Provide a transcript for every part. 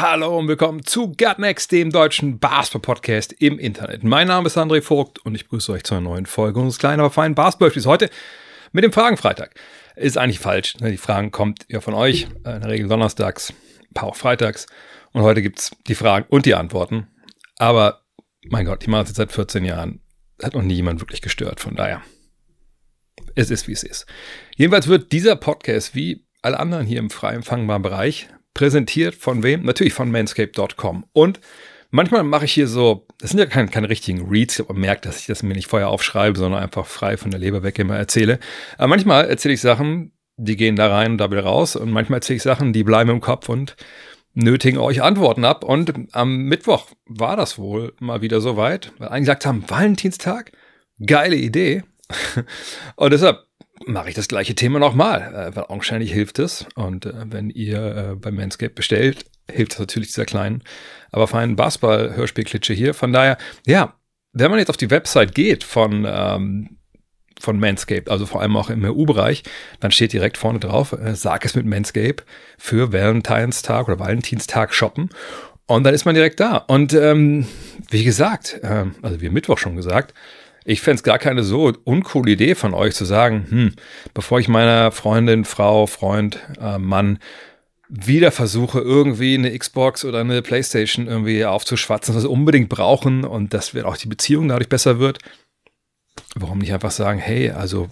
Hallo und willkommen zu Gutnext, dem deutschen Basketball-Podcast im Internet. Mein Name ist André Vogt und ich grüße euch zu einer neuen Folge unseres kleinen, aber feinen Basketball-Spiels. Heute mit dem Fragenfreitag. Ist eigentlich falsch. ne? Die Fragen kommt ja von euch, äh, in der Regel donnerstags, ein paar auch freitags. Und heute gibt es die Fragen und die Antworten. Aber mein Gott, die machen es jetzt seit 14 Jahren. Hat noch nie jemand wirklich gestört. Von daher, es ist wie es ist. Jedenfalls wird dieser Podcast wie alle anderen hier im frei empfangbaren Bereich präsentiert von wem? Natürlich von manscape.com. Und manchmal mache ich hier so, das sind ja keine, keine richtigen Reads, man merkt, dass ich das mir nicht vorher aufschreibe, sondern einfach frei von der Leber weg immer erzähle. Aber manchmal erzähle ich Sachen, die gehen da rein und da wieder raus. Und manchmal erzähle ich Sachen, die bleiben im Kopf und nötigen euch Antworten ab. Und am Mittwoch war das wohl mal wieder soweit, weil einige gesagt haben, Valentinstag, geile Idee. Und deshalb mache ich das gleiche Thema nochmal, äh, weil augenscheinlich hilft es. Und äh, wenn ihr äh, bei Manscaped bestellt, hilft es natürlich dieser kleinen, aber feinen Basketball-Hörspielklitsche hier. Von daher, ja, wenn man jetzt auf die Website geht von, ähm, von Manscaped, also vor allem auch im EU-Bereich, dann steht direkt vorne drauf, äh, sag es mit Manscaped für Valentinstag oder Valentinstag shoppen. Und dann ist man direkt da. Und ähm, wie gesagt, ähm, also wie Mittwoch schon gesagt, ich fände es gar keine so uncoole Idee von euch zu sagen, hm, bevor ich meiner Freundin, Frau, Freund, äh, Mann wieder versuche, irgendwie eine Xbox oder eine Playstation irgendwie aufzuschwatzen, was sie unbedingt brauchen und dass auch die Beziehung dadurch besser wird, warum nicht einfach sagen, hey, also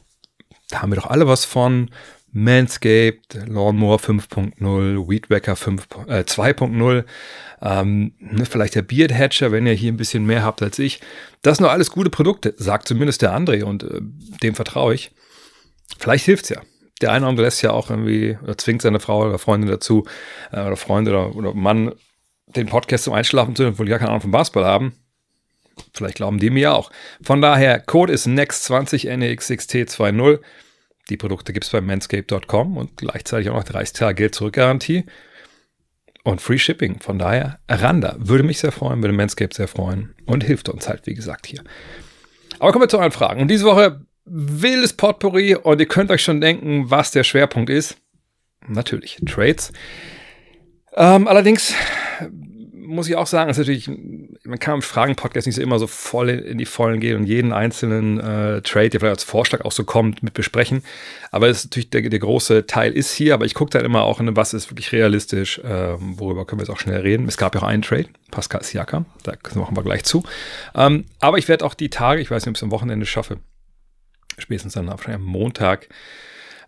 da haben wir doch alle was von. Manscaped, Lawnmower 5.0, Weedwacker 5, äh, 2.0, ähm, ne, vielleicht der Beard Hatcher, wenn ihr hier ein bisschen mehr habt als ich. Das sind doch alles gute Produkte, sagt zumindest der André und äh, dem vertraue ich. Vielleicht hilft's ja. Der eine oder andere lässt ja auch irgendwie oder zwingt seine Frau oder Freundin dazu äh, oder Freund oder, oder Mann den Podcast zum Einschlafen zu hören, obwohl die gar keine Ahnung vom Basketball haben. Vielleicht glauben die mir auch. Von daher, Code ist NEXT20 NEXXT20. Die Produkte gibt es bei manscape.com und gleichzeitig auch noch 30 Tage Geld zurück Garantie und Free Shipping. Von daher, Randa würde mich sehr freuen, würde Manscape sehr freuen und hilft uns halt, wie gesagt, hier. Aber kommen wir zu euren Fragen. Und diese Woche wildes Potpourri und ihr könnt euch schon denken, was der Schwerpunkt ist. Natürlich Trades. Ähm, allerdings muss ich auch sagen, ist natürlich, man kann im Fragen-Podcast nicht so immer so voll in, die Vollen gehen und jeden einzelnen äh, Trade, der vielleicht als Vorschlag auch so kommt, mit besprechen. Aber es ist natürlich der, der große Teil ist hier, aber ich gucke dann immer auch, in, was ist wirklich realistisch, ähm, worüber können wir jetzt auch schnell reden. Es gab ja auch einen Trade, Pascal Siakam, da machen wir gleich zu. Ähm, aber ich werde auch die Tage, ich weiß nicht, ob ich es am Wochenende schaffe, spätestens dann wahrscheinlich am Montag,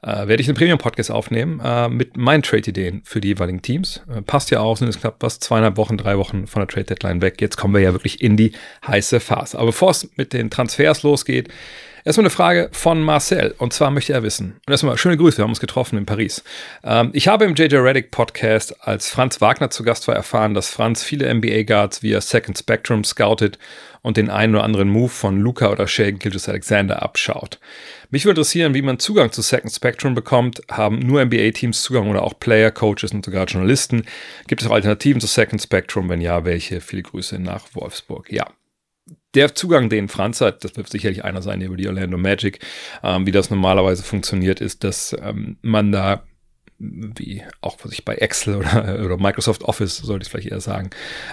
äh, werde ich einen Premium-Podcast aufnehmen äh, mit meinen Trade-Ideen für die jeweiligen Teams. Äh, passt ja auch, sind es knapp was, zweieinhalb Wochen, drei Wochen von der Trade-Deadline weg. Jetzt kommen wir ja wirklich in die heiße Phase. Aber bevor es mit den Transfers losgeht, Erstmal eine Frage von Marcel. Und zwar möchte er wissen. Und erstmal schöne Grüße, wir haben uns getroffen in Paris. Ähm, ich habe im JJ Reddick Podcast, als Franz Wagner zu Gast war, erfahren, dass Franz viele NBA Guards via Second Spectrum scoutet und den einen oder anderen Move von Luca oder Shea Gilgis Alexander abschaut. Mich würde interessieren, wie man Zugang zu Second Spectrum bekommt. Haben nur NBA-Teams Zugang oder auch Player, Coaches und sogar Journalisten? Gibt es auch Alternativen zu Second Spectrum? Wenn ja, welche? Viele Grüße nach Wolfsburg. Ja, der Zugang, den Franz hat, das wird sicherlich einer sein über die Orlando Magic. Ähm, wie das normalerweise funktioniert, ist, dass ähm, man da wie auch was ich bei Excel oder, oder Microsoft Office, sollte ich vielleicht eher sagen,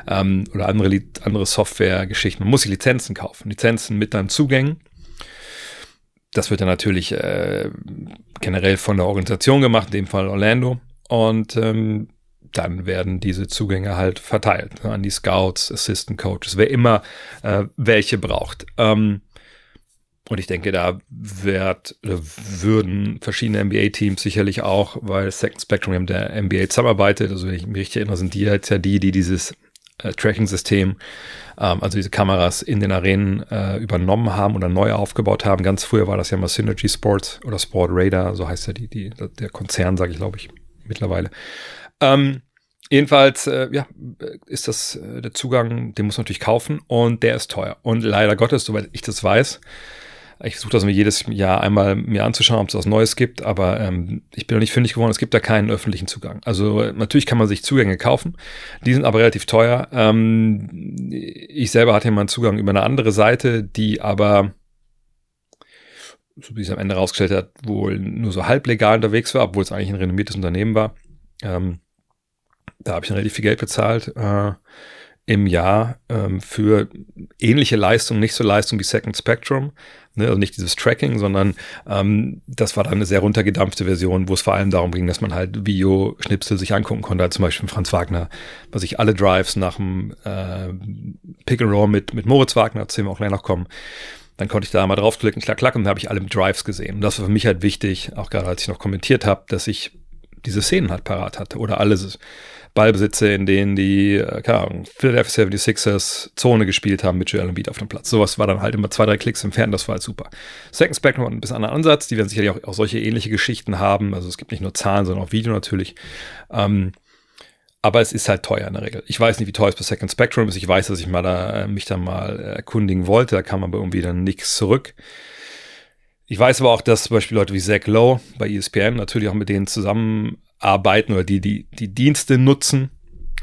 ähm, oder andere, andere Software-Geschichten. Man muss sich Lizenzen kaufen. Lizenzen mit dann Zugängen. Das wird dann natürlich äh, generell von der Organisation gemacht, in dem Fall Orlando. Und ähm, dann werden diese Zugänge halt verteilt ne, an die Scouts, Assistant Coaches, wer immer äh, welche braucht. Ähm, und ich denke, da wird, würden verschiedene NBA-Teams sicherlich auch, weil Second Spectrum mit der NBA zusammenarbeitet, also wenn ich mich richtig erinnere, sind die jetzt ja die, die dieses äh, Tracking-System, ähm, also diese Kameras in den Arenen äh, übernommen haben oder neu aufgebaut haben. Ganz früher war das ja mal Synergy Sports oder Sport Radar, so heißt ja die, die, der Konzern, sage ich, glaube ich, mittlerweile. Ähm, Jedenfalls, äh, ja, ist das äh, der Zugang, den muss man natürlich kaufen und der ist teuer. Und leider Gottes, soweit ich das weiß, ich versuche das mir jedes Jahr einmal mir anzuschauen, ob es was Neues gibt, aber ähm, ich bin noch nicht fündig geworden, es gibt da keinen öffentlichen Zugang. Also natürlich kann man sich Zugänge kaufen, die sind aber relativ teuer. Ähm, ich selber hatte mal einen Zugang über eine andere Seite, die aber, so wie es am Ende rausgestellt hat, wohl nur so halblegal unterwegs war, obwohl es eigentlich ein renommiertes Unternehmen war. Ähm, da habe ich dann relativ viel Geld bezahlt. Äh, im Jahr ähm, für ähnliche Leistungen, nicht so Leistung wie Second Spectrum, ne, also nicht dieses Tracking, sondern ähm, das war dann eine sehr runtergedampfte Version, wo es vor allem darum ging, dass man halt Video-Schnipsel sich angucken konnte, also zum Beispiel Franz Wagner, was ich alle Drives nach dem äh, Pick and Roll mit, mit Moritz Wagner, zu dem wir auch gleich noch kommen, dann konnte ich da mal draufklicken, klack, klack, und dann habe ich alle Drives gesehen. Und das war für mich halt wichtig, auch gerade als ich noch kommentiert habe, dass ich diese Szenen halt parat hatte oder alles Ballbesitze, in denen die, äh, keine Ahnung, Philadelphia 76ers Zone gespielt haben mit Joel Embiid auf dem Platz. Sowas war dann halt immer zwei, drei Klicks entfernt, das war halt super. Second Spectrum hat ein bisschen anderen Ansatz, die werden sicherlich auch, auch solche ähnliche Geschichten haben. Also es gibt nicht nur Zahlen, sondern auch Video natürlich. Ähm, aber es ist halt teuer in der Regel. Ich weiß nicht, wie teuer es bei Second Spectrum ist. Ich weiß, dass ich mal da, äh, mich da mal erkundigen wollte. Da kam aber irgendwie dann nichts zurück. Ich weiß aber auch, dass zum Beispiel Leute wie Zach Lowe bei ESPN natürlich auch mit denen zusammen arbeiten oder die, die, die Dienste nutzen.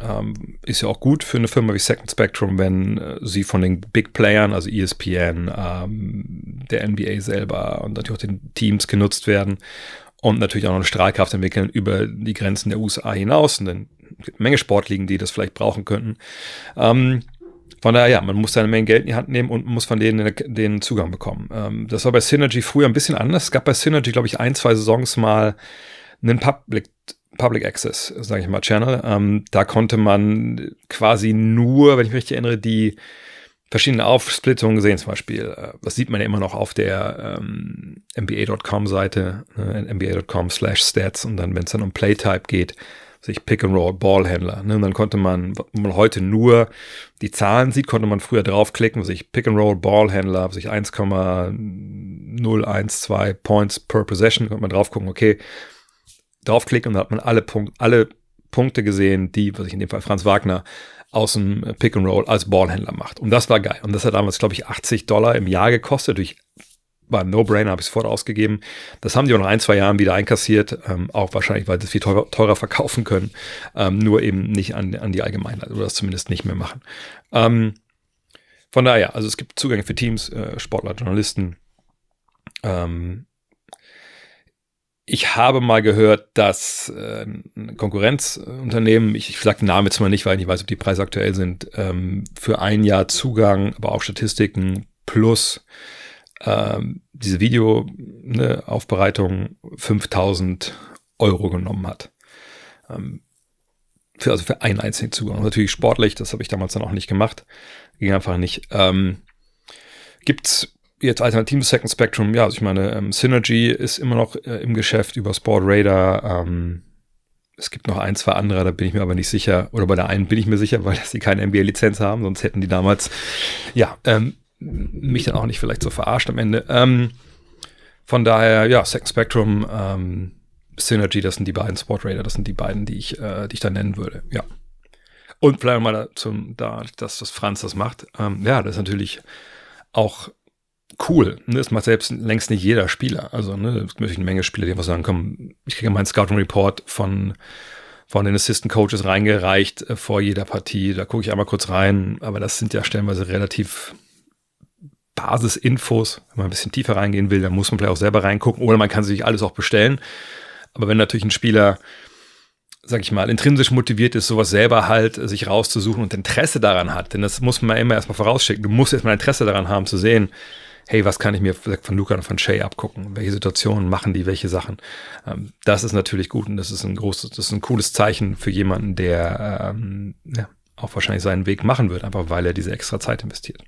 Ähm, ist ja auch gut für eine Firma wie Second Spectrum, wenn äh, sie von den Big Playern, also ESPN, ähm, der NBA selber und natürlich auch den Teams genutzt werden und natürlich auch noch eine Strahlkraft entwickeln über die Grenzen der USA hinaus. Und dann gibt eine Menge Sportligen, die das vielleicht brauchen könnten. Ähm, von daher, ja, man muss da eine Menge Geld in die Hand nehmen und muss von denen den Zugang bekommen. Ähm, das war bei Synergy früher ein bisschen anders. Es gab bei Synergy, glaube ich, ein, zwei Saisons mal einen Public, Public Access, sage ich mal, Channel. Ähm, da konnte man quasi nur, wenn ich mich richtig erinnere, die verschiedenen Aufsplittungen sehen. Zum Beispiel, äh, das sieht man ja immer noch auf der ähm, NBA.com-Seite, äh, NBA.com slash Stats. Und dann, wenn es dann um Playtype geht, sich Pick and Roll Ballhändler. Ne? Und dann konnte man, wenn man heute nur die Zahlen sieht, konnte man früher draufklicken, sich Pick and Roll Ballhändler, sich 1,012 Points per Possession, konnte man drauf gucken, okay, draufklicken und dann hat man alle, Punkt, alle Punkte gesehen, die, was ich in dem Fall Franz Wagner aus dem Pick and Roll als Ballhändler macht. Und das war geil. Und das hat damals, glaube ich, 80 Dollar im Jahr gekostet. Durch war ein No-Brainer, habe ich sofort ausgegeben. Das haben die auch nach ein, zwei Jahren wieder einkassiert, ähm, auch wahrscheinlich, weil sie es viel teurer, teurer verkaufen können, ähm, nur eben nicht an, an die Allgemeinheit oder das zumindest nicht mehr machen. Ähm, von daher, also es gibt Zugänge für Teams, äh, Sportler, Journalisten, ähm, ich habe mal gehört, dass äh, ein Konkurrenzunternehmen, ich, ich sage den Namen jetzt mal nicht, weil ich nicht weiß, ob die Preise aktuell sind, ähm, für ein Jahr Zugang, aber auch Statistiken plus ähm, diese Videoaufbereitung ne, 5000 Euro genommen hat. Ähm, für, also für einen einzigen Zugang. Natürlich sportlich, das habe ich damals dann auch nicht gemacht. Ging einfach nicht. Ähm, Gibt jetzt alternatives Second Spectrum, ja, also ich meine, ähm, Synergy ist immer noch äh, im Geschäft über Sport Radar. Ähm, es gibt noch ein, zwei andere, da bin ich mir aber nicht sicher. Oder bei der einen bin ich mir sicher, weil sie keine NBA-Lizenz haben, sonst hätten die damals, ja, ähm, mich dann auch nicht vielleicht so verarscht am Ende. Ähm, von daher, ja, Second Spectrum, ähm, Synergy, das sind die beiden Sport Radar, das sind die beiden, die ich, äh, die ich da nennen würde, ja. Und vielleicht mal zum, da, dass das Franz das macht. Ähm, ja, das ist natürlich auch cool. Ne? Das macht selbst längst nicht jeder Spieler. Also, ne, es gibt natürlich eine Menge Spieler, die einfach sagen, komm, ich kriege meinen Scouting Report von, von den Assistant Coaches reingereicht äh, vor jeder Partie. Da gucke ich einmal kurz rein, aber das sind ja stellenweise relativ Basisinfos. Wenn man ein bisschen tiefer reingehen will, dann muss man vielleicht auch selber reingucken oder man kann sich alles auch bestellen. Aber wenn natürlich ein Spieler sag ich mal, intrinsisch motiviert ist, sowas selber halt äh, sich rauszusuchen und Interesse daran hat. Denn das muss man immer erstmal vorausschicken. Du musst erstmal Interesse daran haben zu sehen, hey, was kann ich mir von Luca und von Shay abgucken? Welche Situationen machen die, welche Sachen? Ähm, das ist natürlich gut und das ist ein großes, das ist ein cooles Zeichen für jemanden, der ähm, ja, auch wahrscheinlich seinen Weg machen wird, einfach weil er diese extra Zeit investiert.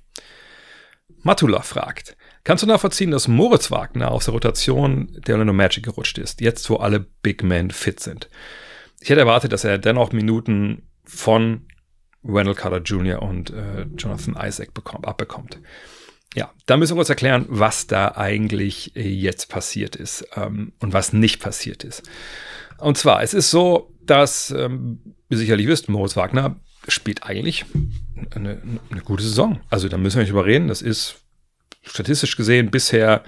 Matula fragt, kannst du nachvollziehen, dass Moritz Wagner aus der Rotation der Orlando Magic gerutscht ist, jetzt wo alle Big Men fit sind? Ich hätte erwartet, dass er dennoch Minuten von Wendell Carter Jr. und äh, Jonathan Isaac bekommt, abbekommt. Ja, da müssen wir uns erklären, was da eigentlich äh, jetzt passiert ist ähm, und was nicht passiert ist. Und zwar, es ist so, dass, ähm, ihr sicherlich wisst, Moritz Wagner spielt eigentlich eine, eine gute Saison. Also da müssen wir nicht überreden. Das ist statistisch gesehen bisher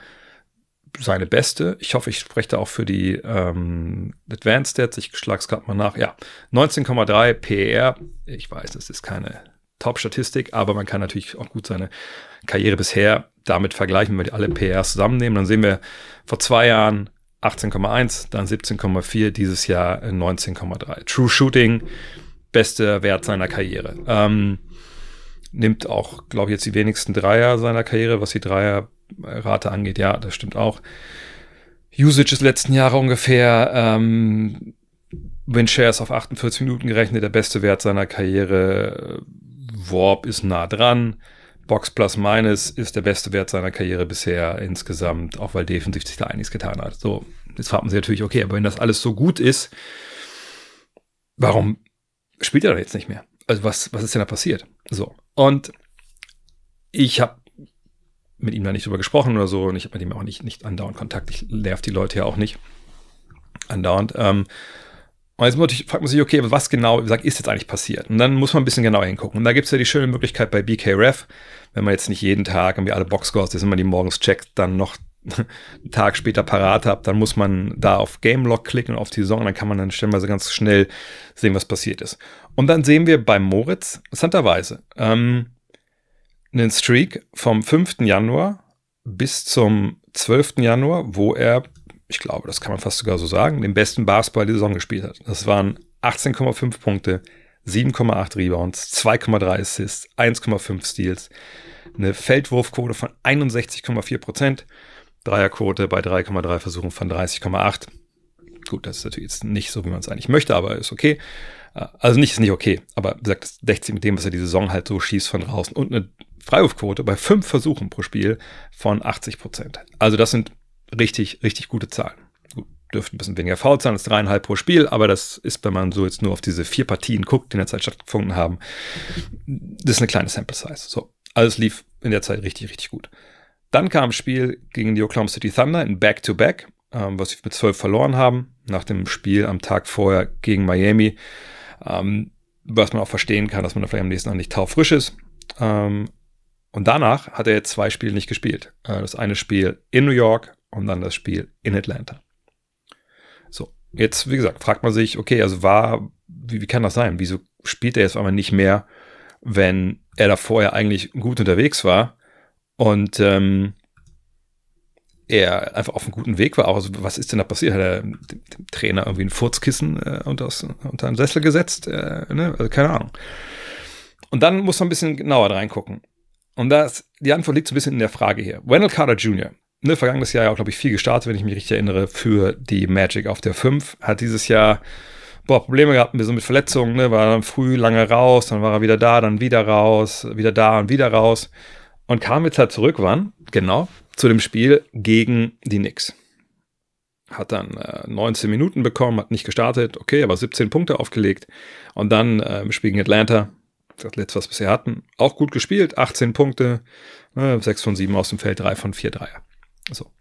seine beste. Ich hoffe, ich spreche da auch für die ähm, Advanced Stats. Ich schlage es gerade mal nach. Ja, 19,3 PER. Ich weiß, das ist keine Top-Statistik, aber man kann natürlich auch gut seine Karriere bisher damit vergleichen, wenn wir alle PRs zusammennehmen. Dann sehen wir vor zwei Jahren 18,1, dann 17,4, dieses Jahr 19,3. True Shooting, bester Wert seiner Karriere. Ähm, nimmt auch, glaube ich, jetzt die wenigsten Dreier seiner Karriere, was die Dreierrate angeht. Ja, das stimmt auch. Usage des letzten Jahre ungefähr. Ähm, Winshares auf 48 Minuten gerechnet, der beste Wert seiner Karriere. Warp ist nah dran. Box Plus Minus ist der beste Wert seiner Karriere bisher insgesamt, auch weil defensiv sich da einiges getan hat. So, jetzt fragt man sich natürlich, okay, aber wenn das alles so gut ist, warum spielt er da jetzt nicht mehr? Also was, was ist denn da passiert? So, und ich habe mit ihm da nicht drüber gesprochen oder so und ich habe mit ihm auch nicht, nicht andauernd Kontakt. Ich nerv die Leute ja auch nicht andauernd. Ähm, und jetzt natürlich, fragt man sich, okay, was genau ist jetzt eigentlich passiert? Und dann muss man ein bisschen genauer hingucken. Und da gibt es ja die schöne Möglichkeit bei BKRef, wenn man jetzt nicht jeden Tag irgendwie alle Boxscores, das immer die morgens checkt, dann noch einen Tag später parat habt, dann muss man da auf Game Log klicken und auf die Saison, dann kann man dann stellenweise ganz schnell sehen, was passiert ist. Und dann sehen wir bei Moritz, interessanterweise, ähm, einen Streak vom 5. Januar bis zum 12. Januar, wo er ich glaube, das kann man fast sogar so sagen, den besten Basketball die Saison gespielt hat. Das waren 18,5 Punkte, 7,8 Rebounds, 2,3 Assists, 1,5 Steals, eine Feldwurfquote von 61,4 Prozent, Dreierquote bei 3,3 Versuchen von 30,8. Gut, das ist natürlich jetzt nicht so, wie man es eigentlich möchte, aber ist okay. Also nicht ist nicht okay, aber gesagt, das 60 mit dem, was er die Saison halt so schießt von draußen und eine Freiwurfquote bei fünf Versuchen pro Spiel von 80 Prozent. Also das sind richtig, richtig gute Zahlen. Gut, dürften ein bisschen weniger faul sein als dreieinhalb pro Spiel, aber das ist, wenn man so jetzt nur auf diese vier Partien guckt, die in der Zeit stattgefunden haben, das ist eine kleine Sample Size. So, alles lief in der Zeit richtig, richtig gut. Dann kam ein Spiel gegen die Oklahoma City Thunder in Back-to-Back, -Back, ähm, was wir mit zwölf verloren haben, nach dem Spiel am Tag vorher gegen Miami. Ähm, was man auch verstehen kann, dass man da vielleicht am nächsten Tag nicht taufrisch ist. Ähm, und danach hat er jetzt zwei Spiele nicht gespielt. Äh, das eine Spiel in New York und dann das Spiel in Atlanta. So, jetzt, wie gesagt, fragt man sich, okay, also war, wie, wie kann das sein? Wieso spielt er jetzt einmal nicht mehr, wenn er da vorher eigentlich gut unterwegs war und ähm, er einfach auf einem guten Weg war. Also, was ist denn da passiert? Hat er dem, dem Trainer irgendwie ein Furzkissen äh, unter, unter einen Sessel gesetzt? Äh, ne? Also, keine Ahnung. Und dann muss man ein bisschen genauer reingucken. Und das, die Antwort liegt so ein bisschen in der Frage hier. Wendell Carter Jr., ne, vergangenes Jahr ja auch, glaube ich, viel gestartet, wenn ich mich richtig erinnere, für die Magic auf der 5. Hat dieses Jahr boah, Probleme gehabt ein bisschen mit Verletzungen, ne, war dann früh lange raus, dann war er wieder da, dann wieder raus, wieder da und wieder raus. Und kam jetzt halt zurück, wann? Genau, zu dem Spiel gegen die Knicks. Hat dann äh, 19 Minuten bekommen, hat nicht gestartet, okay, aber 17 Punkte aufgelegt. Und dann äh, im Spiel gegen Atlanta, das letzte, was wir bisher hatten, auch gut gespielt, 18 Punkte, äh, 6 von 7 aus dem Feld, 3 von 4 Dreier. So.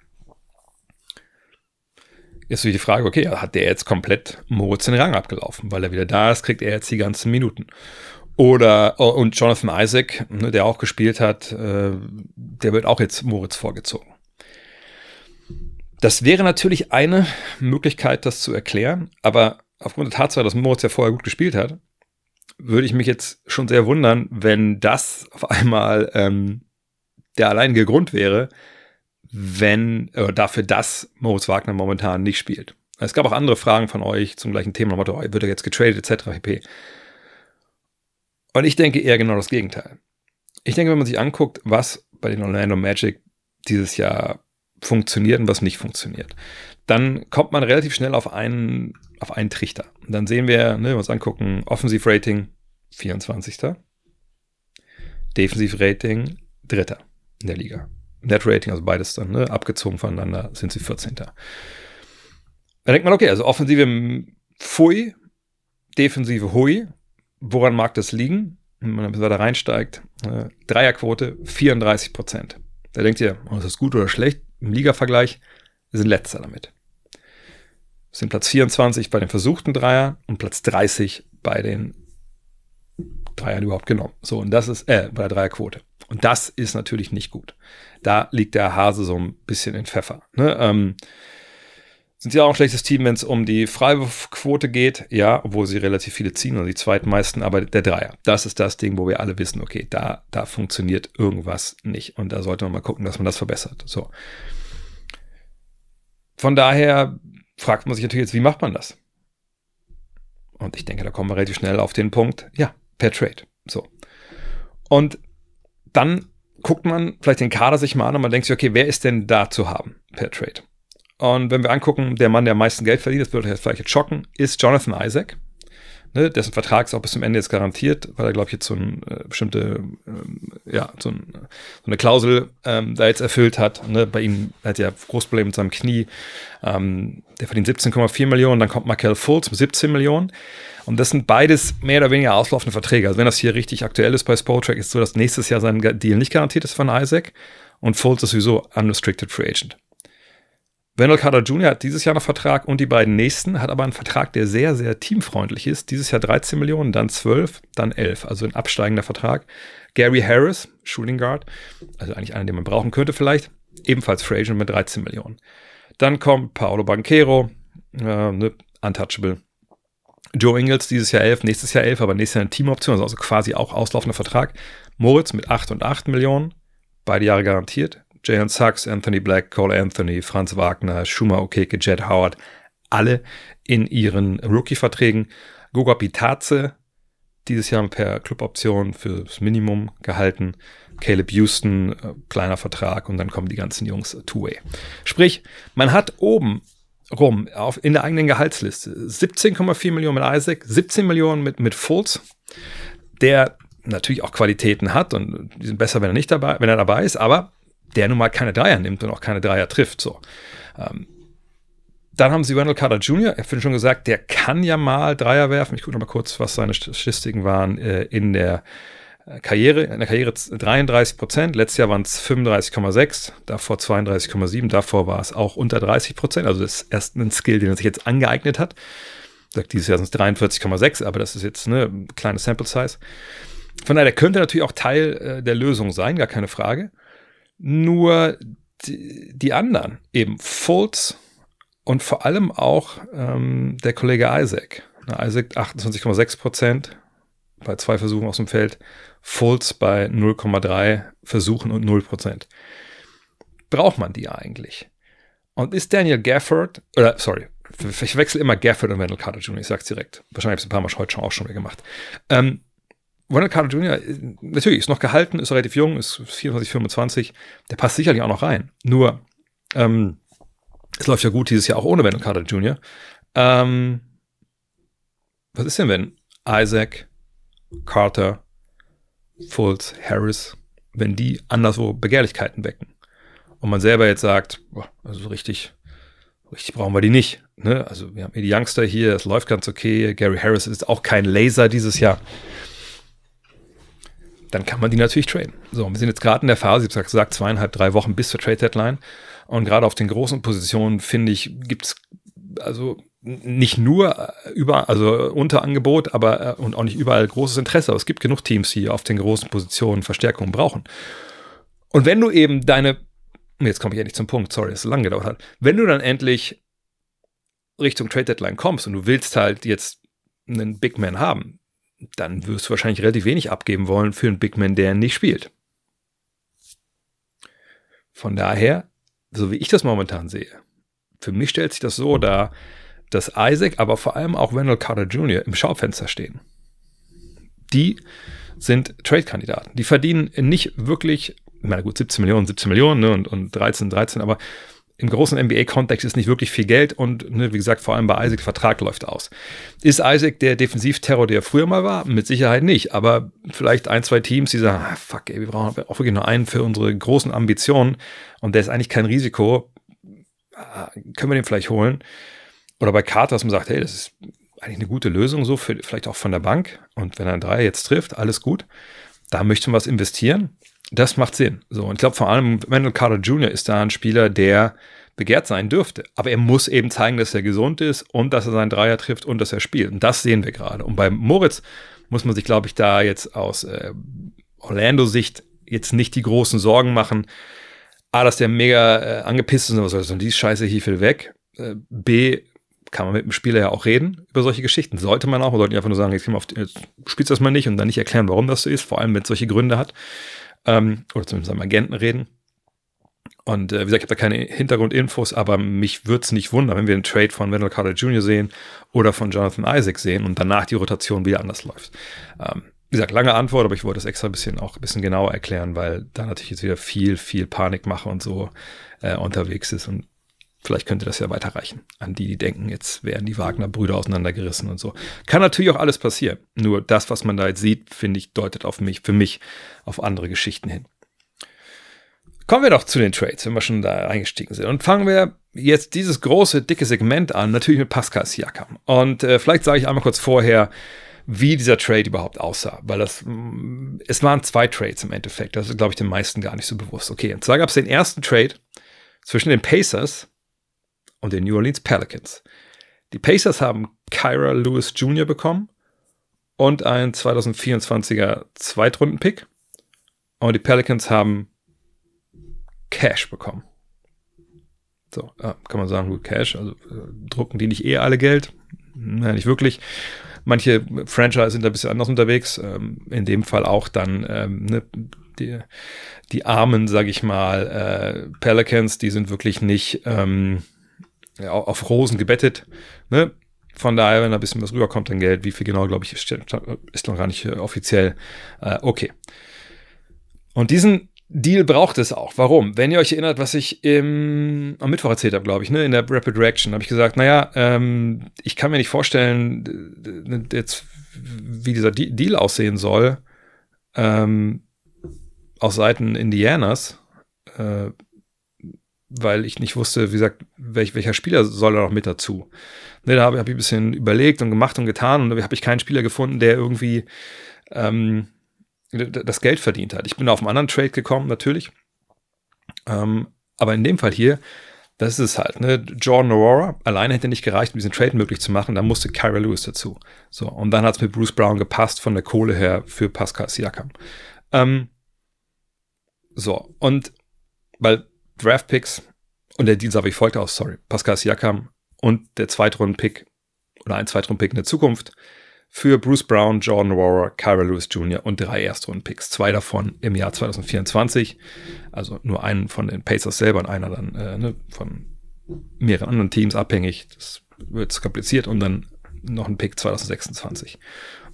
Jetzt die Frage, okay, hat der jetzt komplett Moritz den Rang abgelaufen? Weil er wieder da ist, kriegt er jetzt die ganzen Minuten. Oder, oh, und Jonathan Isaac, ne, der auch gespielt hat, äh, der wird auch jetzt Moritz vorgezogen. Das wäre natürlich eine Möglichkeit, das zu erklären, aber aufgrund der Tatsache, dass Moritz ja vorher gut gespielt hat, würde ich mich jetzt schon sehr wundern, wenn das auf einmal ähm, der alleinige Grund wäre, wenn, oder dafür, dass Moritz Wagner momentan nicht spielt. Es gab auch andere Fragen von euch zum gleichen Thema, Motto, wird er jetzt getradet, etc. pp. Und ich denke eher genau das Gegenteil. Ich denke, wenn man sich anguckt, was bei den Orlando Magic dieses Jahr funktioniert und was nicht funktioniert, dann kommt man relativ schnell auf einen, auf einen Trichter. Und dann sehen wir, ne, wenn wir uns angucken, Offensivrating 24. Defensivrating 3. in der Liga. Net Rating, also beides dann, ne, abgezogen voneinander, sind sie 14. Da denkt man, okay, also offensive Pfui, defensive Hui. Woran mag das liegen? Wenn man da reinsteigt, äh, Dreierquote 34 Prozent. Da denkt ihr, oh, ist das gut oder schlecht? Im Liga-Vergleich sind letzter damit. sind Platz 24 bei den versuchten Dreiern und Platz 30 bei den Dreiern überhaupt genommen. So, und das ist, äh, bei der Dreierquote. Und das ist natürlich nicht gut. Da liegt der Hase so ein bisschen in Pfeffer. Ne? Ähm, sind sie auch ein schlechtes Team, wenn es um die Freiwurfquote geht? Ja, obwohl sie relativ viele ziehen, also die zweitmeisten, aber der Dreier. Das ist das Ding, wo wir alle wissen, okay, da, da funktioniert irgendwas nicht. Und da sollte man mal gucken, dass man das verbessert. So. Von daher fragt man sich natürlich jetzt, wie macht man das? Und ich denke, da kommen wir relativ schnell auf den Punkt, ja, per Trade. So. Und dann guckt man vielleicht den Kader sich mal an und man denkt sich, okay, wer ist denn da zu haben per Trade? Und wenn wir angucken, der Mann, der am meisten Geld verdient, das würde jetzt vielleicht jetzt schocken, ist Jonathan Isaac. Ne, dessen Vertrag ist auch bis zum Ende jetzt garantiert, weil er, glaube ich, jetzt so eine äh, bestimmte, ähm, ja, so, ein, so, eine Klausel ähm, da jetzt erfüllt hat. Ne, bei ihm hat er großes Problem mit seinem Knie. Ähm, der verdient 17,4 Millionen, dann kommt Markel Fultz mit 17 Millionen. Und das sind beides mehr oder weniger auslaufende Verträge. Also wenn das hier richtig aktuell ist bei Spotrack, ist so, dass nächstes Jahr sein Deal nicht garantiert ist von Isaac und Fultz ist sowieso unrestricted free agent. Wendell Carter Jr. hat dieses Jahr noch Vertrag und die beiden nächsten, hat aber einen Vertrag, der sehr, sehr teamfreundlich ist. Dieses Jahr 13 Millionen, dann 12, dann 11, also ein absteigender Vertrag. Gary Harris, Shooting Guard, also eigentlich einer, den man brauchen könnte vielleicht, ebenfalls Free Agent mit 13 Millionen. Dann kommt Paolo Banquero, äh, ne, untouchable. Joe Ingles dieses Jahr 11, nächstes Jahr 11, aber nächstes Jahr eine Teamoption, also quasi auch auslaufender Vertrag. Moritz mit 8 und 8 Millionen, beide Jahre garantiert. Jalen Sachs, Anthony Black, Cole Anthony, Franz Wagner, Schumer Okeke, Jed Howard, alle in ihren Rookie-Verträgen. Goga Pitaze, dieses Jahr per Cluboption fürs Minimum gehalten. Caleb Houston, äh, kleiner Vertrag und dann kommen die ganzen Jungs Two-Way. Sprich, man hat oben rum auf, in der eigenen Gehaltsliste 17,4 Millionen mit Isaac, 17 Millionen mit, mit Fultz, der natürlich auch Qualitäten hat und die sind besser, wenn er nicht dabei, wenn er dabei ist, aber der nun mal keine Dreier nimmt und auch keine Dreier trifft. So. Ähm, dann haben sie Wendell Carter Jr., ich habe schon gesagt, der kann ja mal Dreier werfen. Ich gucke noch mal kurz, was seine Statistiken waren äh, in der Karriere. In der Karriere 33 Prozent, letztes Jahr waren es 35,6, davor 32,7, davor war es auch unter 30 Prozent. Also das ist erst ein Skill, den er sich jetzt angeeignet hat. Sagt, dieses Jahr sind es 43,6, aber das ist jetzt eine kleine Sample Size. Von daher, der könnte natürlich auch Teil äh, der Lösung sein, gar keine Frage. Nur die, die anderen, eben Fultz und vor allem auch ähm, der Kollege Isaac. Na, Isaac 28,6 Prozent bei zwei Versuchen aus dem Feld, Fultz bei 0,3 Versuchen und 0 Prozent. Braucht man die eigentlich? Und ist Daniel Gafford, oder sorry, ich wechsle immer Gafford und Wendell Carter Jr., ich sag's direkt. Wahrscheinlich habe ich ein paar Mal heute schon auch schon wieder gemacht. Ähm, Wendell Carter Jr., natürlich ist noch gehalten, ist relativ jung, ist 24, 25, der passt sicherlich auch noch rein. Nur, ähm, es läuft ja gut dieses Jahr auch ohne Wendell Carter Jr. Ähm, was ist denn, wenn Isaac, Carter, Fultz, Harris, wenn die anderswo Begehrlichkeiten wecken? Und man selber jetzt sagt, boah, also so richtig, richtig brauchen wir die nicht. Ne? Also wir haben hier die Youngster hier, es läuft ganz okay. Gary Harris ist auch kein Laser dieses Jahr dann kann man die natürlich traden. So, wir sind jetzt gerade in der Phase, ich habe gesagt, zweieinhalb, drei Wochen bis zur Trade Deadline. Und gerade auf den großen Positionen, finde ich, gibt es also nicht nur über, also Unterangebot, aber äh, und auch nicht überall großes Interesse. Aber es gibt genug Teams, die auf den großen Positionen Verstärkung brauchen. Und wenn du eben deine, jetzt komme ich endlich zum Punkt, sorry, dass es lang gedauert hat, wenn du dann endlich Richtung Trade Deadline kommst und du willst halt jetzt einen Big Man haben, dann wirst du wahrscheinlich relativ wenig abgeben wollen für einen Big Man, der nicht spielt. Von daher, so wie ich das momentan sehe, für mich stellt sich das so dar, dass Isaac, aber vor allem auch Wendell Carter Jr. im Schaufenster stehen. Die sind Trade-Kandidaten. Die verdienen nicht wirklich, na gut, 17 Millionen, 17 Millionen ne, und, und 13, 13, aber im großen NBA-Kontext ist nicht wirklich viel Geld und ne, wie gesagt, vor allem bei Isaac, Vertrag läuft aus. Ist Isaac der Defensivterror, der früher mal war? Mit Sicherheit nicht, aber vielleicht ein, zwei Teams, die sagen, ah, fuck, ey, wir brauchen auch wirklich nur einen für unsere großen Ambitionen und der ist eigentlich kein Risiko. Ah, können wir den vielleicht holen? Oder bei Carter, dass man sagt, hey, das ist eigentlich eine gute Lösung, so für, vielleicht auch von der Bank. Und wenn er einen Dreier jetzt trifft, alles gut. Da möchten wir was investieren. Das macht Sinn. So, und ich glaube vor allem Wendell Carter Jr. ist da ein Spieler, der begehrt sein dürfte. Aber er muss eben zeigen, dass er gesund ist und dass er seinen Dreier trifft und dass er spielt. Und das sehen wir gerade. Und beim Moritz muss man sich, glaube ich, da jetzt aus äh, Orlando-Sicht jetzt nicht die großen Sorgen machen. A, dass der mega äh, angepisst ist und was soll die Scheiße hier viel weg. Äh, B, kann man mit dem Spieler ja auch reden über solche Geschichten. Sollte man auch. Man sollte einfach nur sagen, jetzt, auf, jetzt spielst du das mal nicht und dann nicht erklären, warum das so ist, vor allem wenn es solche Gründe hat. Ähm, oder zumindest seinem Agenten reden. Und äh, wie gesagt, ich habe da keine Hintergrundinfos, aber mich würde es nicht wundern, wenn wir einen Trade von Wendell Carter Jr. sehen oder von Jonathan Isaac sehen und danach die Rotation wieder anders läuft. Ähm, wie gesagt, lange Antwort, aber ich wollte es extra ein bisschen auch ein bisschen genauer erklären, weil da natürlich jetzt wieder viel, viel Panikmache und so äh, unterwegs ist und vielleicht könnte das ja weiterreichen an die, die denken, jetzt werden die Wagner-Brüder auseinandergerissen und so. Kann natürlich auch alles passieren. Nur das, was man da jetzt sieht, finde ich, deutet auf mich, für mich auf andere Geschichten hin. Kommen wir doch zu den Trades, wenn wir schon da eingestiegen sind. Und fangen wir jetzt dieses große, dicke Segment an, natürlich mit Pascal Siakam. Und äh, vielleicht sage ich einmal kurz vorher, wie dieser Trade überhaupt aussah, weil das, mm, es waren zwei Trades im Endeffekt. Das ist, glaube ich, den meisten gar nicht so bewusst. Okay, und zwar gab es den ersten Trade zwischen den Pacers und den New Orleans Pelicans. Die Pacers haben Kyra Lewis Jr. bekommen und einen 2024er Zweitrunden-Pick. Und die Pelicans haben Cash bekommen. So, äh, kann man sagen, gut, Cash, also äh, drucken die nicht eh alle Geld? Nein, nicht wirklich. Manche Franchise sind da ein bisschen anders unterwegs. Ähm, in dem Fall auch dann ähm, ne, die, die armen, sag ich mal, äh, Pelicans, die sind wirklich nicht ähm, ja, auf Rosen gebettet. Ne? Von daher, wenn da ein bisschen was rüberkommt an Geld, wie viel genau, glaube ich, ist noch gar nicht äh, offiziell. Äh, okay. Und diesen Deal braucht es auch. Warum? Wenn ihr euch erinnert, was ich im, am Mittwoch erzählt habe, glaube ich, ne, in der Rapid Reaction, habe ich gesagt, naja, ähm, ich kann mir nicht vorstellen, jetzt, wie dieser Deal aussehen soll, ähm, aus Seiten Indianas, äh, weil ich nicht wusste, wie gesagt, welch, welcher Spieler soll da noch mit dazu. Ne, da habe hab ich ein bisschen überlegt und gemacht und getan und da habe ich keinen Spieler gefunden, der irgendwie ähm, das Geld verdient hat. Ich bin auf einen anderen Trade gekommen, natürlich. Ähm, aber in dem Fall hier, das ist es halt. Ne? Jordan Aurora alleine hätte nicht gereicht, um diesen Trade möglich zu machen. Da musste Kyra Lewis dazu. So, und dann hat es mit Bruce Brown gepasst von der Kohle her für Pascal Siakam. Ähm, so, und weil Draft Picks und der Dienst aber ich folgte aus, sorry, Pascal Siakam und der Zweitrunden-Pick oder ein Zweitrunden-Pick in der Zukunft für Bruce Brown, Jordan Warrer, Kyra Lewis Jr. und drei Erstrunden-Picks. Zwei davon im Jahr 2024. Also nur einen von den Pacers selber und einer dann äh, ne, von mehreren anderen Teams abhängig. Das wird kompliziert und dann noch ein Pick 2026.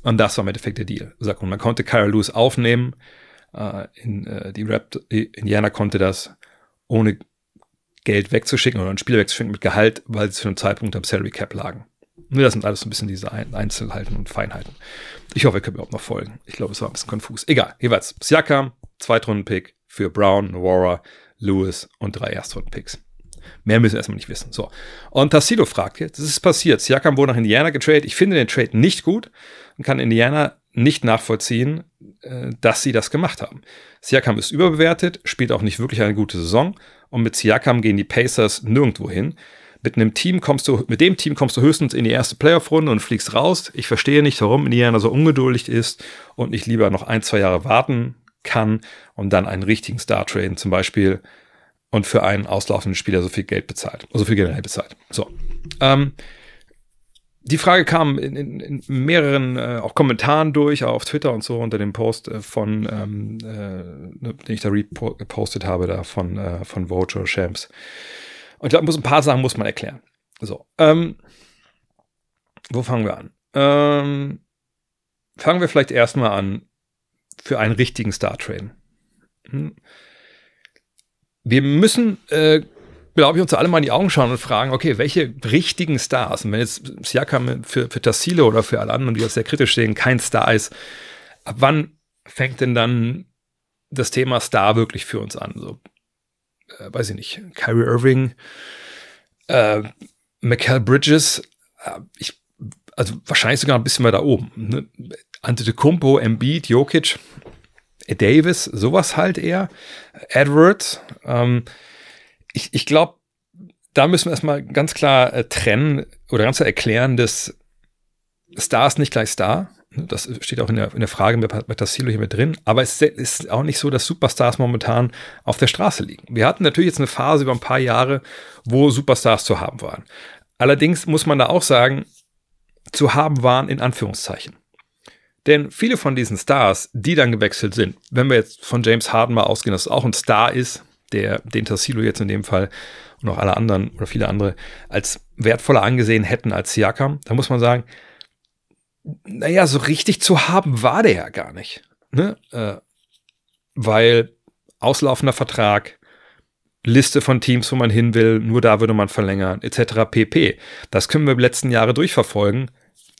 Und das war im Endeffekt der Deal. Und man konnte Kyra Lewis aufnehmen. Äh, in, äh, die Rap Indiana konnte das ohne Geld wegzuschicken oder einen Spieler wegzuschicken mit Gehalt, weil sie zu einem Zeitpunkt am Salary Cap lagen. Das sind alles so ein bisschen diese Einzelheiten und Feinheiten. Ich hoffe, ihr könnt mir auch noch folgen. Ich glaube, es war ein bisschen konfus. Egal, jeweils. Siakam, Zweitrunden-Pick für Brown, Nowara, Lewis und drei Erstrunden-Picks. Mehr müssen wir erstmal nicht wissen. So. Und Tassilo fragt jetzt, das ist passiert. Siakam wurde nach Indiana getradet. Ich finde den Trade nicht gut und kann Indiana nicht nachvollziehen, äh, dass sie das gemacht haben. Siakam ist überbewertet, spielt auch nicht wirklich eine gute Saison und mit Siakam gehen die Pacers nirgendwo hin. Mit einem Team kommst du, mit dem Team kommst du höchstens in die erste Playoff-Runde und fliegst raus. Ich verstehe nicht, warum Indiana so ungeduldig ist und nicht lieber noch ein, zwei Jahre warten kann und dann einen richtigen Star traden zum Beispiel und für einen auslaufenden Spieler so viel Geld bezahlt, so viel generell bezahlt. So. Ähm, die Frage kam in, in, in mehreren äh, auch Kommentaren durch, auch auf Twitter und so unter dem Post äh, von, ähm, äh, ne, den ich da repostet habe, da von, äh, von Vojo Shams. Und glaube, muss ein paar Sachen muss man erklären. So, ähm, wo fangen wir an? Ähm, fangen wir vielleicht erstmal an für einen richtigen Star Train. Hm. Wir müssen, äh, glaube ich, uns alle mal in die Augen schauen und fragen, okay, welche richtigen Stars, und wenn jetzt Siakam für, für Tassilo oder für alle anderen, die das sehr kritisch sehen, kein Star ist, ab wann fängt denn dann das Thema Star wirklich für uns an? So, äh, weiß ich nicht, Kyrie Irving, äh, Michael Bridges, äh, ich, also wahrscheinlich sogar ein bisschen weiter oben. Ne? Antetokounmpo, Embiid, Jokic, Davis, sowas halt eher. Edwards. Ähm, ich ich glaube, da müssen wir erstmal ganz klar äh, trennen oder ganz klar erklären, dass Star ist nicht gleich Star. Das steht auch in der, in der Frage mit, mit Tassilo hier mit drin. Aber es ist auch nicht so, dass Superstars momentan auf der Straße liegen. Wir hatten natürlich jetzt eine Phase über ein paar Jahre, wo Superstars zu haben waren. Allerdings muss man da auch sagen, zu haben waren in Anführungszeichen. Denn viele von diesen Stars, die dann gewechselt sind, wenn wir jetzt von James Harden mal ausgehen, dass es auch ein Star ist, der den Tassilo jetzt in dem Fall und auch alle anderen oder viele andere als wertvoller angesehen hätten als Siakam, da muss man sagen, naja, so richtig zu haben war der ja gar nicht. Ne? Äh, weil auslaufender Vertrag, Liste von Teams, wo man hin will, nur da würde man verlängern, etc. pp. Das können wir die letzten Jahre durchverfolgen.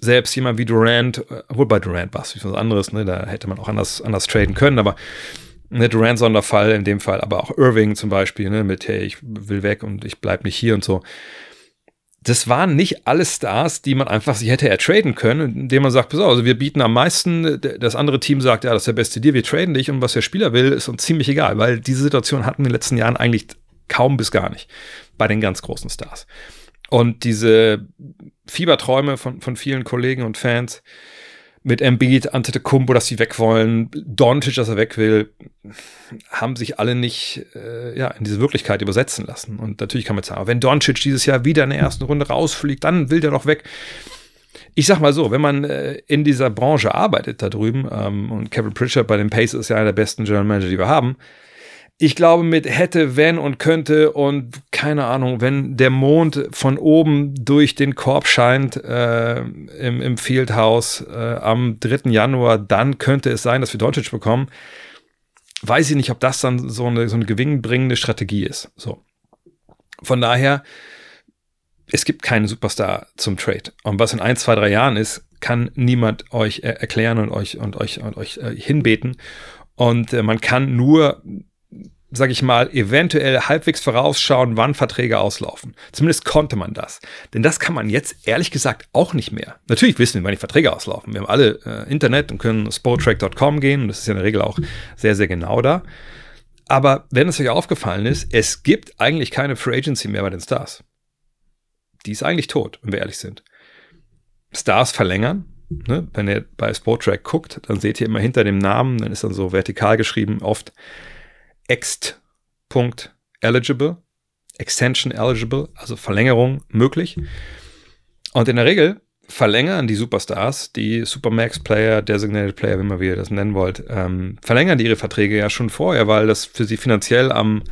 Selbst jemand wie Durant, äh, obwohl bei Durant war es was anderes, ne? da hätte man auch anders, anders traden können, aber ne, Durant Sonderfall in dem Fall, aber auch Irving zum Beispiel, ne, mit hey, ich will weg und ich bleib nicht hier und so das waren nicht alle Stars, die man einfach sich hätte ertraden können, indem man sagt, pass auf, also wir bieten am meisten, das andere Team sagt, ja, das ist der beste Deal, wir traden dich und was der Spieler will, ist uns ziemlich egal, weil diese Situation hatten wir in den letzten Jahren eigentlich kaum bis gar nicht bei den ganz großen Stars. Und diese Fieberträume von, von vielen Kollegen und Fans, mit Embiid, Antetokounmpo, dass sie weg wollen, Doncic, dass er weg will, haben sich alle nicht äh, ja, in diese Wirklichkeit übersetzen lassen. Und natürlich kann man sagen, wenn Doncic dieses Jahr wieder in der ersten Runde rausfliegt, dann will der doch weg. Ich sag mal so, wenn man äh, in dieser Branche arbeitet da drüben, ähm, und Kevin Pritchard bei den Pacers ist ja einer der besten General Manager, die wir haben, ich glaube, mit hätte, wenn und könnte und keine Ahnung, wenn der Mond von oben durch den Korb scheint äh, im, im Fieldhouse äh, am 3. Januar, dann könnte es sein, dass wir Doncic bekommen. Weiß ich nicht, ob das dann so eine, so eine gewinnbringende Strategie ist. So. Von daher, es gibt keinen Superstar zum Trade. Und was in ein, zwei, drei Jahren ist, kann niemand euch erklären und euch und euch und euch äh, hinbeten. Und äh, man kann nur sag ich mal, eventuell halbwegs vorausschauen, wann Verträge auslaufen. Zumindest konnte man das. Denn das kann man jetzt ehrlich gesagt auch nicht mehr. Natürlich wissen wir, wann die Verträge auslaufen. Wir haben alle äh, Internet und können sporttrack.com gehen und das ist ja in der Regel auch sehr, sehr genau da. Aber wenn es euch aufgefallen ist, es gibt eigentlich keine Free Agency mehr bei den Stars. Die ist eigentlich tot, wenn wir ehrlich sind. Stars verlängern. Ne? Wenn ihr bei Sporttrack guckt, dann seht ihr immer hinter dem Namen, dann ist dann so vertikal geschrieben, oft ext.eligible, extension eligible, also Verlängerung möglich. Und in der Regel verlängern die Superstars, die Supermax-Player, Designated Player, wie man ihr das nennen wollt, ähm, verlängern die ihre Verträge ja schon vorher, weil das für sie finanziell am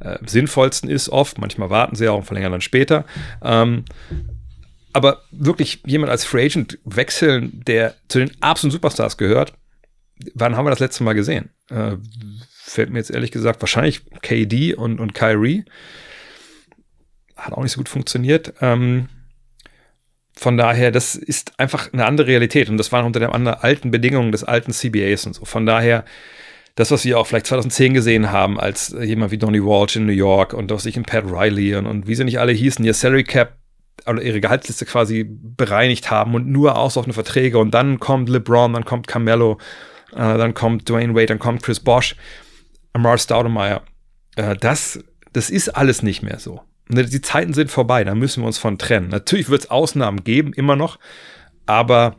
äh, sinnvollsten ist oft. Manchmal warten sie auch und verlängern dann später. Ähm, aber wirklich jemand als Free Agent wechseln, der zu den absoluten Superstars gehört, wann haben wir das letzte Mal gesehen? Äh, fällt mir jetzt ehrlich gesagt wahrscheinlich KD und, und Kyrie. Hat auch nicht so gut funktioniert. Ähm, von daher, das ist einfach eine andere Realität und das waren unter den alten Bedingungen des alten CBAs und so. Von daher, das, was wir auch vielleicht 2010 gesehen haben, als jemand wie Donny Walsh in New York und was ich in Pat Riley und, und wie sie nicht alle hießen, ihr Salary Cap oder ihre Gehaltsliste quasi bereinigt haben und nur auslaufende Verträge und dann kommt LeBron, dann kommt Carmelo, äh, dann kommt Dwayne Wade, dann kommt Chris Bosch. Amar Staudemeyer, äh, das, das ist alles nicht mehr so. Ne, die Zeiten sind vorbei, da müssen wir uns von trennen. Natürlich wird es Ausnahmen geben, immer noch, aber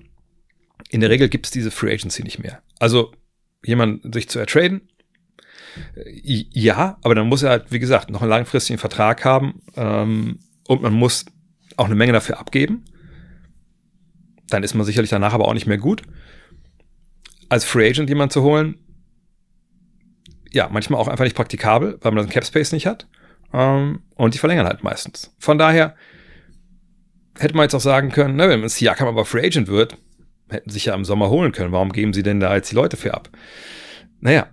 in der Regel gibt es diese Free Agency nicht mehr. Also jemand sich zu ertraden, äh, ja, aber dann muss er halt, wie gesagt, noch einen langfristigen Vertrag haben ähm, und man muss auch eine Menge dafür abgeben. Dann ist man sicherlich danach aber auch nicht mehr gut. Als Free Agent jemand zu holen, ja, manchmal auch einfach nicht praktikabel, weil man das Cap Space nicht hat. Ähm, und die verlängern halt meistens. Von daher hätte man jetzt auch sagen können, na, wenn Siakam aber Free Agent wird, hätten sich ja im Sommer holen können. Warum geben sie denn da jetzt die Leute für ab? Naja,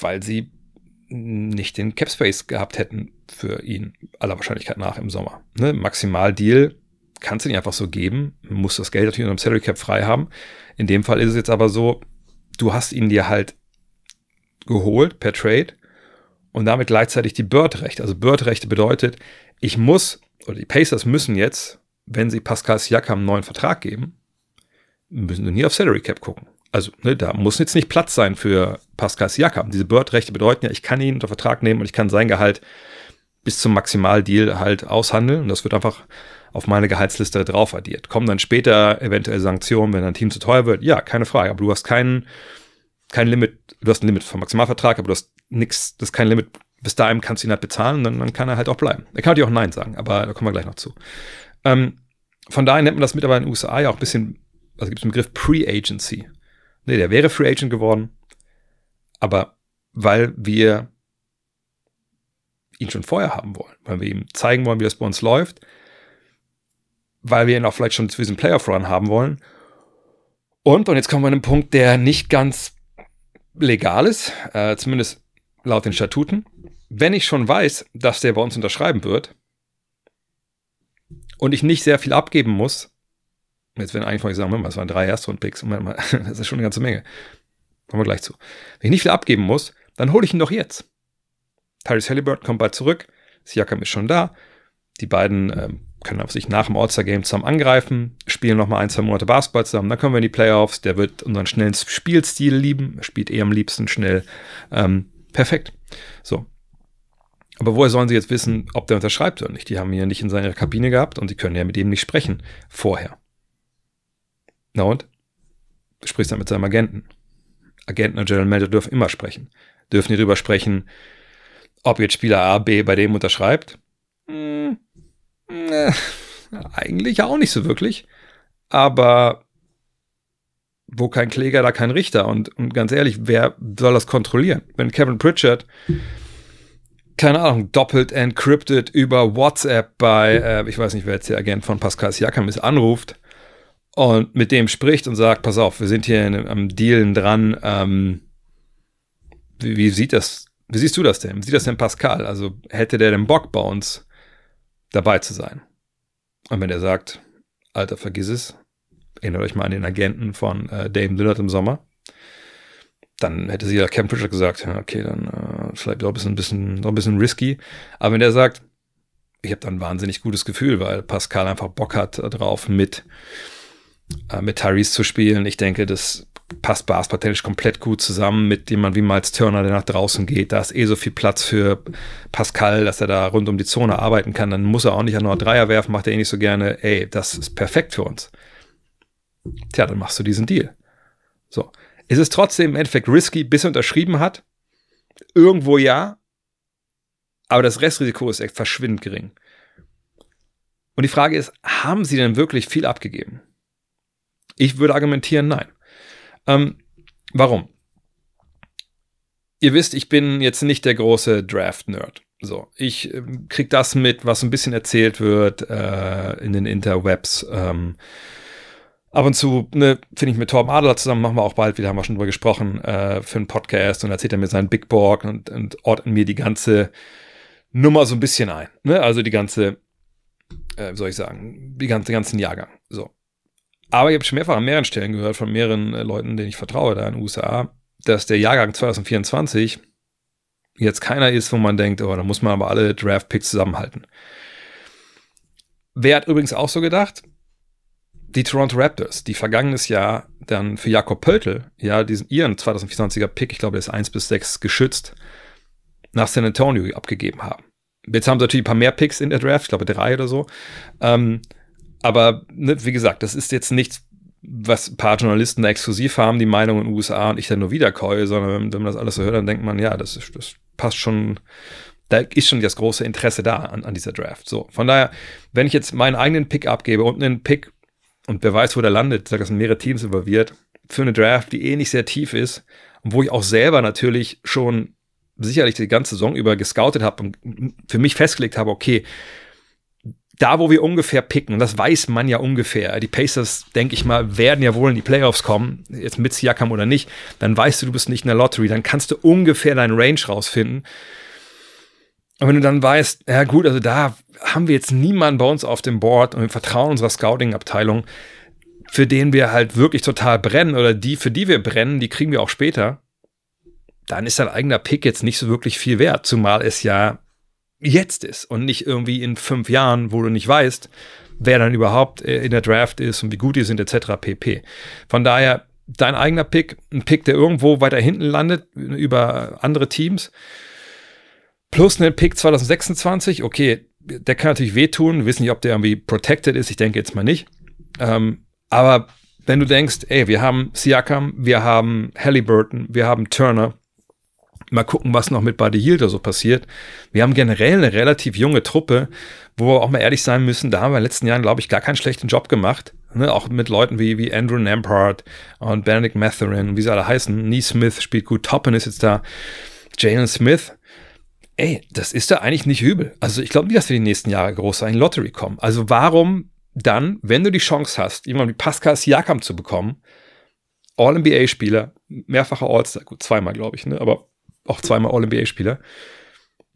weil sie nicht den Cap Space gehabt hätten für ihn, aller Wahrscheinlichkeit nach im Sommer. Ne? Maximal-Deal kannst du nicht einfach so geben, muss das Geld natürlich unter dem Salary Cap frei haben. In dem Fall ist es jetzt aber so, du hast ihn dir halt geholt per Trade und damit gleichzeitig die Bird-Rechte. Also Bird-Rechte bedeutet, ich muss, oder die Pacers müssen jetzt, wenn sie Pascal Siakam einen neuen Vertrag geben, müssen sie nie auf Salary Cap gucken. Also ne, da muss jetzt nicht Platz sein für Pascal Siakam. Diese Bird-Rechte bedeuten ja, ich kann ihn unter Vertrag nehmen und ich kann sein Gehalt bis zum Maximaldeal halt aushandeln. Und das wird einfach auf meine Gehaltsliste drauf addiert. Kommen dann später eventuell Sanktionen, wenn ein Team zu teuer wird? Ja, keine Frage. Aber du hast keinen kein Limit, du hast ein Limit vom Maximalvertrag, aber du hast nichts, das ist kein Limit. Bis dahin kannst du ihn halt bezahlen, dann, dann kann er halt auch bleiben. Er kann natürlich auch Nein sagen, aber da kommen wir gleich noch zu. Ähm, von daher nennt man das mittlerweile in den USA ja auch ein bisschen, also gibt es den Begriff Pre-Agency. Nee, der wäre Free Agent geworden, aber weil wir ihn schon vorher haben wollen, weil wir ihm zeigen wollen, wie das bei uns läuft, weil wir ihn auch vielleicht schon zu diesem Playoff-Run haben wollen. Und, und jetzt kommen wir an einen Punkt, der nicht ganz legal ist, äh, zumindest laut den Statuten. Wenn ich schon weiß, dass der bei uns unterschreiben wird und ich nicht sehr viel abgeben muss, jetzt werden eigentlich von euch sagen, das waren drei Erstrunden-Picks, das ist schon eine ganze Menge. Kommen wir gleich zu. Wenn ich nicht viel abgeben muss, dann hole ich ihn doch jetzt. Tyrese Halliburton kommt bald zurück, Siakam ist schon da, die beiden ähm, können auf sich nach dem All-Star-Game zusammen angreifen, spielen nochmal ein, zwei Monate Basketball zusammen, dann kommen wir in die Playoffs, der wird unseren schnellen Spielstil lieben, spielt eh am liebsten schnell. Ähm, perfekt. So. Aber woher sollen sie jetzt wissen, ob der unterschreibt oder nicht? Die haben ihn ja nicht in seiner Kabine gehabt und sie können ja mit ihm nicht sprechen vorher. Na und? Du sprichst dann mit seinem Agenten. Agenten und General Manager dürfen immer sprechen. Dürfen die darüber sprechen, ob jetzt Spieler A, B bei dem unterschreibt? Hm, äh, eigentlich auch nicht so wirklich. Aber wo kein Kläger, da kein Richter. Und, und ganz ehrlich, wer soll das kontrollieren? Wenn Kevin Pritchard, keine Ahnung, doppelt encrypted über WhatsApp bei, äh, ich weiß nicht, wer jetzt der Agent von Pascal Siakam ist, anruft und mit dem spricht und sagt, pass auf, wir sind hier in, am Dealen dran, ähm, wie, wie sieht das, wie siehst du das denn? Wie sieht das denn Pascal? Also hätte der den Bock bei uns dabei zu sein. Und wenn er sagt, Alter, vergiss es, erinnert euch mal an den Agenten von äh, Dame Lillard im Sommer, dann hätte sie ja Cam Pritchard gesagt, ja, okay, dann äh, vielleicht auch ein bisschen, bisschen, noch ein bisschen risky. Aber wenn der sagt, ich habe dann ein wahnsinnig gutes Gefühl, weil Pascal einfach Bock hat drauf, mit, äh, mit Tyrese zu spielen. Ich denke, das passt basketballtechnisch komplett gut zusammen mit jemand wie Miles Turner, der nach draußen geht. Da ist eh so viel Platz für Pascal, dass er da rund um die Zone arbeiten kann. Dann muss er auch nicht an nur Dreier werfen, macht er eh nicht so gerne. Ey, das ist perfekt für uns. Tja, dann machst du diesen Deal. So. Es ist trotzdem im Endeffekt risky, bis er unterschrieben hat. Irgendwo ja. Aber das Restrisiko ist echt verschwindend gering. Und die Frage ist, haben sie denn wirklich viel abgegeben? Ich würde argumentieren, nein. Ähm, warum? Ihr wisst, ich bin jetzt nicht der große Draft-Nerd. So, ich äh, krieg das mit, was ein bisschen erzählt wird äh, in den Interwebs. Ähm, ab und zu ne, finde ich mit Torben Adler zusammen, machen wir auch bald wieder, haben wir schon drüber gesprochen, äh, für einen Podcast und erzählt er mir seinen Big Borg und, und ordnet mir die ganze Nummer so ein bisschen ein. Ne? Also die ganze, äh, wie soll ich sagen, die ganze, ganzen Jahrgang. So. Aber ich habe schon mehrfach an mehreren Stellen gehört von mehreren äh, Leuten, denen ich vertraue, da in den USA, dass der Jahrgang 2024 jetzt keiner ist, wo man denkt, oh, da muss man aber alle Draft-Picks zusammenhalten. Wer hat übrigens auch so gedacht? Die Toronto Raptors, die vergangenes Jahr dann für Jakob Pöltl, ja, diesen ihren 2024er Pick, ich glaube, der ist 1 bis 6 geschützt, nach San Antonio abgegeben haben. Jetzt haben sie natürlich ein paar mehr Picks in der Draft, ich glaube drei oder so. Ähm, aber ne, wie gesagt, das ist jetzt nichts, was ein paar Journalisten exklusiv haben, die Meinung in den USA und ich dann nur wiederkäue, sondern wenn, wenn man das alles so hört, dann denkt man, ja, das, ist, das passt schon, da ist schon das große Interesse da an, an dieser Draft. So, von daher, wenn ich jetzt meinen eigenen Pick abgebe und einen Pick und wer weiß, wo der landet, da sind mehrere Teams involviert, für eine Draft, die eh nicht sehr tief ist und wo ich auch selber natürlich schon sicherlich die ganze Saison über gescoutet habe und für mich festgelegt habe, okay, da, wo wir ungefähr picken, das weiß man ja ungefähr, die Pacers, denke ich mal, werden ja wohl in die Playoffs kommen, jetzt mit Siakam oder nicht, dann weißt du, du bist nicht in der Lottery, dann kannst du ungefähr deinen Range rausfinden. Und wenn du dann weißt, ja gut, also da haben wir jetzt niemanden bei uns auf dem Board und wir vertrauen unserer Scouting-Abteilung, für den wir halt wirklich total brennen oder die, für die wir brennen, die kriegen wir auch später, dann ist dein eigener Pick jetzt nicht so wirklich viel wert, zumal es ja jetzt ist und nicht irgendwie in fünf Jahren, wo du nicht weißt, wer dann überhaupt äh, in der Draft ist und wie gut die sind, etc. pp. Von daher, dein eigener Pick, ein Pick, der irgendwo weiter hinten landet, über andere Teams, Plus einen Pick 2026, okay, der kann natürlich wehtun. Wissen nicht, ob der irgendwie protected ist. Ich denke jetzt mal nicht. Ähm, aber wenn du denkst, ey, wir haben Siakam, wir haben Halliburton, wir haben Turner, mal gucken, was noch mit Buddy Hield so passiert. Wir haben generell eine relativ junge Truppe, wo wir auch mal ehrlich sein müssen, da haben wir in den letzten Jahren, glaube ich, gar keinen schlechten Job gemacht. Ne? Auch mit Leuten wie, wie Andrew Nampart und Benedict Matherin, wie sie alle heißen. Nee Smith spielt gut, Toppen ist jetzt da, Jalen Smith. Ey, das ist da eigentlich nicht übel. Also ich glaube nicht, dass wir die nächsten Jahre groß in Lottery kommen. Also warum dann, wenn du die Chance hast, jemanden wie Pascal Siakam zu bekommen, All-NBA-Spieler, mehrfacher All-Star, gut, zweimal glaube ich, ne? aber auch zweimal All-NBA-Spieler,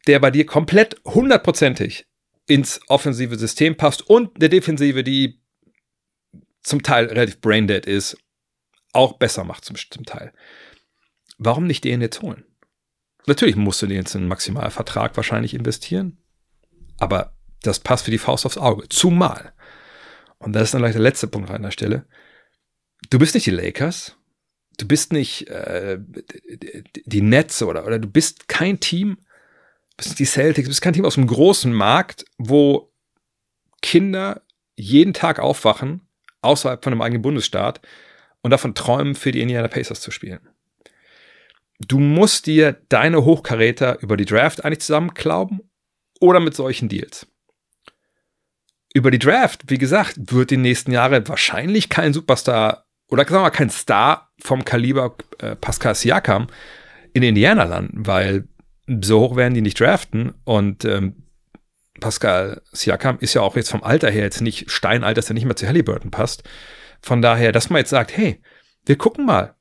der bei dir komplett hundertprozentig ins offensive System passt und der Defensive, die zum Teil relativ braindead ist, auch besser macht zum, zum Teil. Warum nicht den jetzt holen? Natürlich musst du den jetzt in einen Maximalvertrag wahrscheinlich investieren, aber das passt für die Faust aufs Auge. Zumal, und das ist dann gleich der letzte Punkt an der Stelle, du bist nicht die Lakers, du bist nicht äh, die Nets oder, oder du bist kein Team, bist die Celtics, du bist kein Team aus einem großen Markt, wo Kinder jeden Tag aufwachen, außerhalb von einem eigenen Bundesstaat, und davon träumen, für die Indiana Pacers zu spielen. Du musst dir deine Hochkaräter über die Draft eigentlich zusammenklauben oder mit solchen Deals. Über die Draft, wie gesagt, wird den nächsten Jahren wahrscheinlich kein Superstar oder sagen wir mal kein Star vom Kaliber äh, Pascal Siakam in Indiana landen, weil so hoch werden die nicht draften und ähm, Pascal Siakam ist ja auch jetzt vom Alter her jetzt nicht steinalt, dass er nicht mehr zu Halliburton passt. Von daher, dass man jetzt sagt, hey, wir gucken mal.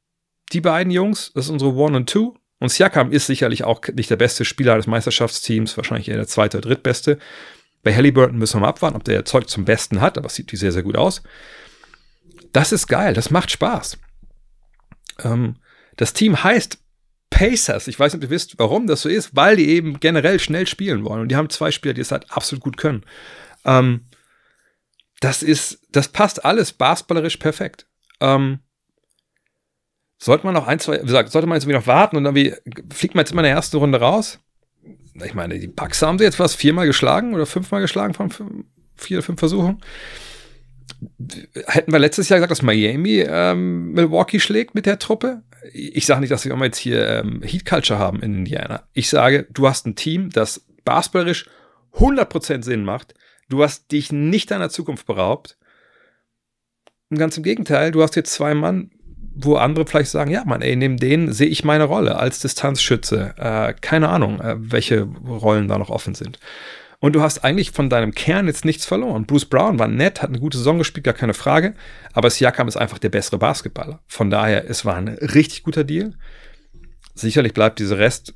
Die beiden Jungs, das ist unsere One und Two. Und Siakam ist sicherlich auch nicht der beste Spieler des Meisterschaftsteams, wahrscheinlich eher der zweite oder drittbeste. Bei Halliburton müssen wir mal abwarten, ob der Zeug zum Besten hat, aber es sieht sehr, sehr gut aus. Das ist geil, das macht Spaß. Ähm, das Team heißt Pacers. Ich weiß nicht, ob ihr wisst, warum das so ist, weil die eben generell schnell spielen wollen. Und die haben zwei Spieler, die es halt absolut gut können. Ähm, das ist, das passt alles basketballerisch perfekt. Ähm, sollte man noch ein, zwei, wie gesagt, sollte man jetzt wieder noch warten und dann wie, fliegt man jetzt immer in der ersten Runde raus? Ich meine, die Bucks haben sie jetzt was viermal geschlagen oder fünfmal geschlagen von vier oder fünf Versuchen hätten wir letztes Jahr gesagt, dass Miami ähm, Milwaukee schlägt mit der Truppe. Ich sage nicht, dass wir jetzt hier ähm, Heat Culture haben in Indiana. Ich sage, du hast ein Team, das basketballerisch 100% Sinn macht. Du hast dich nicht deiner Zukunft beraubt. Und ganz im Gegenteil, du hast jetzt zwei Mann, wo andere vielleicht sagen, ja, Mann, ey, neben denen sehe ich meine Rolle als Distanzschütze. Äh, keine Ahnung, äh, welche Rollen da noch offen sind. Und du hast eigentlich von deinem Kern jetzt nichts verloren. Bruce Brown war nett, hat eine gute Saison gespielt, gar keine Frage. Aber Siakam ist einfach der bessere Basketballer. Von daher, es war ein richtig guter Deal. Sicherlich bleibt dieser Rest,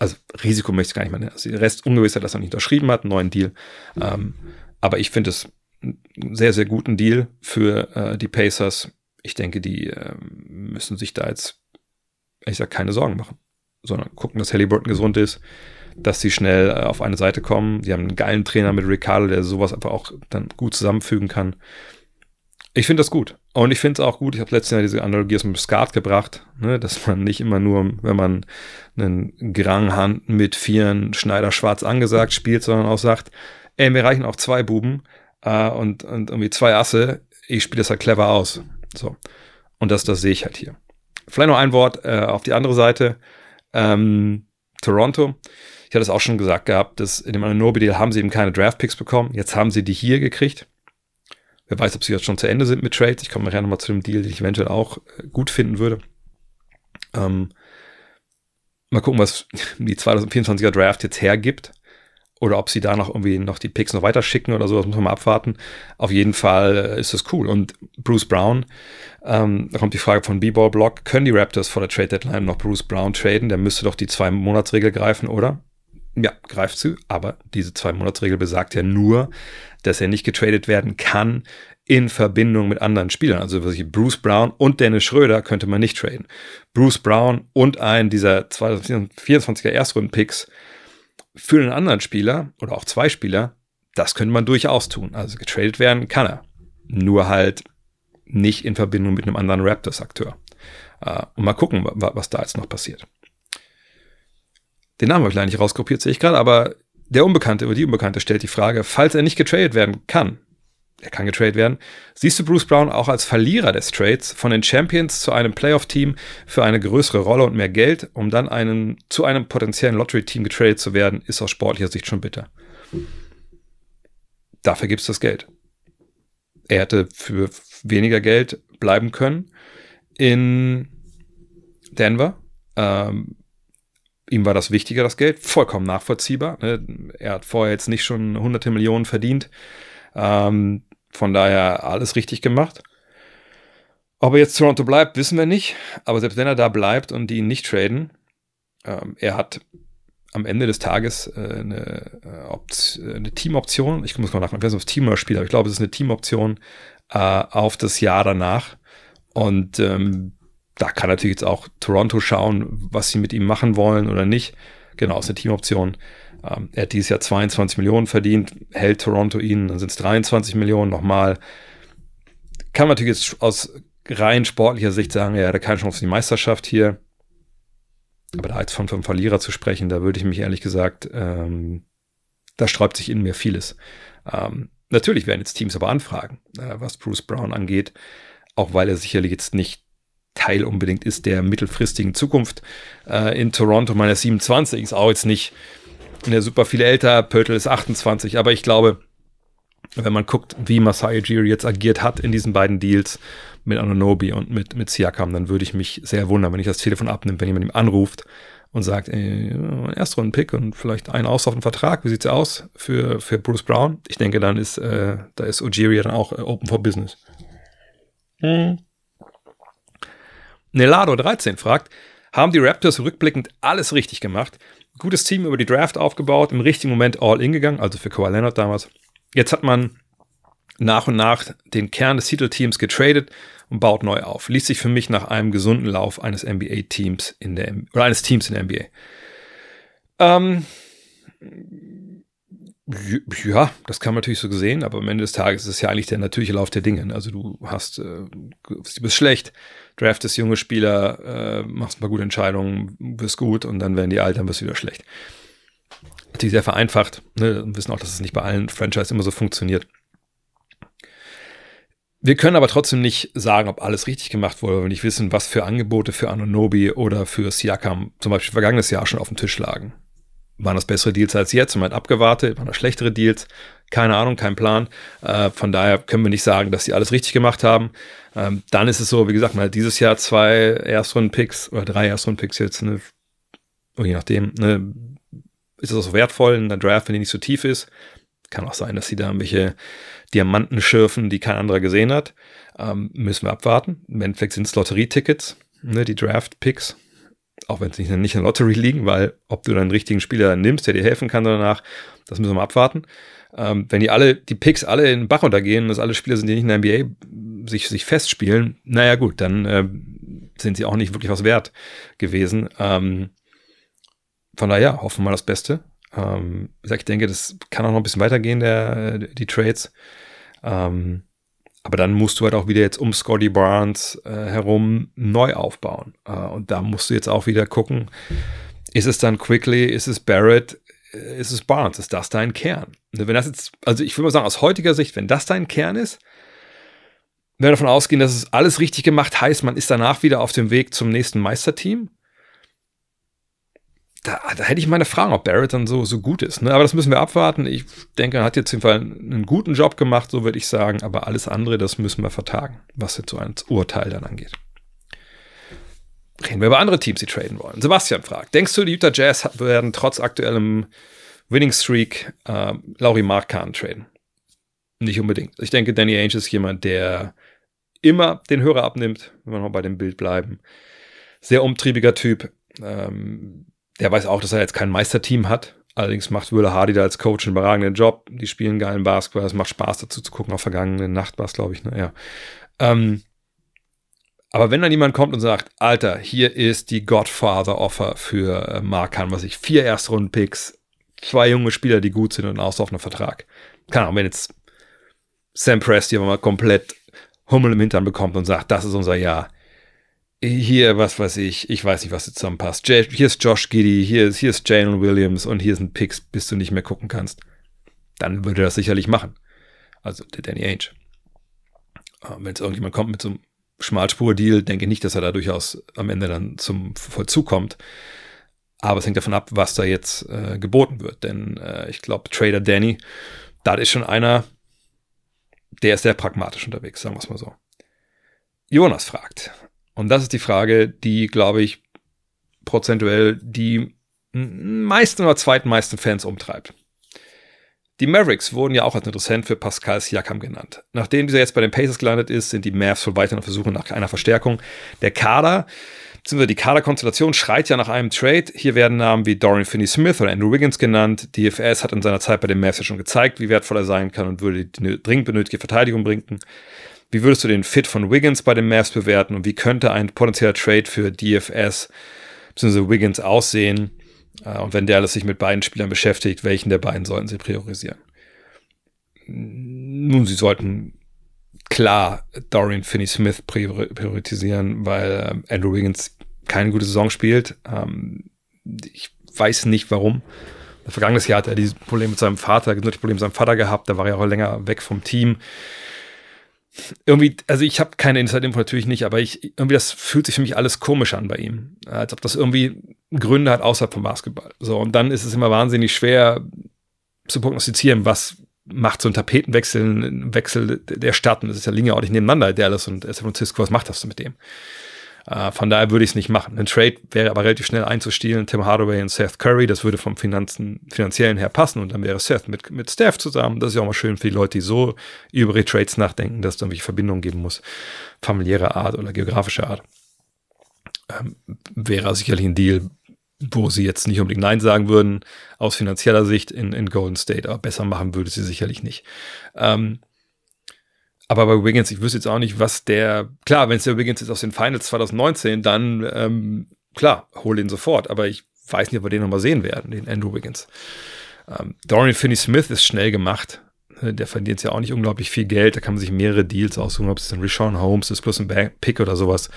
also Risiko möchte ich gar nicht mehr nennen, also der Rest Ungewissheit, dass er nicht unterschrieben hat, einen neuen Deal. Ähm, aber ich finde es einen sehr, sehr guten Deal für äh, die Pacers. Ich denke, die äh, müssen sich da jetzt, ich sag, keine Sorgen machen, sondern gucken, dass Halliburton gesund ist dass sie schnell äh, auf eine Seite kommen. Die haben einen geilen Trainer mit Ricardo, der sowas einfach auch dann gut zusammenfügen kann. Ich finde das gut. Und ich finde es auch gut, ich habe letztes Jahr diese Analogie aus dem Skat gebracht, ne, dass man nicht immer nur, wenn man einen Granghand mit Vieren Schneider schwarz angesagt spielt, sondern auch sagt, ey, mir reichen auch zwei Buben äh, und, und irgendwie zwei Asse, ich spiele das halt clever aus. So. Und das, das sehe ich halt hier. Vielleicht noch ein Wort äh, auf die andere Seite. Ähm, Toronto. Ich hatte es auch schon gesagt gehabt, dass in dem Anunobi-Deal haben sie eben keine Draft-Picks bekommen. Jetzt haben sie die hier gekriegt. Wer weiß, ob sie jetzt schon zu Ende sind mit Trades. Ich komme nachher nochmal zu dem Deal, den ich eventuell auch äh, gut finden würde. Ähm, mal gucken, was die 2024er Draft jetzt hergibt. Oder ob sie da noch irgendwie noch die Picks noch weiter schicken oder so, das muss man mal abwarten. Auf jeden Fall äh, ist das cool. Und Bruce Brown, ähm, da kommt die Frage von B-Ball-Block, können die Raptors vor der Trade Deadline noch Bruce Brown traden? Der müsste doch die Zwei-Monats-Regel greifen, oder? Ja, greift zu, aber diese Zwei-Monats-Regel besagt ja nur, dass er nicht getradet werden kann in Verbindung mit anderen Spielern. Also Bruce Brown und Dennis Schröder könnte man nicht traden. Bruce Brown und ein dieser 2024er Erstrunden-Picks für einen anderen Spieler oder auch zwei Spieler, das könnte man durchaus tun. Also getradet werden kann er. Nur halt nicht in Verbindung mit einem anderen Raptors-Akteur. Uh, und mal gucken, was da jetzt noch passiert. Den Namen habe ich leider nicht rauskopiert, sehe ich gerade, aber der Unbekannte oder die Unbekannte stellt die Frage, falls er nicht getradet werden kann, er kann getradet werden, siehst du Bruce Brown auch als Verlierer des Trades von den Champions zu einem Playoff-Team für eine größere Rolle und mehr Geld, um dann einen, zu einem potenziellen Lottery-Team getradet zu werden, ist aus sportlicher Sicht schon bitter. Dafür gibt es das Geld. Er hätte für weniger Geld bleiben können in Denver. Ähm, ihm war das wichtiger, das Geld, vollkommen nachvollziehbar. Ne? Er hat vorher jetzt nicht schon hunderte Millionen verdient. Ähm, von daher alles richtig gemacht. Ob er jetzt Toronto bleibt, wissen wir nicht. Aber selbst wenn er da bleibt und die ihn nicht traden, ähm, er hat am Ende des Tages äh, eine, äh, eine Teamoption. Ich muss mal nachdenken, ob es Team oder Spiel, aber ich glaube, es ist eine Teamoption äh, auf das Jahr danach. Und ähm, da kann natürlich jetzt auch Toronto schauen, was sie mit ihm machen wollen oder nicht. Genau, ist eine Teamoption. Ähm, er hat dieses Jahr 22 Millionen verdient, hält Toronto ihn, dann sind es 23 Millionen nochmal. Kann man natürlich jetzt aus rein sportlicher Sicht sagen, er hatte keine Chance auf die Meisterschaft hier. Aber da jetzt von, vom Verlierer zu sprechen, da würde ich mich ehrlich gesagt, ähm, da sträubt sich in mir vieles. Ähm, natürlich werden jetzt Teams aber anfragen, äh, was Bruce Brown angeht, auch weil er sicherlich jetzt nicht Teil unbedingt ist der mittelfristigen Zukunft. Äh, in Toronto meiner 27 ist auch jetzt nicht ja, super viel älter, Pöttl ist 28, aber ich glaube, wenn man guckt, wie Masai Ujiri jetzt agiert hat in diesen beiden Deals mit Anonobi und mit, mit Siakam, dann würde ich mich sehr wundern, wenn ich das Telefon abnimmt, wenn jemand ihm anruft und sagt, ey, Erstrunden-Pick und vielleicht einen auslaufenden Vertrag, wie sieht's aus für, für Bruce Brown? Ich denke, dann ist, äh, da ist Ujiri dann auch äh, open for business. Hm. Nelado13 fragt, haben die Raptors rückblickend alles richtig gemacht? Gutes Team über die Draft aufgebaut, im richtigen Moment all in gegangen, also für Kawhi Leonard damals. Jetzt hat man nach und nach den Kern des Titelteams getradet und baut neu auf. Liest sich für mich nach einem gesunden Lauf eines NBA-Teams in der oder eines Teams in der NBA. Ähm, ja, das kann man natürlich so sehen, aber am Ende des Tages ist es ja eigentlich der natürliche Lauf der Dinge. Also du hast, äh, du bist schlecht, draftest junge Spieler, äh, machst ein paar gute Entscheidungen, wirst gut und dann werden die alt, dann wirst du wieder schlecht. Natürlich sehr vereinfacht. Ne? Wir wissen auch, dass es nicht bei allen Franchise immer so funktioniert. Wir können aber trotzdem nicht sagen, ob alles richtig gemacht wurde, weil wir nicht wissen, was für Angebote für Anonobi oder für Siakam zum Beispiel vergangenes Jahr schon auf dem Tisch lagen. Waren das bessere Deals als jetzt? Man hat abgewartet. Waren das schlechtere Deals? Keine Ahnung, kein Plan. Äh, von daher können wir nicht sagen, dass sie alles richtig gemacht haben. Ähm, dann ist es so, wie gesagt, man hat dieses Jahr zwei Erstrunden-Picks oder drei Erstrunden-Picks jetzt, ne, je nachdem, ne, ist es auch wertvoll in der Draft, wenn die nicht so tief ist. Kann auch sein, dass sie da irgendwelche Diamanten schürfen, die kein anderer gesehen hat. Ähm, müssen wir abwarten. Im Endeffekt sind es Lotterietickets, ne, die Draft-Picks auch wenn es nicht, nicht in der Lottery liegen, weil ob du dann einen richtigen Spieler nimmst, der dir helfen kann danach, das müssen wir mal abwarten. Ähm, wenn die alle, die Picks alle in den Bach runtergehen und das alle Spieler sind, die nicht in der NBA sich, sich festspielen, naja gut, dann äh, sind sie auch nicht wirklich was wert gewesen. Ähm, von daher hoffen wir mal das Beste. Ähm, ich denke, das kann auch noch ein bisschen weitergehen, der, die Trades. Ähm, aber dann musst du halt auch wieder jetzt um Scotty Barnes äh, herum neu aufbauen. Äh, und da musst du jetzt auch wieder gucken, ist es dann Quickly, ist es Barrett, äh, ist es Barnes, ist das dein Kern? Wenn das jetzt, also ich würde mal sagen, aus heutiger Sicht, wenn das dein Kern ist, wenn wir davon ausgehen, dass es alles richtig gemacht heißt, man ist danach wieder auf dem Weg zum nächsten Meisterteam, da, da, hätte ich meine Fragen, ob Barrett dann so, so gut ist. Ne? Aber das müssen wir abwarten. Ich denke, er hat jetzt auf jeden Fall einen guten Job gemacht, so würde ich sagen. Aber alles andere, das müssen wir vertagen, was jetzt so ein Urteil dann angeht. Reden wir über andere Teams, die traden wollen. Sebastian fragt: Denkst du, die Utah Jazz werden trotz aktuellem Winning Streak äh, Laurie Markan traden? Nicht unbedingt. Ich denke, Danny Ainge ist jemand, der immer den Hörer abnimmt, wenn wir noch bei dem Bild bleiben. Sehr umtriebiger Typ. Ähm, der weiß auch, dass er jetzt kein Meisterteam hat. Allerdings macht Wille Hardy da als Coach einen überragenden Job. Die spielen geilen Basketball. Es macht Spaß dazu zu gucken. Auf vergangene Nacht war es, glaube ich. Ne? Ja. Ähm, aber wenn dann jemand kommt und sagt, Alter, hier ist die Godfather-Offer für äh, Markan, was ich, vier Erstrunden-Picks, zwei junge Spieler, die gut sind und einen Vertrag. Keine Ahnung, wenn jetzt Sam Presti aber mal komplett Hummel im Hintern bekommt und sagt, das ist unser Jahr, hier, was weiß ich, ich weiß nicht, was zusammenpasst. Hier ist Josh Giddy, hier ist, hier ist Jalen Williams und hier sind Picks, bis du nicht mehr gucken kannst. Dann würde er das sicherlich machen. Also der Danny Ainge. Ähm, wenn es irgendjemand kommt mit so einem Schmalspur-Deal, denke ich nicht, dass er da durchaus am Ende dann zum Vollzug kommt. Aber es hängt davon ab, was da jetzt äh, geboten wird. Denn äh, ich glaube, Trader Danny, da ist schon einer, der ist sehr pragmatisch unterwegs, sagen wir es mal so. Jonas fragt, und das ist die Frage, die, glaube ich, prozentuell die meisten oder zweitmeisten Fans umtreibt. Die Mavericks wurden ja auch als Interessent für Pascal Siakam genannt. Nachdem dieser jetzt bei den Pacers gelandet ist, sind die Mavs wohl weiter auf der Suche nach einer Verstärkung. Der Kader, beziehungsweise die Kaderkonstellation schreit ja nach einem Trade. Hier werden Namen wie Dorian Finney-Smith oder Andrew Wiggins genannt. DFS hat in seiner Zeit bei den Mavs ja schon gezeigt, wie wertvoll er sein kann und würde die dringend benötigte Verteidigung bringen. Wie würdest du den Fit von Wiggins bei den Mavs bewerten und wie könnte ein potenzieller Trade für DFS bzw. Wiggins aussehen? Äh, und wenn Dallas sich mit beiden Spielern beschäftigt, welchen der beiden sollten sie priorisieren? Nun, sie sollten klar Dorian Finney-Smith priorisieren, weil ähm, Andrew Wiggins keine gute Saison spielt. Ähm, ich weiß nicht warum. Vergangenes Jahr hat er dieses Problem mit seinem Vater, gesundheitliche Probleme mit seinem Vater gehabt, da war er auch länger weg vom Team irgendwie, also ich habe keine Inside-Info natürlich nicht, aber ich, irgendwie das fühlt sich für mich alles komisch an bei ihm. Als ob das irgendwie Gründe hat außerhalb vom Basketball. So, und dann ist es immer wahnsinnig schwer zu prognostizieren, was macht so ein Tapetenwechsel, ein Wechsel der Stadt. Und das ist ja liegen ja nicht nebeneinander, Dallas und San Francisco. Was macht das mit dem? Uh, von daher würde ich es nicht machen. Ein Trade wäre aber relativ schnell einzustielen. Tim Hardaway und Seth Curry, das würde vom Finanzen, finanziellen her passen und dann wäre Seth mit, mit Steph zusammen. Das ist ja auch mal schön für die Leute, die so über ihre Trades nachdenken, dass es irgendwelche Verbindungen geben muss. Familiäre Art oder geografische Art. Ähm, wäre sicherlich ein Deal, wo sie jetzt nicht unbedingt Nein sagen würden, aus finanzieller Sicht in, in Golden State, aber besser machen würde sie sicherlich nicht. Ähm, aber bei Wiggins, ich wüsste jetzt auch nicht, was der, klar, wenn es der Wiggins ist aus den Finals 2019, dann, ähm, klar, hol ihn sofort. Aber ich weiß nicht, ob wir den nochmal sehen werden, den Andrew Wiggins. Ähm, Dorian Finney-Smith ist schnell gemacht. Äh, der verdient ja auch nicht unglaublich viel Geld. Da kann man sich mehrere Deals aussuchen, ob es ein Rishon Holmes ist, plus ein Pick oder sowas.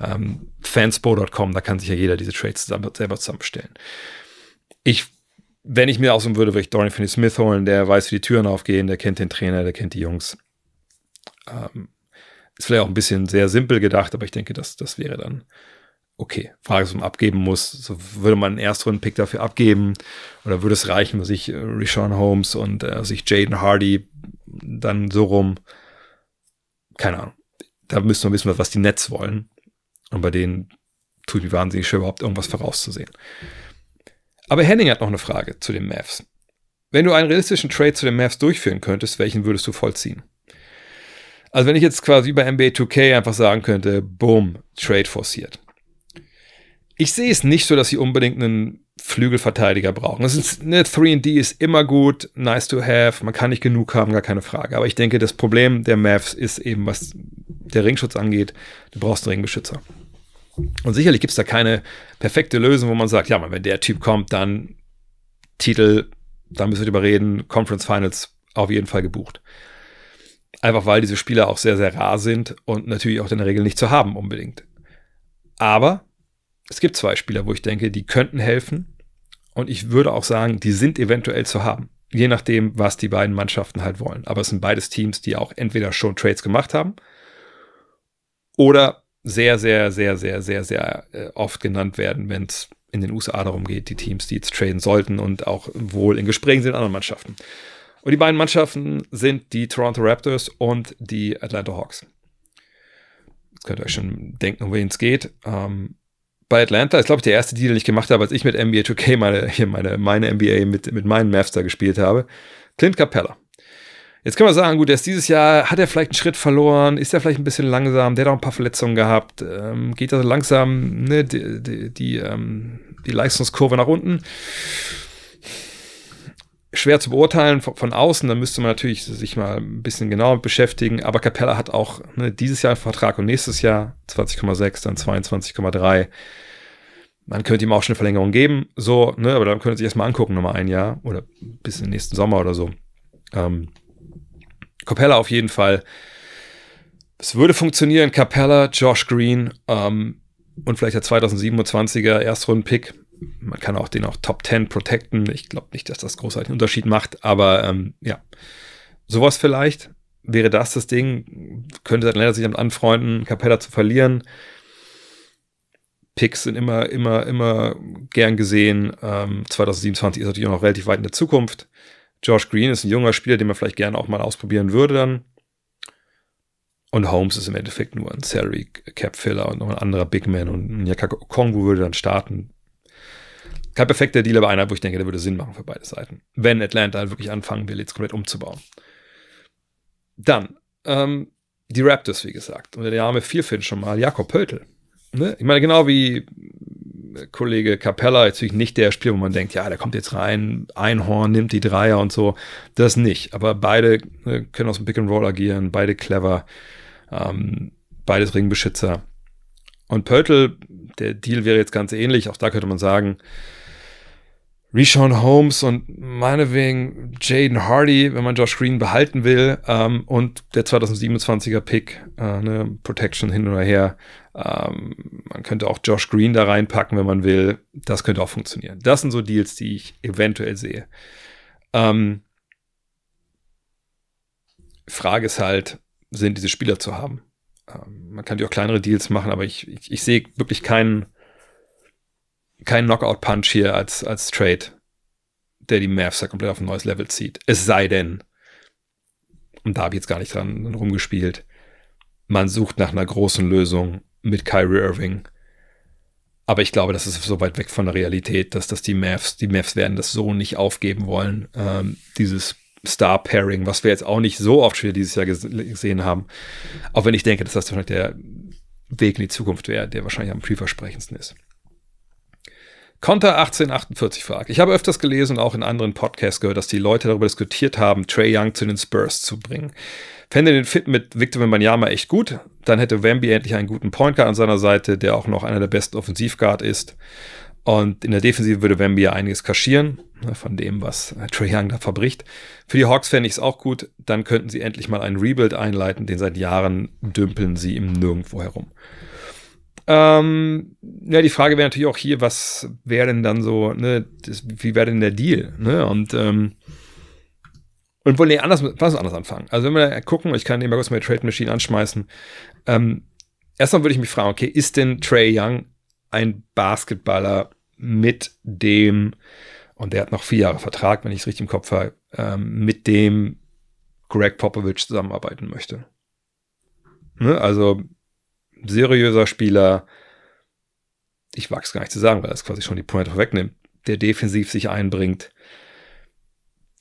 Ähm, fanspo.com, da kann sich ja jeder diese Trades zusammen, selber zusammenstellen. Ich, wenn ich mir aussuchen würde, würde ich Dorian Finney-Smith holen. Der weiß, wie die Türen aufgehen, der kennt den Trainer, der kennt die Jungs. Ähm, ist vielleicht auch ein bisschen sehr simpel gedacht, aber ich denke, dass das wäre dann okay. Frage ist, ob man abgeben muss. So würde man einen Erstrunden-Pick dafür abgeben oder würde es reichen, was ich äh, Rishon Holmes und äh, sich Jaden Hardy dann so rum. Keine Ahnung. Da müsste man wissen, was die Nets wollen. Und bei denen tut mir wahnsinnig schwer, überhaupt irgendwas vorauszusehen. Aber Henning hat noch eine Frage zu den Mavs. Wenn du einen realistischen Trade zu den Mavs durchführen könntest, welchen würdest du vollziehen? Also wenn ich jetzt quasi über NBA 2K einfach sagen könnte, boom, Trade forciert. Ich sehe es nicht so, dass sie unbedingt einen Flügelverteidiger brauchen. Das ist, eine 3D ist immer gut, nice to have, man kann nicht genug haben, gar keine Frage. Aber ich denke, das Problem der Mavs ist eben, was der Ringschutz angeht, du brauchst einen Ringbeschützer. Und sicherlich gibt es da keine perfekte Lösung, wo man sagt, ja, wenn der Typ kommt, dann Titel, dann müssen wir drüber reden, Conference Finals auf jeden Fall gebucht. Einfach weil diese Spieler auch sehr, sehr rar sind und natürlich auch in der Regel nicht zu haben unbedingt. Aber es gibt zwei Spieler, wo ich denke, die könnten helfen. Und ich würde auch sagen, die sind eventuell zu haben. Je nachdem, was die beiden Mannschaften halt wollen. Aber es sind beides Teams, die auch entweder schon Trades gemacht haben oder sehr, sehr, sehr, sehr, sehr, sehr äh, oft genannt werden, wenn es in den USA darum geht, die Teams, die jetzt traden sollten und auch wohl in Gesprächen sind mit anderen Mannschaften. Und die beiden Mannschaften sind die Toronto Raptors und die Atlanta Hawks. Jetzt könnt ihr euch schon denken, um wen es geht. Ähm, bei Atlanta ist, glaube ich, der erste Deal, den ich gemacht habe, als ich mit NBA 2K meine, hier meine, meine NBA mit, mit meinen Mavs da gespielt habe. Clint Capella. Jetzt können wir sagen, gut, er ist dieses Jahr, hat er vielleicht einen Schritt verloren, ist er vielleicht ein bisschen langsam, der hat auch ein paar Verletzungen gehabt, ähm, geht also langsam ne, die, die, die, ähm, die Leistungskurve nach unten schwer zu beurteilen von, von, außen. Da müsste man natürlich sich mal ein bisschen genauer beschäftigen. Aber Capella hat auch ne, dieses Jahr einen Vertrag und nächstes Jahr 20,6, dann 22,3. Man könnte ihm auch schon eine Verlängerung geben, so, ne, aber dann könnte sich erstmal angucken, nochmal ein Jahr oder bis in den nächsten Sommer oder so. Ähm, Capella auf jeden Fall. Es würde funktionieren. Capella, Josh Green, ähm, und vielleicht der 2027er Erstrunden-Pick. Man kann auch den auch Top 10 protecten. Ich glaube nicht, dass das großartig einen Unterschied macht, aber ähm, ja, sowas vielleicht. Wäre das das Ding? Könnte Atlanta sich damit anfreunden, Capella zu verlieren? Picks sind immer, immer, immer gern gesehen. Ähm, 2027 ist natürlich auch noch relativ weit in der Zukunft. Josh Green ist ein junger Spieler, den man vielleicht gerne auch mal ausprobieren würde dann. Und Holmes ist im Endeffekt nur ein Salary Cap Filler und noch ein anderer Big Man und Nyaka Kongu würde dann starten. Kein perfekter Deal, aber einer, wo ich denke, der würde Sinn machen für beide Seiten. Wenn Atlanta halt wirklich anfangen will, jetzt komplett umzubauen. Dann, ähm, die Raptors, wie gesagt. Und der Name fiel schon mal, Jakob Pöltl. Ne? Ich meine, genau wie Kollege Capella, jetzt natürlich nicht der Spiel, wo man denkt, ja, der kommt jetzt rein, Einhorn, nimmt die Dreier und so. Das nicht. Aber beide ne, können aus dem Pick and Roll agieren, beide clever. Ähm, beides Ringbeschützer. Und Pöltl, der Deal wäre jetzt ganz ähnlich. Auch da könnte man sagen, Rishon Holmes und meinetwegen Jaden Hardy, wenn man Josh Green behalten will, ähm, und der 2027er Pick, äh, ne, Protection hin oder her. Ähm, man könnte auch Josh Green da reinpacken, wenn man will. Das könnte auch funktionieren. Das sind so Deals, die ich eventuell sehe. Ähm, Frage ist halt, sind diese Spieler zu haben? Ähm, man kann ja auch kleinere Deals machen, aber ich, ich, ich sehe wirklich keinen kein Knockout-Punch hier als, als Trade, der die Mavs da komplett auf ein neues Level zieht. Es sei denn, und da habe ich jetzt gar nicht dran rumgespielt, man sucht nach einer großen Lösung mit Kyrie Irving. Aber ich glaube, das ist so weit weg von der Realität, dass das die Mavs, die Mavs werden das so nicht aufgeben wollen. Ähm, dieses Star-Pairing, was wir jetzt auch nicht so oft schon dieses Jahr gesehen haben. Auch wenn ich denke, dass das wahrscheinlich der Weg in die Zukunft wäre, der wahrscheinlich am vielversprechendsten ist. Konter 1848 fragt. Ich habe öfters gelesen und auch in anderen Podcasts gehört, dass die Leute darüber diskutiert haben, Trey Young zu den Spurs zu bringen. Fände den Fit mit Victor Wembanyama echt gut. Dann hätte Wemby endlich einen guten Point Guard an seiner Seite, der auch noch einer der besten Offensivguard ist. Und in der Defensive würde Wemby ja einiges kaschieren, ne, von dem, was Trey Young da verbricht. Für die Hawks fände ich es auch gut. Dann könnten sie endlich mal einen Rebuild einleiten, den seit Jahren dümpeln sie im Nirgendwo herum. Ähm, ja, die Frage wäre natürlich auch hier, was wäre denn dann so, ne, das, wie wäre denn der Deal? Ne? Und, ähm, und wollen nee, anders, was anders anfangen. Also wenn wir gucken, ich kann mal kurz mal Trade Machine anschmeißen. Ähm, erstmal würde ich mich fragen, okay, ist denn Trey Young ein Basketballer mit dem, und der hat noch vier Jahre Vertrag, wenn ich es richtig im Kopf habe, ähm, mit dem Greg Popovich zusammenarbeiten möchte? Ne? Also seriöser Spieler, ich wage es gar nicht zu sagen, weil das quasi schon die Pointe vorwegnimmt, der defensiv sich einbringt,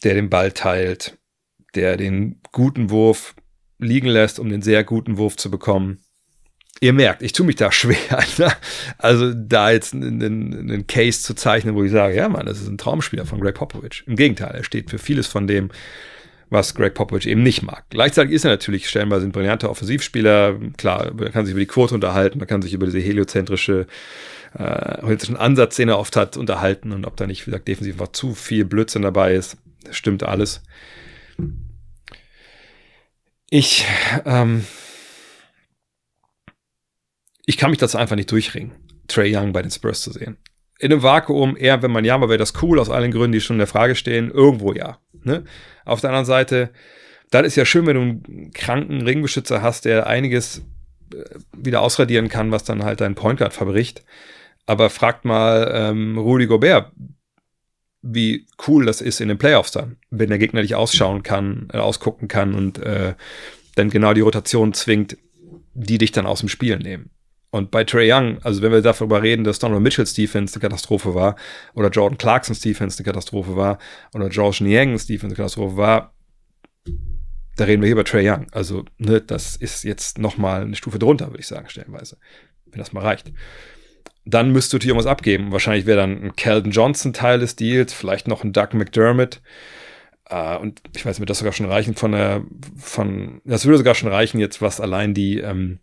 der den Ball teilt, der den guten Wurf liegen lässt, um den sehr guten Wurf zu bekommen. Ihr merkt, ich tue mich da schwer. Ne? Also da jetzt einen, einen Case zu zeichnen, wo ich sage, ja Mann, das ist ein Traumspieler von Greg Popovich. Im Gegenteil, er steht für vieles von dem, was Greg Popovich eben nicht mag. Gleichzeitig ist er natürlich stellenweise ein brillanter Offensivspieler. Klar, man kann sich über die Quote unterhalten, man kann sich über diese heliozentrische äh, holistischen Ansatz, den er oft hat, unterhalten und ob da nicht, wie gesagt, defensiv einfach zu viel Blödsinn dabei ist. Das stimmt alles. Ich, ähm, ich kann mich dazu einfach nicht durchringen, Trey Young bei den Spurs zu sehen. In einem Vakuum, eher, wenn man ja, mal wäre das cool, aus allen Gründen, die schon in der Frage stehen, irgendwo ja. Ne? Auf der anderen Seite, dann ist ja schön, wenn du einen kranken Ringbeschützer hast, der einiges äh, wieder ausradieren kann, was dann halt dein Point Guard verbricht. Aber fragt mal ähm, Rudy Gobert, wie cool das ist in den Playoffs dann, wenn der Gegner dich ausschauen kann, äh, ausgucken kann und äh, dann genau die Rotation zwingt, die dich dann aus dem Spiel nehmen. Und bei Trey Young, also wenn wir darüber reden, dass Donovan Mitchells Defense eine Katastrophe war, oder Jordan Clarksons Defense eine Katastrophe war, oder George Niangs Defense eine Katastrophe war, da reden wir hier über Trey Young. Also, ne, das ist jetzt nochmal eine Stufe drunter, würde ich sagen, stellenweise. Wenn das mal reicht. Dann müsstest du dir irgendwas abgeben. Wahrscheinlich wäre dann ein Calvin Johnson Teil des Deals, vielleicht noch ein Doug McDermott. Uh, und ich weiß, wird das sogar schon reichen von der, von, das würde sogar schon reichen jetzt, was allein die, ähm,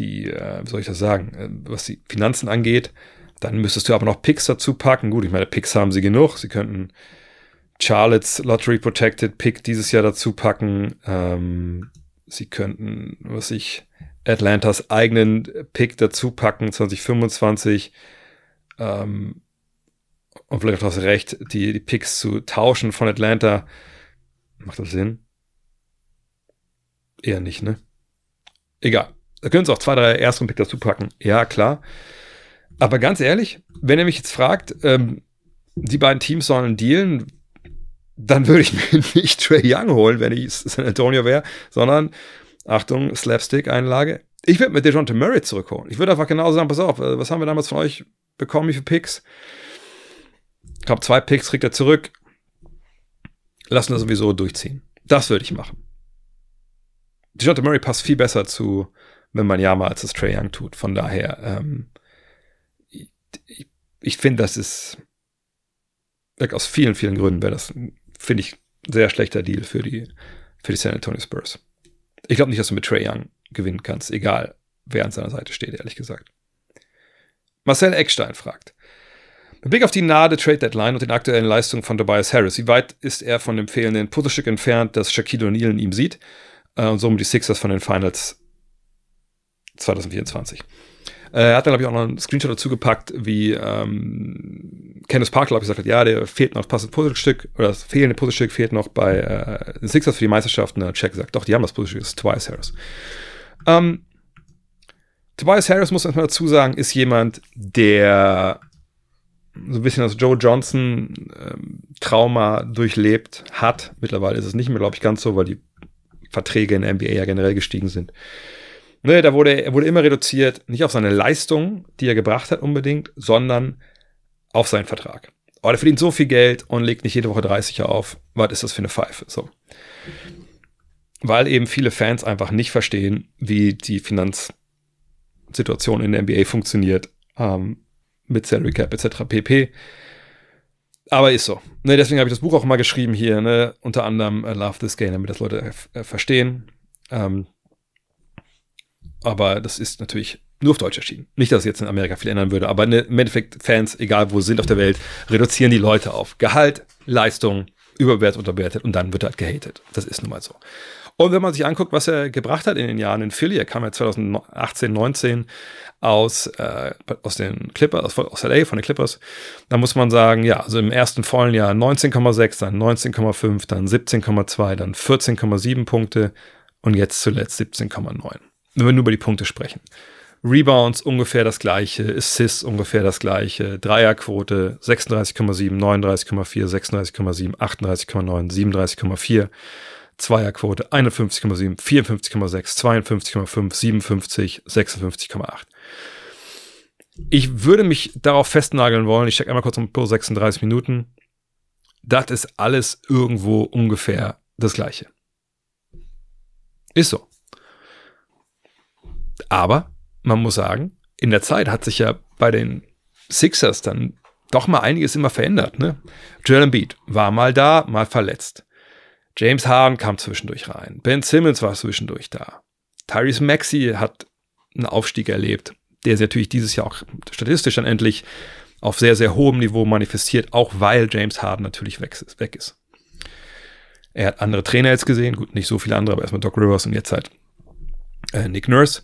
die, äh, wie soll ich das sagen, äh, was die Finanzen angeht. Dann müsstest du aber noch Picks dazu packen. Gut, ich meine, Picks haben sie genug. Sie könnten Charlottes Lottery Protected Pick dieses Jahr dazu packen. Ähm, sie könnten, was ich, Atlantas eigenen Pick dazu packen, 2025. Ähm, und vielleicht hast du recht, die, die Picks zu tauschen von Atlanta. Macht das Sinn? Eher nicht, ne? Egal. Da können Sie auch zwei, drei Erstrunden-Pick dazu packen. Ja, klar. Aber ganz ehrlich, wenn ihr mich jetzt fragt, ähm, die beiden Teams sollen dealen, dann würde ich mir nicht Trey Young holen, wenn ich San Antonio wäre, sondern, Achtung, Slapstick-Einlage, ich würde mit DeJounte Murray zurückholen. Ich würde einfach genau sagen, pass auf, äh, was haben wir damals von euch bekommen, wie viele Picks? Ich glaube, zwei Picks kriegt er zurück. Lassen wir sowieso durchziehen. Das würde ich machen. DeJounte Murray passt viel besser zu Wembanyama, als es Trey Young tut. Von daher, ähm, ich, ich finde, das ist aus vielen, vielen Gründen wäre das, finde ich, sehr schlechter Deal für die, für die San Antonio Spurs. Ich glaube nicht, dass du mit Trey Young gewinnen kannst, egal wer an seiner Seite steht, ehrlich gesagt. Marcel Eckstein fragt, mit Blick auf die nahe Trade Deadline und den aktuellen Leistungen von Tobias Harris, wie weit ist er von dem fehlenden Puzzlestück entfernt, das Shaquille O'Neal in ihm sieht äh, und somit die Sixers von den Finals 2024? Äh, er hat dann, glaube ich, auch noch einen Screenshot dazu gepackt, wie ähm, Kenneth Parker, glaube ich, gesagt hat, ja, der fehlt noch das passende Puzzlestück, oder das fehlende Puzzlestück fehlt noch bei äh, Sixers für die Meisterschaft. Und Check sagt, doch, die haben das Puzzlestück, das ist Tobias Harris. Ähm, Tobias Harris, muss man dazu sagen, ist jemand, der so ein bisschen das Joe Johnson ähm, durchlebt hat. Mittlerweile ist es nicht mehr, glaube ich, ganz so, weil die Verträge in der NBA ja generell gestiegen sind. Ne, da wurde er wurde immer reduziert, nicht auf seine Leistung, die er gebracht hat unbedingt, sondern auf seinen Vertrag. Oh, der verdient so viel Geld und legt nicht jede Woche 30er auf. Was ist das für eine Pfeife? So. Weil eben viele Fans einfach nicht verstehen, wie die Finanzsituation in der NBA funktioniert, ähm, mit Salary Cap etc. pp. Aber ist so. Ne, deswegen habe ich das Buch auch mal geschrieben hier, ne, unter anderem uh, Love This Game, damit das Leute äh, verstehen. Ähm, aber das ist natürlich nur auf Deutsch erschienen. Nicht, dass es jetzt in Amerika viel ändern würde, aber im Endeffekt Fans, egal wo sie sind auf der Welt, reduzieren die Leute auf Gehalt, Leistung, überbewertet, unterbewertet und dann wird halt gehatet. Das ist nun mal so. Und wenn man sich anguckt, was er gebracht hat in den Jahren in Philly, er kam ja 2018, 19 aus, äh, aus den Clippers, aus, aus LA, von den Clippers, da muss man sagen, ja, also im ersten vollen Jahr 19,6, dann 19,5, dann 17,2, dann 14,7 Punkte und jetzt zuletzt 17,9 wenn wir nur über die Punkte sprechen. Rebounds ungefähr das gleiche, Assists ungefähr das gleiche, Dreierquote 36,7, 39,4, 36,7, 38,9, 37,4, Zweierquote 51,7, 54,6, 52,5, 57, 56,8. Ich würde mich darauf festnageln wollen, ich stecke einmal kurz um pro 36 Minuten. Das ist alles irgendwo ungefähr das gleiche. Ist so. Aber man muss sagen, in der Zeit hat sich ja bei den Sixers dann doch mal einiges immer verändert. Ne? Joel Embiid war mal da, mal verletzt. James Harden kam zwischendurch rein. Ben Simmons war zwischendurch da. Tyrese Maxey hat einen Aufstieg erlebt, der sich natürlich dieses Jahr auch statistisch dann endlich auf sehr, sehr hohem Niveau manifestiert, auch weil James Harden natürlich weg ist. Er hat andere Trainer jetzt gesehen, gut, nicht so viele andere, aber erstmal Doc Rivers und jetzt halt äh, Nick Nurse.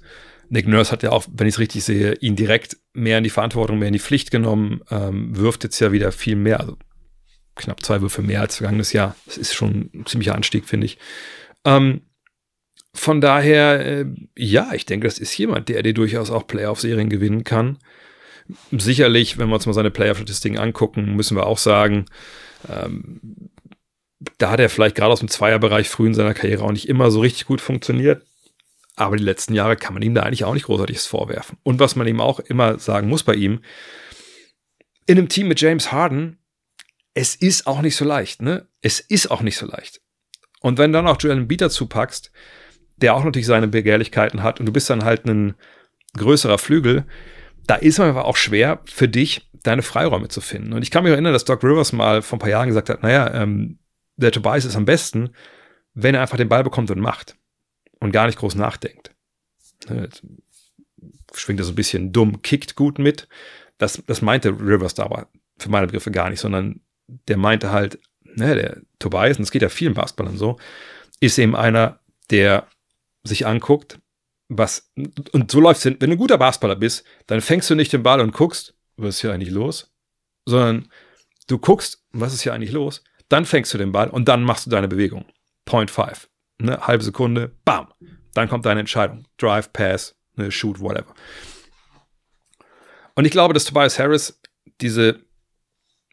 Nick Nurse hat ja auch, wenn ich es richtig sehe, ihn direkt mehr in die Verantwortung, mehr in die Pflicht genommen, ähm, wirft jetzt ja wieder viel mehr, also knapp zwei Würfe mehr als vergangenes Jahr. Das ist schon ein ziemlicher Anstieg, finde ich. Ähm, von daher, äh, ja, ich denke, das ist jemand, der dir durchaus auch Playoff-Serien gewinnen kann. Sicherlich, wenn wir uns mal seine Playoff-Statistiken angucken, müssen wir auch sagen, ähm, da hat er vielleicht gerade aus dem Zweierbereich früh in seiner Karriere auch nicht immer so richtig gut funktioniert. Aber die letzten Jahre kann man ihm da eigentlich auch nicht großartiges vorwerfen. Und was man ihm auch immer sagen muss bei ihm, in einem Team mit James Harden, es ist auch nicht so leicht, ne? Es ist auch nicht so leicht. Und wenn du dann auch Joel Embiid dazu packst, der auch natürlich seine Begehrlichkeiten hat und du bist dann halt ein größerer Flügel, da ist man aber auch schwer für dich, deine Freiräume zu finden. Und ich kann mich erinnern, dass Doc Rivers mal vor ein paar Jahren gesagt hat, naja, ähm, der Tobias ist am besten, wenn er einfach den Ball bekommt und macht und gar nicht groß nachdenkt. Ne, schwingt das so ein bisschen dumm, kickt gut mit. Das, das meinte Rivers da aber für meine Begriffe gar nicht, sondern der meinte halt, ne, der Tobias, und es geht ja vielen Basketballern so, ist eben einer, der sich anguckt, was, und so läuft es hin, wenn du ein guter Basketballer bist, dann fängst du nicht den Ball und guckst, was ist hier eigentlich los, sondern du guckst, was ist hier eigentlich los, dann fängst du den Ball und dann machst du deine Bewegung. Point five. Ne, halbe Sekunde, bam. Dann kommt deine Entscheidung. Drive, Pass, ne, Shoot, whatever. Und ich glaube, dass Tobias Harris diese,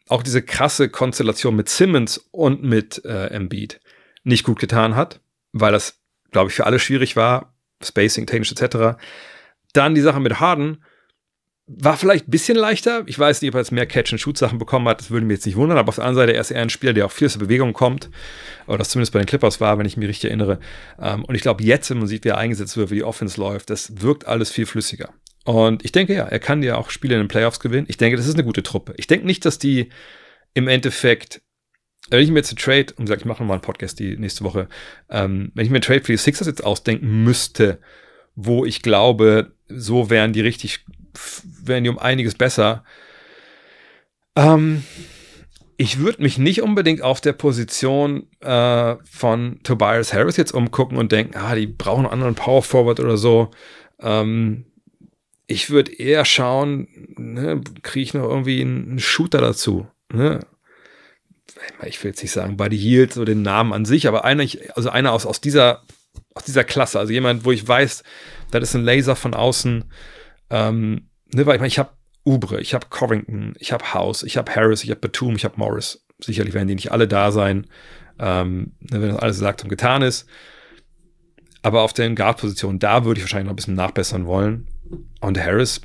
auch diese krasse Konstellation mit Simmons und mit äh, Embiid nicht gut getan hat, weil das, glaube ich, für alle schwierig war, Spacing, technisch etc. Dann die Sache mit Harden war vielleicht ein bisschen leichter. Ich weiß nicht, ob er jetzt mehr Catch-and-Shoot-Sachen bekommen hat. Das würde mich jetzt nicht wundern. Aber auf der anderen Seite, er ist eher ein Spieler, der auch viel der Bewegung kommt. Oder das zumindest bei den Clippers war, wenn ich mich richtig erinnere. Ähm, und ich glaube, jetzt, wenn man sieht, wie er eingesetzt wird, wie die Offense läuft, das wirkt alles viel flüssiger. Und ich denke, ja, er kann ja auch Spiele in den Playoffs gewinnen. Ich denke, das ist eine gute Truppe. Ich denke nicht, dass die im Endeffekt, wenn ich mir jetzt einen Trade, und gesagt, ich mache nochmal einen Podcast die nächste Woche, ähm, wenn ich mir einen Trade für die Sixers jetzt ausdenken müsste, wo ich glaube, so wären die richtig, wären die um einiges besser. Ähm, ich würde mich nicht unbedingt auf der Position äh, von Tobias Harris jetzt umgucken und denken, ah, die brauchen einen anderen Power Forward oder so. Ähm, ich würde eher schauen, ne, kriege ich noch irgendwie einen Shooter dazu. Ne? Ich will jetzt nicht sagen Buddy Hield, so den Namen an sich, aber einer, also einer aus, aus, dieser, aus dieser Klasse, also jemand, wo ich weiß, das ist ein Laser von außen. Ähm, ne, weil ich meine, ich habe Ubre, ich habe Covington, ich habe House, ich habe Harris, ich habe Batum, ich habe Morris. Sicherlich werden die nicht alle da sein, ähm, ne, wenn das alles gesagt und getan ist. Aber auf den Guard-Positionen, da würde ich wahrscheinlich noch ein bisschen nachbessern wollen. Und Harris,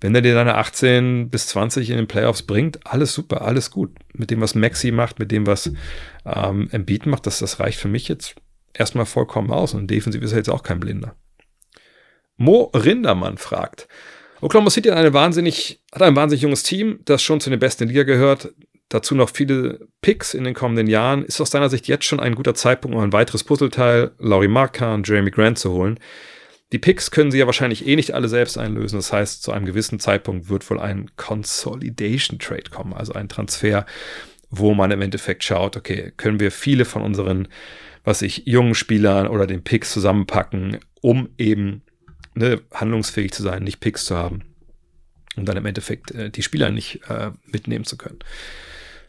wenn er dir deine 18 bis 20 in den Playoffs bringt, alles super, alles gut. Mit dem, was Maxi macht, mit dem, was ähm, Embiid macht, das, das reicht für mich jetzt erstmal vollkommen aus. Und defensiv ist er jetzt auch kein Blinder. Mo Rindermann fragt, Oklahoma City hat, eine wahnsinnig, hat ein wahnsinnig junges Team, das schon zu den besten Liga gehört. Dazu noch viele Picks in den kommenden Jahren. Ist aus deiner Sicht jetzt schon ein guter Zeitpunkt, um ein weiteres Puzzleteil, Laurie Markan, Jeremy Grant zu holen? Die Picks können sie ja wahrscheinlich eh nicht alle selbst einlösen. Das heißt, zu einem gewissen Zeitpunkt wird wohl ein Consolidation Trade kommen, also ein Transfer, wo man im Endeffekt schaut, okay, können wir viele von unseren, was ich, jungen Spielern oder den Picks zusammenpacken, um eben ne, handlungsfähig zu sein, nicht Picks zu haben und dann im Endeffekt äh, die Spieler nicht äh, mitnehmen zu können.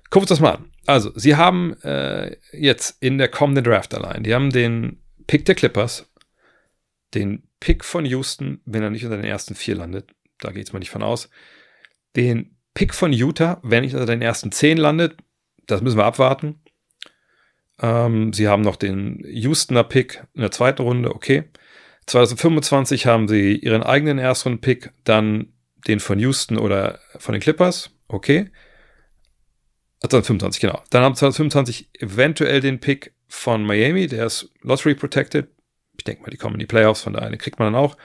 Gucken wir uns das mal an. Also, sie haben äh, jetzt in der kommenden Draft allein, die haben den Pick der Clippers, den Pick von Houston, wenn er nicht unter den ersten vier landet, da geht es mal nicht von aus, den Pick von Utah, wenn nicht unter den ersten zehn landet, das müssen wir abwarten. Ähm, sie haben noch den Houstoner Pick in der zweiten Runde, okay. 2025 haben sie ihren eigenen Erstrunden-Pick, dann den von Houston oder von den Clippers, okay. 2025, genau. Dann haben 2025 eventuell den Pick von Miami, der ist Lottery Protected. Ich denke mal, die kommen in die Playoffs, von daher kriegt man dann auch.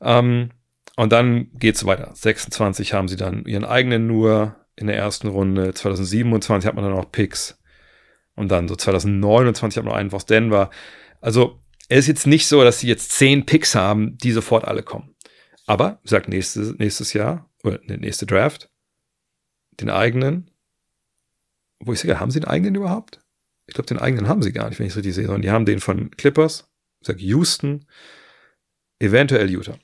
Ähm, und dann geht es weiter. 26 haben sie dann ihren eigenen nur in der ersten Runde. 2027 hat man dann auch Picks. Und dann so 2029 hat man noch einen aus Denver. Also es ist jetzt nicht so, dass sie jetzt zehn Picks haben, die sofort alle kommen. Aber, wie gesagt, nächstes, nächstes Jahr, oder der nächste Draft, den eigenen, wo ich sage, haben sie den eigenen überhaupt? Ich glaube, den eigenen haben sie gar nicht, wenn ich es richtig sehe, sondern die haben den von Clippers, ich sage Houston, eventuell Utah.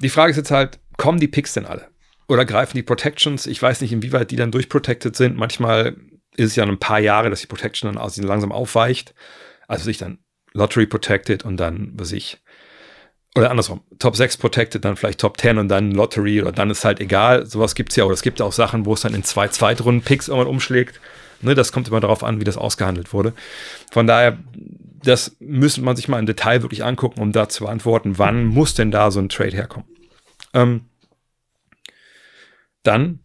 Die Frage ist jetzt halt, kommen die Picks denn alle? Oder greifen die Protections? Ich weiß nicht, inwieweit die dann durchprotected sind. Manchmal ist es ja ein paar Jahre, dass die Protection dann langsam aufweicht. Also sich dann Lottery Protected und dann, was ich, oder andersrum, Top 6 Protected, dann vielleicht Top 10 und dann Lottery oder dann ist halt egal. Sowas gibt es ja, oder es gibt auch Sachen, wo es dann in zwei Zweitrunden-Picks irgendwann umschlägt. Ne, das kommt immer darauf an, wie das ausgehandelt wurde. Von daher, das müsste man sich mal im Detail wirklich angucken, um da zu beantworten, wann muss denn da so ein Trade herkommen. Ähm, dann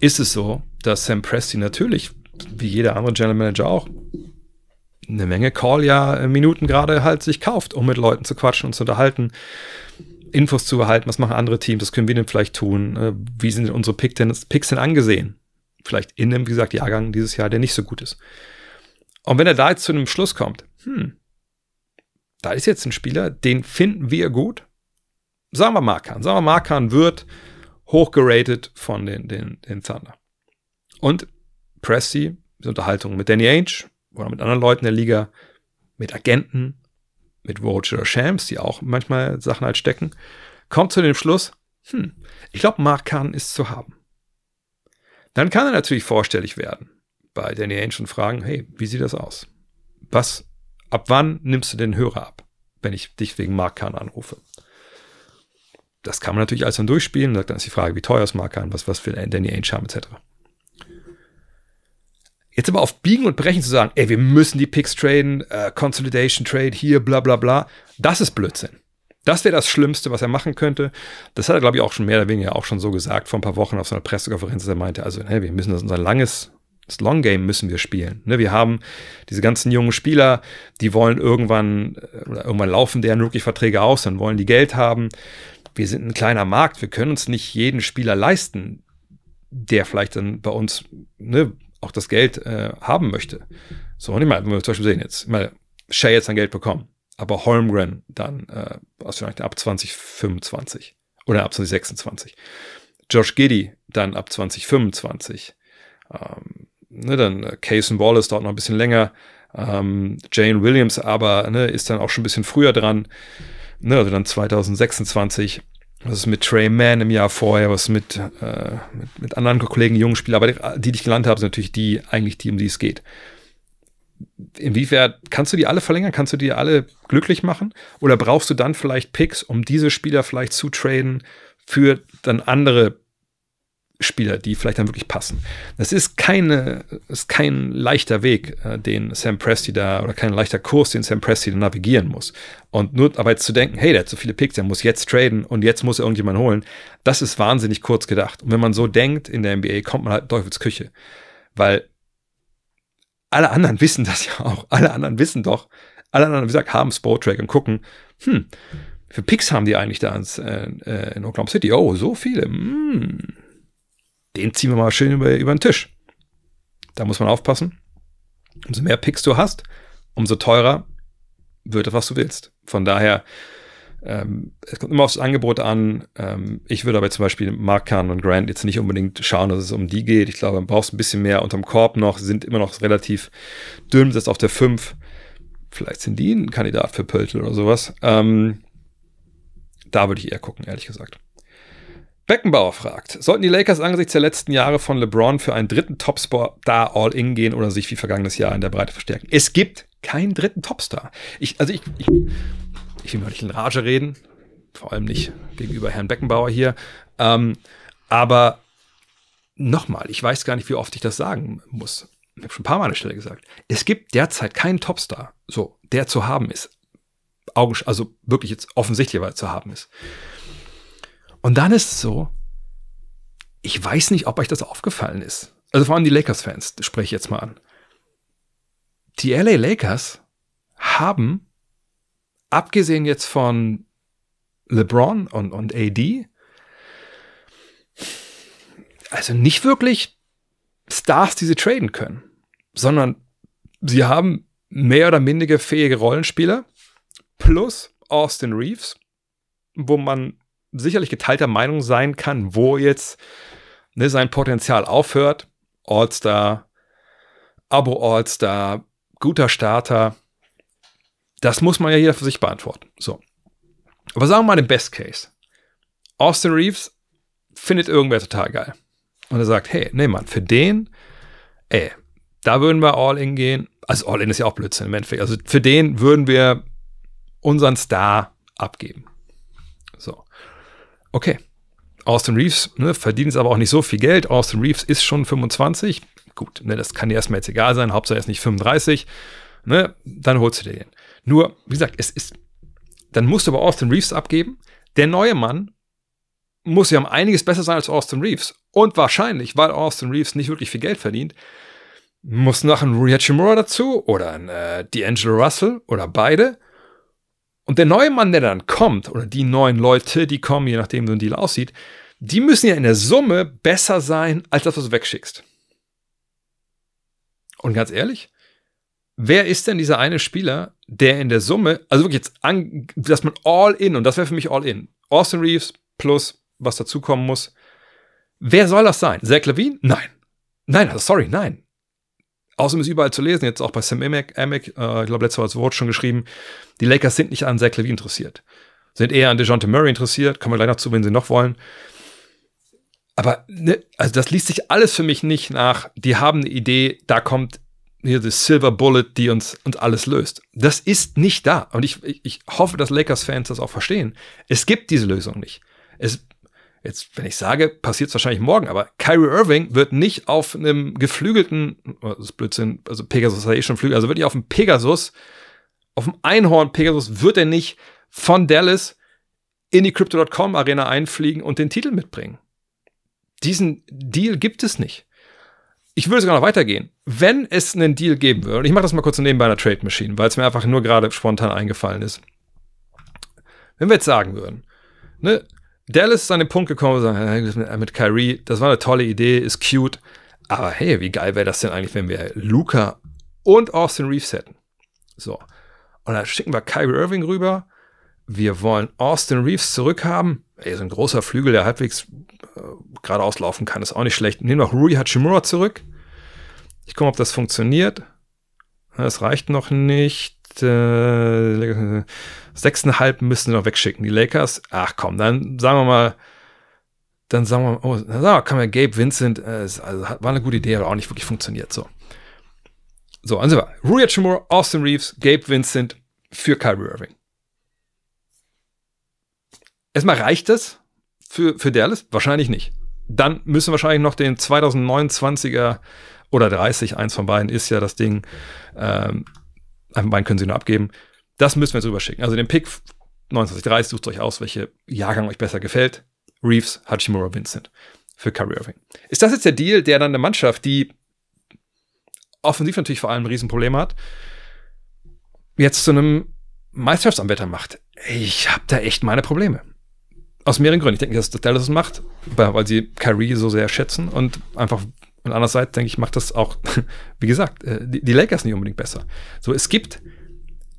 ist es so, dass Sam Presti natürlich, wie jeder andere General Manager auch, eine Menge Call-ja-Minuten gerade halt sich kauft, um mit Leuten zu quatschen und zu unterhalten, Infos zu erhalten, was machen andere Teams, was können wir denn vielleicht tun, äh, wie sind denn unsere Picks denn, Picks denn angesehen? Vielleicht in einem, wie gesagt, Jahrgang dieses Jahr, der nicht so gut ist. Und wenn er da jetzt zu einem Schluss kommt, hm, da ist jetzt ein Spieler, den finden wir gut. Sagen wir Markan. Sagen wir Markan wird hochgeratet von den, den, den Thunder. Und Presti, Unterhaltung mit Danny Ainge, oder mit anderen Leuten der Liga, mit Agenten, mit Woj oder Shams, die auch manchmal Sachen halt stecken, kommt zu dem Schluss, hm, ich glaube, Mark Kahn ist zu haben. Dann kann er natürlich vorstellig werden bei Danny Ainge und fragen, hey, wie sieht das aus? Was, ab wann nimmst du den Hörer ab, wenn ich dich wegen Mark Kahn anrufe? Das kann man natürlich alles dann durchspielen. Dann ist die Frage, wie teuer ist Mark Kahn, was, was will Danny Ainge haben, etc. Jetzt aber auf Biegen und Brechen zu sagen, ey, wir müssen die Picks traden, äh, Consolidation Trade hier, bla bla bla, das ist Blödsinn. Das wäre das Schlimmste, was er machen könnte. Das hat er, glaube ich, auch schon mehr oder weniger auch schon so gesagt vor ein paar Wochen auf so Pressekonferenz, dass er meinte, also, ne, wir müssen das unser langes, das Long Game müssen wir spielen. Ne, wir haben diese ganzen jungen Spieler, die wollen irgendwann, äh, oder irgendwann laufen deren Rookie-Verträge aus, dann wollen die Geld haben. Wir sind ein kleiner Markt, wir können uns nicht jeden Spieler leisten, der vielleicht dann bei uns ne, auch das Geld äh, haben möchte. So, und ich meine, wenn wir zum Beispiel sehen jetzt, meine, Shea jetzt sein Geld bekommen, aber Holmgren dann äh, vielleicht ab 2025 oder ab 2026. Josh Giddy dann ab 2025. Ähm, ne, dann äh, Cason Wallace dauert noch ein bisschen länger. Ähm, Jane Williams aber ne, ist dann auch schon ein bisschen früher dran. Ne, also dann 2026. Was ist mit Trey Mann im Jahr vorher? Was mit, äh, mit, mit, anderen Kollegen, jungen Spielern? Aber die, die, ich genannt habe, sind natürlich die, eigentlich die, um die es geht. Inwiefern kannst du die alle verlängern? Kannst du die alle glücklich machen? Oder brauchst du dann vielleicht Picks, um diese Spieler vielleicht zu traden für dann andere Spieler, die vielleicht dann wirklich passen. Das ist keine, ist kein leichter Weg, äh, den Sam Presti da, oder kein leichter Kurs, den Sam Presti da navigieren muss. Und nur aber jetzt zu denken, hey, der hat so viele Picks, der muss jetzt traden und jetzt muss er irgendjemand holen, das ist wahnsinnig kurz gedacht. Und wenn man so denkt in der NBA, kommt man halt in Teufels Küche. Weil alle anderen wissen das ja auch. Alle anderen wissen doch, alle anderen, wie gesagt, haben Sporttrack und gucken, hm, für Picks haben die eigentlich da ins, äh, äh in Oklahoma City? Oh, so viele. Hm den ziehen wir mal schön über, über den Tisch. Da muss man aufpassen. Umso mehr Picks du hast, umso teurer wird es, was du willst. Von daher, ähm, es kommt immer aufs Angebot an. Ähm, ich würde aber zum Beispiel Mark Kahn und Grant jetzt nicht unbedingt schauen, dass es um die geht. Ich glaube, man braucht ein bisschen mehr unterm Korb noch, sind immer noch relativ dünn, das auf der 5. Vielleicht sind die ein Kandidat für Pöltl oder sowas. Ähm, da würde ich eher gucken, ehrlich gesagt. Beckenbauer fragt, sollten die Lakers angesichts der letzten Jahre von LeBron für einen dritten Topstar da all-in gehen oder sich wie vergangenes Jahr in der Breite verstärken? Es gibt keinen dritten Topstar. Ich, also ich, ich, ich will mal nicht in Rage reden, vor allem nicht gegenüber Herrn Beckenbauer hier, ähm, aber nochmal, ich weiß gar nicht, wie oft ich das sagen muss. Ich habe schon ein paar Mal an der Stelle gesagt. Es gibt derzeit keinen Topstar, so, der zu haben ist. Augen, also wirklich jetzt offensichtlich, weil er zu haben ist. Und dann ist es so, ich weiß nicht, ob euch das aufgefallen ist. Also vor allem die Lakers-Fans, spreche ich jetzt mal an. Die LA Lakers haben, abgesehen jetzt von LeBron und, und AD, also nicht wirklich Stars, die sie traden können, sondern sie haben mehr oder minder fähige Rollenspieler plus Austin Reeves, wo man sicherlich geteilter Meinung sein kann, wo jetzt ne, sein Potenzial aufhört. All-Star, Abo All-Star, guter Starter. Das muss man ja jeder für sich beantworten. So. Aber sagen wir mal den Best Case. Austin Reeves findet irgendwer total geil. Und er sagt, hey, nee, Mann, für den, ey, da würden wir All-In gehen. Also All-In ist ja auch Blödsinn im Endeffekt. Also für den würden wir unseren Star abgeben. Okay. Austin Reeves ne, verdient es aber auch nicht so viel Geld. Austin Reeves ist schon 25. Gut, ne, das kann dir erstmal jetzt egal sein. Hauptsache er ist nicht 35. Ne, dann holst du dir den. Nur, wie gesagt, es ist, dann musst du aber Austin Reeves abgeben. Der neue Mann muss ja um einiges besser sein als Austin Reeves. Und wahrscheinlich, weil Austin Reeves nicht wirklich viel Geld verdient, muss noch ein Rui Hachimura dazu oder ein äh, D'Angelo Russell oder beide. Und der neue Mann, der dann kommt, oder die neuen Leute, die kommen, je nachdem, wie so ein Deal aussieht, die müssen ja in der Summe besser sein, als das, was du wegschickst. Und ganz ehrlich, wer ist denn dieser eine Spieler, der in der Summe, also wirklich jetzt, an, dass man all in, und das wäre für mich all in, Austin Reeves plus was dazukommen muss, wer soll das sein? Zach Levine? Nein. Nein, also sorry, nein. Außerdem ist überall zu lesen, jetzt auch bei Sam Amick äh, ich glaube, letztes Mal als Wort schon geschrieben, die Lakers sind nicht an Zach Levine interessiert. Sind eher an DeJounte Murray interessiert, kommen wir gleich noch zu, wenn sie noch wollen. Aber ne, also das liest sich alles für mich nicht nach, die haben eine Idee, da kommt hier die Silver Bullet, die uns, uns alles löst. Das ist nicht da. Und ich, ich hoffe, dass Lakers-Fans das auch verstehen. Es gibt diese Lösung nicht. Es, jetzt, wenn ich sage, passiert es wahrscheinlich morgen, aber Kyrie Irving wird nicht auf einem geflügelten, oh, das ist Blödsinn, also Pegasus hat eh schon Flügel, also wird nicht auf dem Pegasus, auf dem Einhorn Pegasus wird er nicht von Dallas in die Crypto.com Arena einfliegen und den Titel mitbringen. Diesen Deal gibt es nicht. Ich würde sogar noch weitergehen. Wenn es einen Deal geben würde, und ich mache das mal kurz nebenbei einer Trade Machine, weil es mir einfach nur gerade spontan eingefallen ist. Wenn wir jetzt sagen würden, ne, Dallas ist an den Punkt gekommen, sagen, mit Kyrie, das war eine tolle Idee, ist cute, aber hey, wie geil wäre das denn eigentlich, wenn wir Luca und Austin Reeves hätten? So. Und dann schicken wir Kyrie Irving rüber. Wir wollen Austin Reeves zurückhaben. Ey, so ein großer Flügel, der halbwegs äh, geradeaus laufen kann, ist auch nicht schlecht. Nehmen wir Rui Hachimura zurück. Ich gucke, ob das funktioniert. Das reicht noch nicht. Äh, sechseinhalb müssen sie noch wegschicken. Die Lakers, ach komm, dann sagen wir mal, dann sagen wir, oh, dann kann man Gabe Vincent, äh, also war eine gute Idee, aber auch nicht wirklich funktioniert. So, so also war Rui Hachimura, Austin Reeves, Gabe Vincent für Kyrie Irving. Erstmal reicht das für, für Dallas? Wahrscheinlich nicht. Dann müssen wir wahrscheinlich noch den 2029er oder 30, eins von beiden ist ja das Ding. Ähm, einen beiden können sie nur abgeben. Das müssen wir jetzt rüberschicken. Also den Pick 2930 sucht euch aus, welche Jahrgang euch besser gefällt. Reeves, Hachimura, Vincent für Kyrie Irving. Ist das jetzt der Deal, der dann eine Mannschaft, die offensiv natürlich vor allem ein Riesenproblem hat, jetzt zu einem Meisterschaftsanwärter macht? Ich habe da echt meine Probleme. Aus mehreren Gründen. Ich denke, dass Dallas es macht, weil sie Kyrie so sehr schätzen und einfach und andererseits denke ich, macht das auch, wie gesagt, äh, die, Lakers nicht unbedingt besser. So, es gibt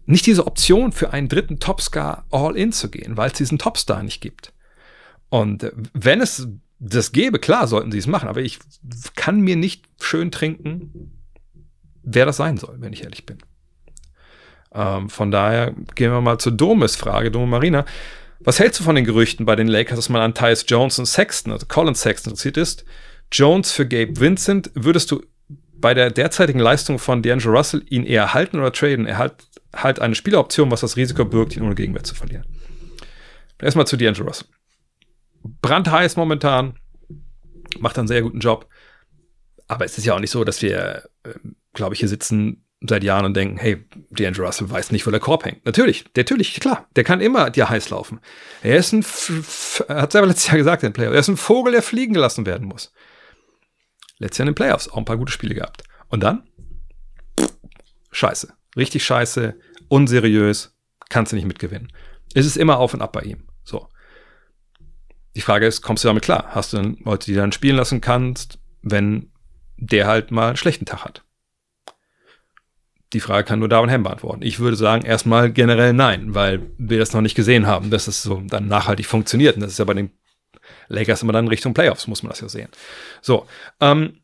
nicht diese Option für einen dritten Topstar All-In zu gehen, weil es diesen Topstar nicht gibt. Und äh, wenn es das gäbe, klar, sollten sie es machen, aber ich kann mir nicht schön trinken, wer das sein soll, wenn ich ehrlich bin. Ähm, von daher gehen wir mal zur Domes Frage, Dome Marina. Was hältst du von den Gerüchten bei den Lakers, dass man an Tyus Jones und Sexton, also Colin Sexton interessiert ist? Jones für Gabe Vincent, würdest du bei der derzeitigen Leistung von D'Angelo Russell ihn eher halten oder traden? Er hat halt eine Spieleroption, was das Risiko birgt, ihn ohne Gegenwert zu verlieren. Erstmal zu D'Angelo Russell. Brandheiß momentan, macht einen sehr guten Job. Aber es ist ja auch nicht so, dass wir, ähm, glaube ich, hier sitzen seit Jahren und denken, hey, D'Angelo Russell weiß nicht, wo der Korb hängt. Natürlich, natürlich, klar, der kann immer dir heiß laufen. Er ist ein, hat selber letztes Jahr gesagt den Playoffs, er ist ein Vogel, der fliegen gelassen werden muss. Letztes Jahr in den Playoffs auch ein paar gute Spiele gehabt. Und dann? scheiße. Richtig scheiße, unseriös, kannst du nicht mitgewinnen. Es ist immer auf und ab bei ihm. So. Die Frage ist, kommst du damit klar? Hast du dann Leute, die dann spielen lassen kannst, wenn der halt mal einen schlechten Tag hat? Die Frage kann nur Darwin Ham beantworten. Ich würde sagen, erstmal generell nein, weil wir das noch nicht gesehen haben, dass es so dann nachhaltig funktioniert. Und das ist ja bei den Lakers immer dann Richtung Playoffs, muss man das ja sehen. So, ähm,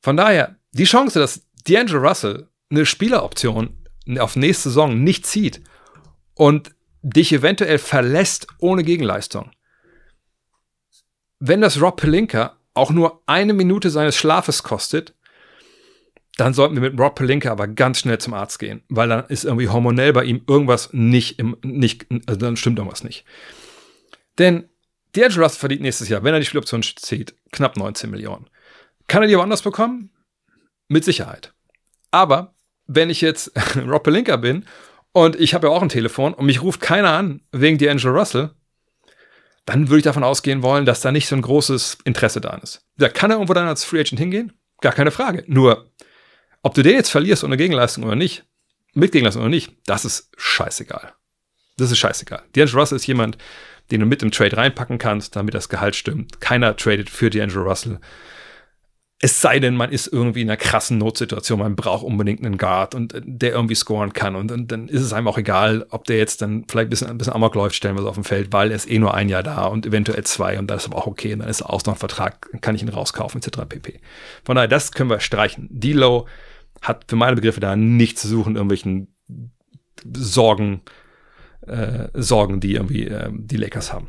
von daher, die Chance, dass D'Angelo Russell eine Spieleroption auf nächste Saison nicht zieht und dich eventuell verlässt ohne Gegenleistung. Wenn das Rob Pelinka auch nur eine Minute seines Schlafes kostet, dann sollten wir mit Rob Pelinka aber ganz schnell zum Arzt gehen, weil dann ist irgendwie hormonell bei ihm irgendwas nicht im, nicht, also dann stimmt irgendwas nicht. Denn D'Angelo Russell verdient nächstes Jahr, wenn er die Spieloption zieht, knapp 19 Millionen. Kann er die woanders bekommen? Mit Sicherheit. Aber wenn ich jetzt Rob Pelinka bin und ich habe ja auch ein Telefon und mich ruft keiner an wegen D'Angelo Russell, dann würde ich davon ausgehen wollen, dass da nicht so ein großes Interesse da ist. Da kann er irgendwo dann als Free Agent hingehen? Gar keine Frage. Nur ob du den jetzt verlierst ohne Gegenleistung oder nicht, mit Gegenleistung oder nicht, das ist scheißegal. Das ist scheißegal. D'Angelo Russell ist jemand, den du mit im Trade reinpacken kannst, damit das Gehalt stimmt. Keiner tradet für D'Angelo Russell. Es sei denn, man ist irgendwie in einer krassen Notsituation, man braucht unbedingt einen Guard und äh, der irgendwie scoren kann. Und, und dann ist es einem auch egal, ob der jetzt dann vielleicht ein bisschen, ein bisschen Amok läuft, stellen wir es auf dem Feld, weil er ist eh nur ein Jahr da und eventuell zwei und das ist aber auch okay. Und dann ist er auch noch ein Vertrag, kann ich ihn rauskaufen, etc. pp. Von daher, das können wir streichen. D-Low hat für meine Begriffe da nichts zu suchen, irgendwelchen Sorgen, äh, Sorgen, die irgendwie äh, die Lakers haben.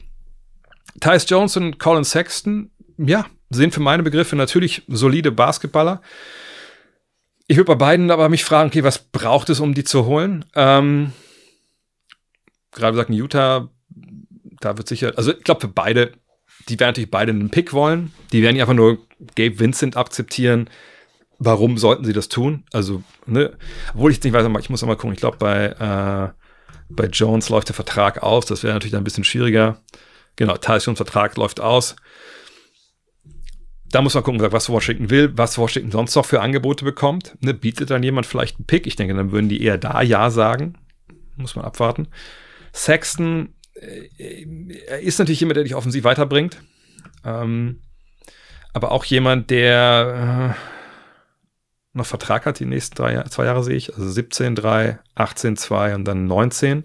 Tyus Jones und Colin Sexton, ja, sind für meine Begriffe natürlich solide Basketballer. Ich würde bei beiden aber mich fragen, okay, was braucht es, um die zu holen? Ähm, gerade gesagt, Utah, da wird sicher, also ich glaube für beide, die werden natürlich beide einen Pick wollen. Die werden nicht einfach nur Gabe Vincent akzeptieren. Warum sollten sie das tun? Also, ne, obwohl ich nicht weiß, ich muss mal gucken. Ich glaube, bei, äh, bei Jones läuft der Vertrag aus. Das wäre natürlich dann ein bisschen schwieriger. Genau, Tyus Jones Vertrag läuft aus. Da muss man gucken, was Washington will, was Washington sonst noch für Angebote bekommt. Ne, bietet dann jemand vielleicht einen Pick? Ich denke, dann würden die eher da Ja sagen. Muss man abwarten. Sexton äh, ist natürlich jemand, der dich offensiv weiterbringt. Ähm, aber auch jemand, der äh, noch Vertrag hat die nächsten drei, zwei Jahre, sehe ich. Also 17, 3, 18, 2 und dann 19.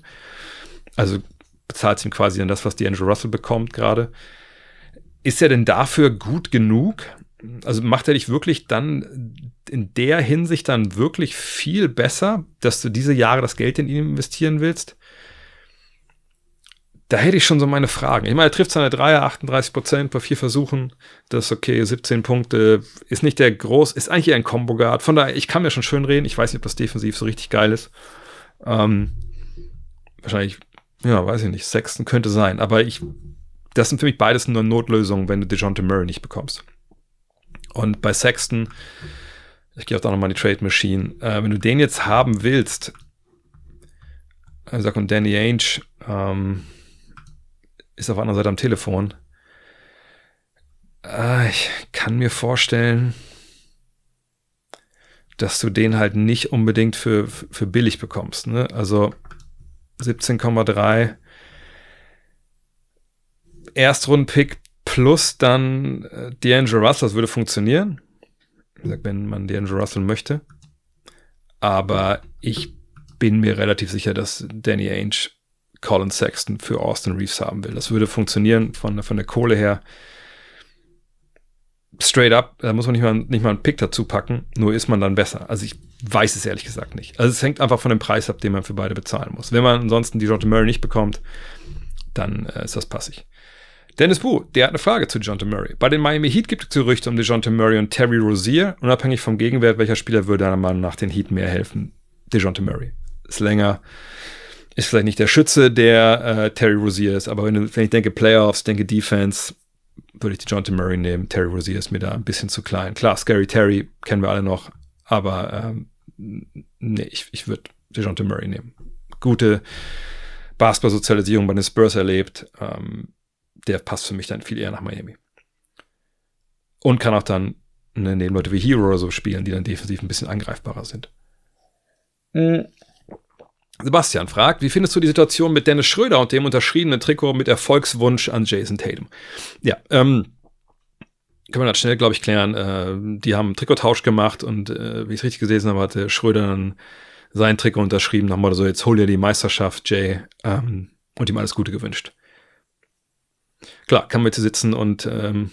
Also bezahlt ihm quasi dann das, was die Angel Russell bekommt gerade. Ist er denn dafür gut genug? Also macht er dich wirklich dann in der Hinsicht dann wirklich viel besser, dass du diese Jahre das Geld in ihn investieren willst? Da hätte ich schon so meine Fragen. Ich meine, er trifft seine Dreier, 38 Prozent bei vier Versuchen. Das ist okay, 17 Punkte. Ist nicht der groß, ist eigentlich eher ein Combo-Guard. Von daher, ich kann mir schon schön reden. Ich weiß nicht, ob das defensiv so richtig geil ist. Ähm, wahrscheinlich, ja, weiß ich nicht. Sexton könnte sein. Aber ich, das sind für mich beides nur Notlösungen, wenn du DeJounte Murray nicht bekommst. Und bei Sexton, ich gehe auch da nochmal in die Trade Machine, äh, wenn du den jetzt haben willst, ich sag und Danny Ainge, ähm, ist auf der anderen Seite am Telefon. Äh, ich kann mir vorstellen, dass du den halt nicht unbedingt für, für billig bekommst. Ne? Also 17,3 Erstrunden-Pick plus dann äh, D'Angelo Russell, das würde funktionieren. Wie gesagt, wenn man D'Angelo Russell möchte. Aber ich bin mir relativ sicher, dass Danny Ainge Colin Sexton für Austin Reeves haben will. Das würde funktionieren von, von der Kohle her. Straight up, da muss man nicht mal, nicht mal einen Pick dazu packen, nur ist man dann besser. Also ich weiß es ehrlich gesagt nicht. Also es hängt einfach von dem Preis ab, den man für beide bezahlen muss. Wenn man ansonsten die Jonte Murray nicht bekommt, dann äh, ist das passig. Dennis Bu, der hat eine Frage zu DeJounte Murray. Bei den Miami Heat gibt es Gerüchte um DeJounte Murray und Terry Rozier. Unabhängig vom Gegenwert, welcher Spieler würde deiner Meinung nach den Heat mehr helfen? DeJounte Murray. Ist länger, ist vielleicht nicht der Schütze, der äh, Terry Rozier ist, aber wenn, wenn ich denke Playoffs, denke Defense, würde ich die Jonathan Murray nehmen. Terry Rozier ist mir da ein bisschen zu klein. Klar, Scary Terry kennen wir alle noch, aber ähm, nee, ich, ich würde Jonathan Murray nehmen. Gute Basketball-Sozialisierung bei den Spurs erlebt. Ähm, der passt für mich dann viel eher nach Miami. Und kann auch dann Leute wie Hero oder so spielen, die dann defensiv ein bisschen angreifbarer sind. Sebastian fragt, wie findest du die Situation mit Dennis Schröder und dem unterschriebenen Trikot mit Erfolgswunsch an Jason Tatum? Ja, ähm, können wir das schnell, glaube ich, klären. Äh, die haben einen Trikottausch gemacht und äh, wie ich es richtig gesehen habe, hatte Schröder dann sein Trikot unterschrieben, nach dem so, jetzt hol dir die Meisterschaft, Jay, ähm, und ihm alles Gute gewünscht. Klar, kann man jetzt sitzen und ähm,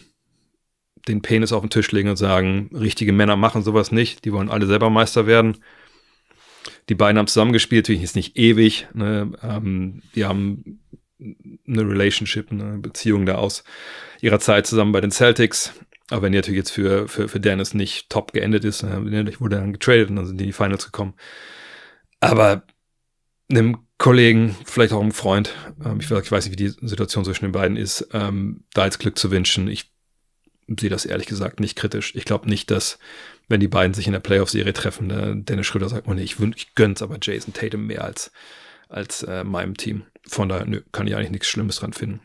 den Penis auf den Tisch legen und sagen, richtige Männer machen sowas nicht, die wollen alle selber Meister werden. Die beiden haben zusammengespielt, natürlich ist nicht ewig. Ne? Ähm, die haben eine Relationship, eine Beziehung da aus ihrer Zeit zusammen bei den Celtics. Aber wenn die natürlich jetzt für, für, für Dennis nicht top geendet ist, äh, wurde dann getradet und dann sind die in die Finals gekommen. Aber einem Kollegen, vielleicht auch einem Freund, ähm, ich, weiß nicht, wie die Situation zwischen den beiden ist, ähm, da jetzt Glück zu wünschen. Ich sehe das ehrlich gesagt nicht kritisch. Ich glaube nicht, dass wenn die beiden sich in der Playoff-Serie treffen, äh, Dennis Schröder sagt, oh nee, ich, ich gönn's aber Jason Tatum mehr als, als äh, meinem Team. Von daher nö, kann ich eigentlich nichts Schlimmes dran finden.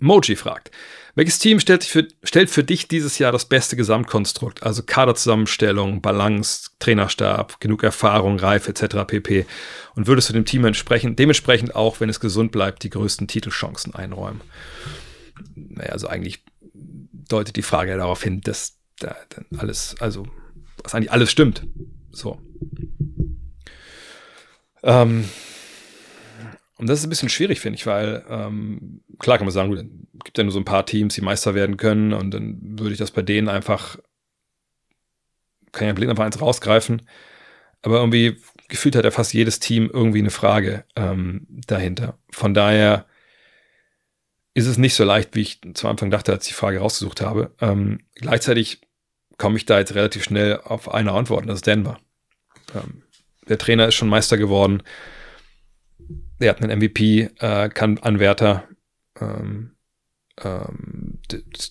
Moji fragt, welches Team stellt, für, stellt für dich dieses Jahr das beste Gesamtkonstrukt? Also Kaderzusammenstellung, Balance, Trainerstab, genug Erfahrung, Reife etc. pp. Und würdest du dem Team entsprechend, dementsprechend auch, wenn es gesund bleibt, die größten Titelchancen einräumen? Naja, also eigentlich deutet die Frage darauf hin, dass da dann alles, also, was eigentlich alles stimmt. So. Ähm, und das ist ein bisschen schwierig, finde ich, weil ähm, klar kann man sagen, es gibt ja nur so ein paar Teams, die Meister werden können und dann würde ich das bei denen einfach kann ja blind einfach eins rausgreifen. Aber irgendwie gefühlt hat ja fast jedes Team irgendwie eine Frage ähm, dahinter. Von daher ist es nicht so leicht, wie ich zu Anfang dachte, als ich die Frage rausgesucht habe. Ähm, gleichzeitig komme ich da jetzt relativ schnell auf eine Antwort, und das ist Denver. Ähm, der Trainer ist schon Meister geworden. Er hat einen MVP, äh, kann Anwärter. Ähm, ähm,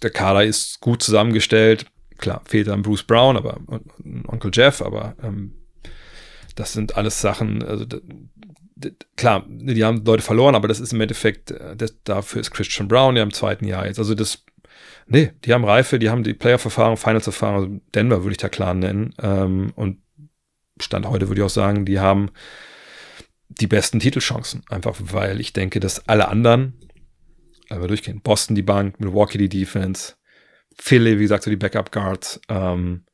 der Kader ist gut zusammengestellt. Klar, fehlt dann Bruce Brown, aber Onkel Jeff, aber ähm, das sind alles Sachen, also klar, die haben Leute verloren, aber das ist im Endeffekt, äh, das, dafür ist Christian Brown ja im zweiten Jahr jetzt. Also das, nee, die haben Reife, die haben die Playoff-Erfahrung, Finals-Erfahrung, also Denver würde ich da klar nennen. Ähm, und Stand heute würde ich auch sagen, die haben die besten Titelchancen. Einfach weil ich denke, dass alle anderen, wir durchgehen, Boston die Bank, Milwaukee die Defense, Philly, wie gesagt, so die Backup Guards, ähm,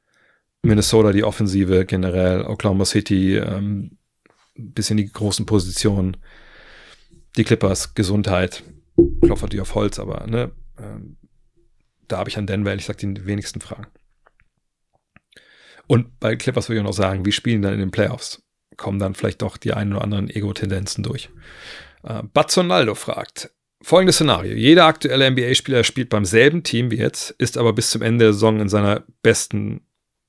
Minnesota die Offensive generell, Oklahoma City, ähm, bisschen die großen Positionen, die Clippers, Gesundheit, klopft die auf Holz, aber ne, ähm, da habe ich an Denver ehrlich gesagt die wenigsten Fragen. Und bei Clippers würde ich auch noch sagen, wie spielen dann in den Playoffs? Kommen dann vielleicht doch die ein oder anderen Ego-Tendenzen durch. Äh, Bazzonaldo fragt, folgendes Szenario. Jeder aktuelle NBA-Spieler spielt beim selben Team wie jetzt, ist aber bis zum Ende der Saison in seiner besten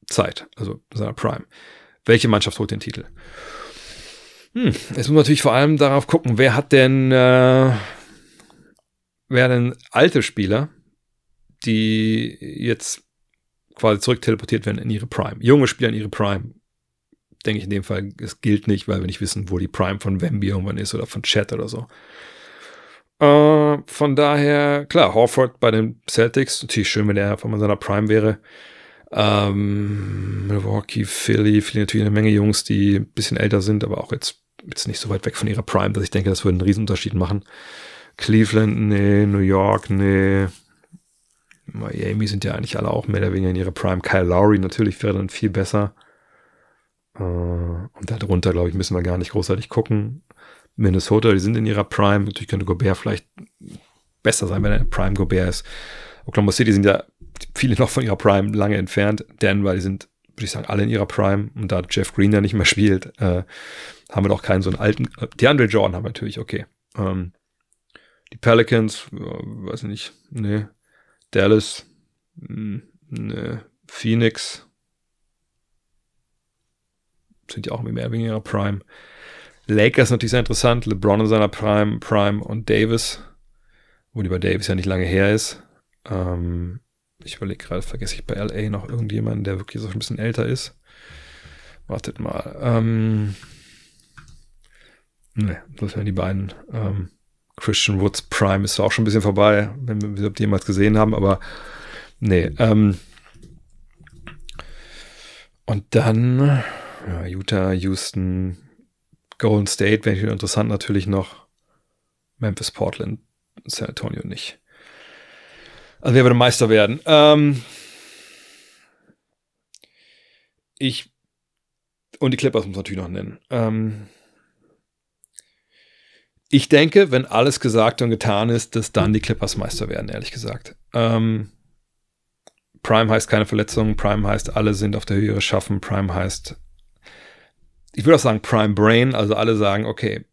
Zeit, also in seiner Prime. Welche Mannschaft holt den Titel? Hm, jetzt muss man natürlich vor allem darauf gucken, wer hat denn, äh, wer denn alte Spieler, die jetzt quasi zurück teleportiert werden in ihre Prime. Junge Spieler in ihre Prime. Denke ich in dem Fall, es gilt nicht, weil wir nicht wissen, wo die Prime von Wemby irgendwann ist oder von Chat oder so. Äh, von daher, klar, Horford bei den Celtics, natürlich schön, wenn er von seiner Prime wäre. Ähm, Milwaukee, Philly, Philly natürlich eine Menge Jungs, die ein bisschen älter sind, aber auch jetzt, jetzt nicht so weit weg von ihrer Prime, dass ich denke, das würde einen Riesenunterschied machen. Cleveland, nee, New York, nee. Miami sind ja eigentlich alle auch mehr oder weniger in ihrer Prime. Kyle Lowry natürlich wäre dann viel besser. Äh, und darunter, glaube ich, müssen wir gar nicht großartig gucken. Minnesota, die sind in ihrer Prime. Natürlich könnte Gobert vielleicht besser sein, wenn er Prime Gobert ist. Oklahoma City sind ja viele noch von ihrer Prime lange entfernt. Denver, die sind, würde ich sagen, alle in ihrer Prime. Und da Jeff Green ja nicht mehr spielt, äh, haben wir doch keinen so einen alten. Äh, DeAndre Jordan haben wir natürlich, okay. Ähm, die Pelicans, äh, weiß ich nicht, nee. Dallas, hm, nee. Phoenix sind ja auch mehr wegen ihrer Prime. Lakers natürlich sehr interessant. LeBron in seiner Prime, Prime und Davis, wo die bei Davis ja nicht lange her ist. Ähm, ich überlege gerade, vergesse ich bei LA noch irgendjemanden, der wirklich so ein bisschen älter ist. Wartet mal. Ähm, ne, das wären die beiden. Ähm, Christian Woods Prime ist auch schon ein bisschen vorbei, wenn wir die jemals gesehen haben, aber nee. Ähm, und dann ja, Utah, Houston, Golden State wäre interessant natürlich noch. Memphis, Portland, San Antonio nicht. Also wer würde Meister werden? Ähm, ich und die Clippers muss man natürlich noch nennen. Ähm, ich denke, wenn alles gesagt und getan ist, dass dann die Clippers Meister werden, ehrlich gesagt. Ähm, Prime heißt keine Verletzungen, Prime heißt, alle sind auf der Höhe schaffen, Prime heißt, ich würde auch sagen Prime Brain, also alle sagen, okay,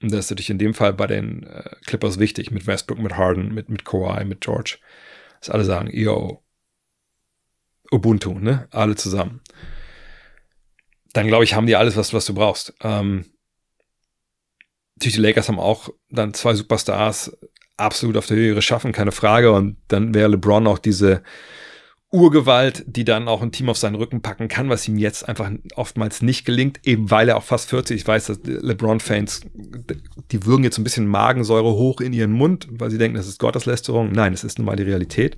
das ist natürlich in dem Fall bei den äh, Clippers wichtig, mit Westbrook, mit Harden, mit, mit Kawhi, mit George dass alle sagen, yo, Ubuntu, ne? Alle zusammen. Dann glaube ich, haben die alles, was, was du brauchst. Ähm, natürlich, die Lakers haben auch dann zwei Superstars absolut auf der Höhe schaffen, keine Frage. Und dann wäre LeBron auch diese Urgewalt, die dann auch ein Team auf seinen Rücken packen kann, was ihm jetzt einfach oftmals nicht gelingt, eben weil er auch fast 40, ich weiß, dass LeBron-Fans, die würgen jetzt ein bisschen Magensäure hoch in ihren Mund, weil sie denken, das ist Gotteslästerung. Nein, es ist nun mal die Realität.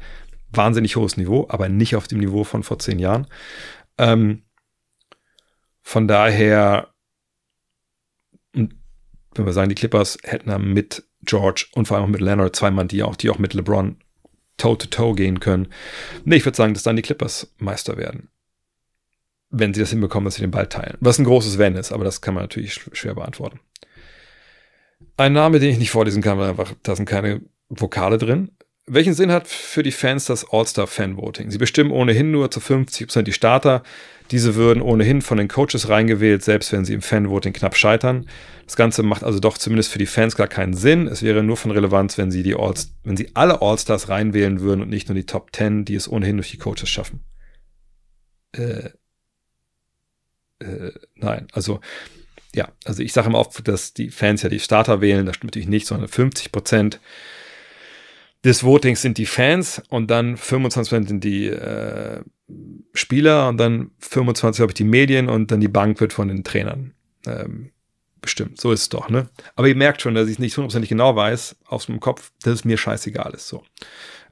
Wahnsinnig hohes Niveau, aber nicht auf dem Niveau von vor zehn Jahren. Ähm, von daher, wir sagen, die Clippers hätten mit George und vor allem auch mit Leonard zwei Mann, die auch, die auch mit LeBron Toe-to-Toe gehen können. Nee, ich würde sagen, dass dann die Clippers Meister werden. Wenn sie das hinbekommen, dass sie den Ball teilen. Was ein großes Wenn ist, aber das kann man natürlich schwer beantworten. Ein Name, den ich nicht vorlesen kann, weil einfach, da sind keine Vokale drin. Welchen Sinn hat für die Fans das All-Star-Fan-Voting? Sie bestimmen ohnehin nur zu 50% die Starter. Diese würden ohnehin von den Coaches reingewählt, selbst wenn sie im Fan-Voting knapp scheitern. Das Ganze macht also doch zumindest für die Fans gar keinen Sinn. Es wäre nur von Relevanz, wenn sie, die All wenn sie alle All-Stars reinwählen würden und nicht nur die Top 10, die es ohnehin durch die Coaches schaffen. Äh, äh, nein, also ja, also ich sage immer oft, dass die Fans ja die Starter wählen. Das stimmt natürlich nicht, sondern 50 Prozent des Votings sind die Fans und dann 25 Prozent sind die äh, Spieler und dann 25, glaube ich, die Medien und dann die Bank wird von den Trainern ähm, bestimmt. So ist es doch, ne? Aber ihr merkt schon, dass ich es nicht hundertprozentig genau weiß aus dem Kopf, dass es mir scheißegal ist. So.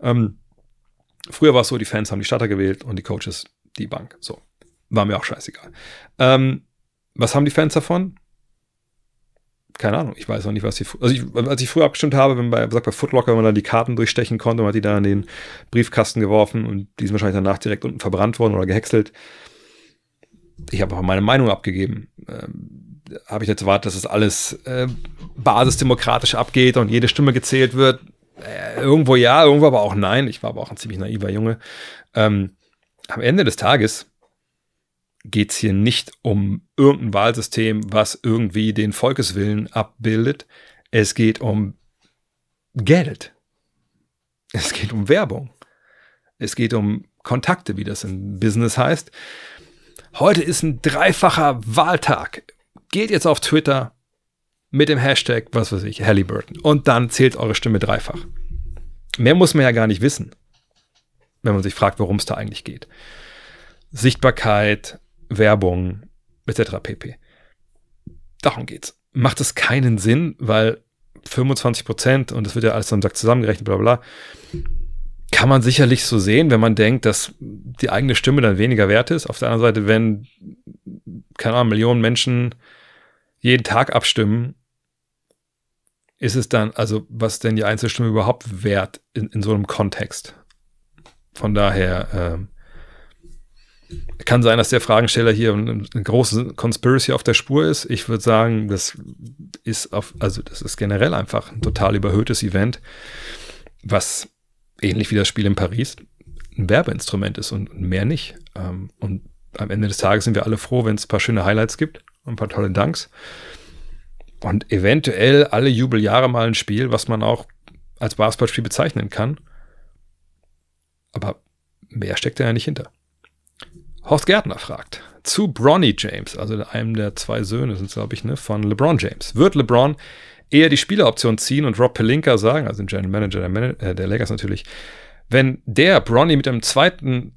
Ähm, früher war es so, die Fans haben die Starter gewählt und die Coaches die Bank. So. War mir auch scheißegal. Ähm, was haben die Fans davon? Keine Ahnung, ich weiß auch nicht, was die. Also, ich, als ich früher abgestimmt habe, wenn bei, sagt bei Footlocker, wenn man da die Karten durchstechen konnte, man hat die da in den Briefkasten geworfen und die sind wahrscheinlich danach direkt unten verbrannt worden oder gehäckselt. Ich habe auch meine Meinung abgegeben. Ähm, habe ich jetzt erwartet, dass es das alles äh, basisdemokratisch abgeht und jede Stimme gezählt wird. Äh, irgendwo ja, irgendwo aber auch nein. Ich war aber auch ein ziemlich naiver Junge. Ähm, am Ende des Tages geht es hier nicht um irgendein Wahlsystem, was irgendwie den Volkeswillen abbildet. Es geht um Geld. Es geht um Werbung. Es geht um Kontakte, wie das im Business heißt. Heute ist ein dreifacher Wahltag. Geht jetzt auf Twitter mit dem Hashtag, was weiß ich, Halliburton. Und dann zählt eure Stimme dreifach. Mehr muss man ja gar nicht wissen, wenn man sich fragt, worum es da eigentlich geht. Sichtbarkeit, Werbung etc. pp. Darum geht's. Macht es keinen Sinn, weil 25 Prozent, und das wird ja alles am Tag zusammengerechnet, bla bla, kann man sicherlich so sehen, wenn man denkt, dass die eigene Stimme dann weniger wert ist. Auf der anderen Seite, wenn, keine Ahnung, Millionen Menschen jeden Tag abstimmen, ist es dann, also was denn die Einzelstimme überhaupt wert in, in so einem Kontext? Von daher, äh, kann sein, dass der Fragensteller hier eine große Conspiracy auf der Spur ist. Ich würde sagen, das ist auf, also das ist generell einfach ein total überhöhtes Event, was ähnlich wie das Spiel in Paris ein Werbeinstrument ist und mehr nicht. Ähm, und am Ende des Tages sind wir alle froh, wenn es ein paar schöne Highlights gibt und ein paar tolle Danks. Und eventuell alle Jubeljahre mal ein Spiel, was man auch als Basketballspiel bezeichnen kann. Aber mehr steckt da ja nicht hinter. Horst Gärtner fragt zu Bronny James, also einem der zwei Söhne sind glaube ich, ne, von LeBron James. Wird LeBron eher die Spieleroption ziehen und Rob Pelinka sagen, also den General Manager der, Man äh, der Lakers natürlich, wenn der Bronny mit einem zweiten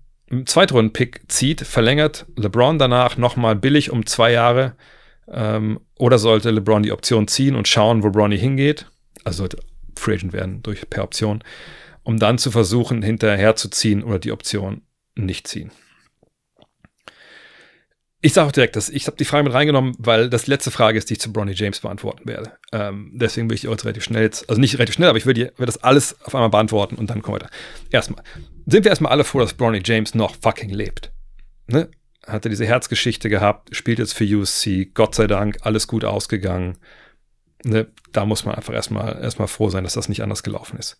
Zweitrunden-Pick zieht, verlängert LeBron danach nochmal billig um zwei Jahre ähm, oder sollte LeBron die Option ziehen und schauen, wo Bronny hingeht, also sollte Free Agent werden durch per Option, um dann zu versuchen, hinterher zu ziehen oder die Option nicht ziehen. Ich sage auch direkt, dass ich habe die Frage mit reingenommen, weil das die letzte Frage ist, die ich zu Bronny James beantworten werde. Ähm, deswegen will ich die heute relativ schnell, also nicht relativ schnell, aber ich will, das alles auf einmal beantworten und dann kommen wir da. Erstmal, sind wir erstmal alle froh, dass Bronny James noch fucking lebt. Ne? Hatte diese Herzgeschichte gehabt, spielt jetzt für USC, Gott sei Dank, alles gut ausgegangen. Ne? Da muss man einfach erstmal, erstmal froh sein, dass das nicht anders gelaufen ist.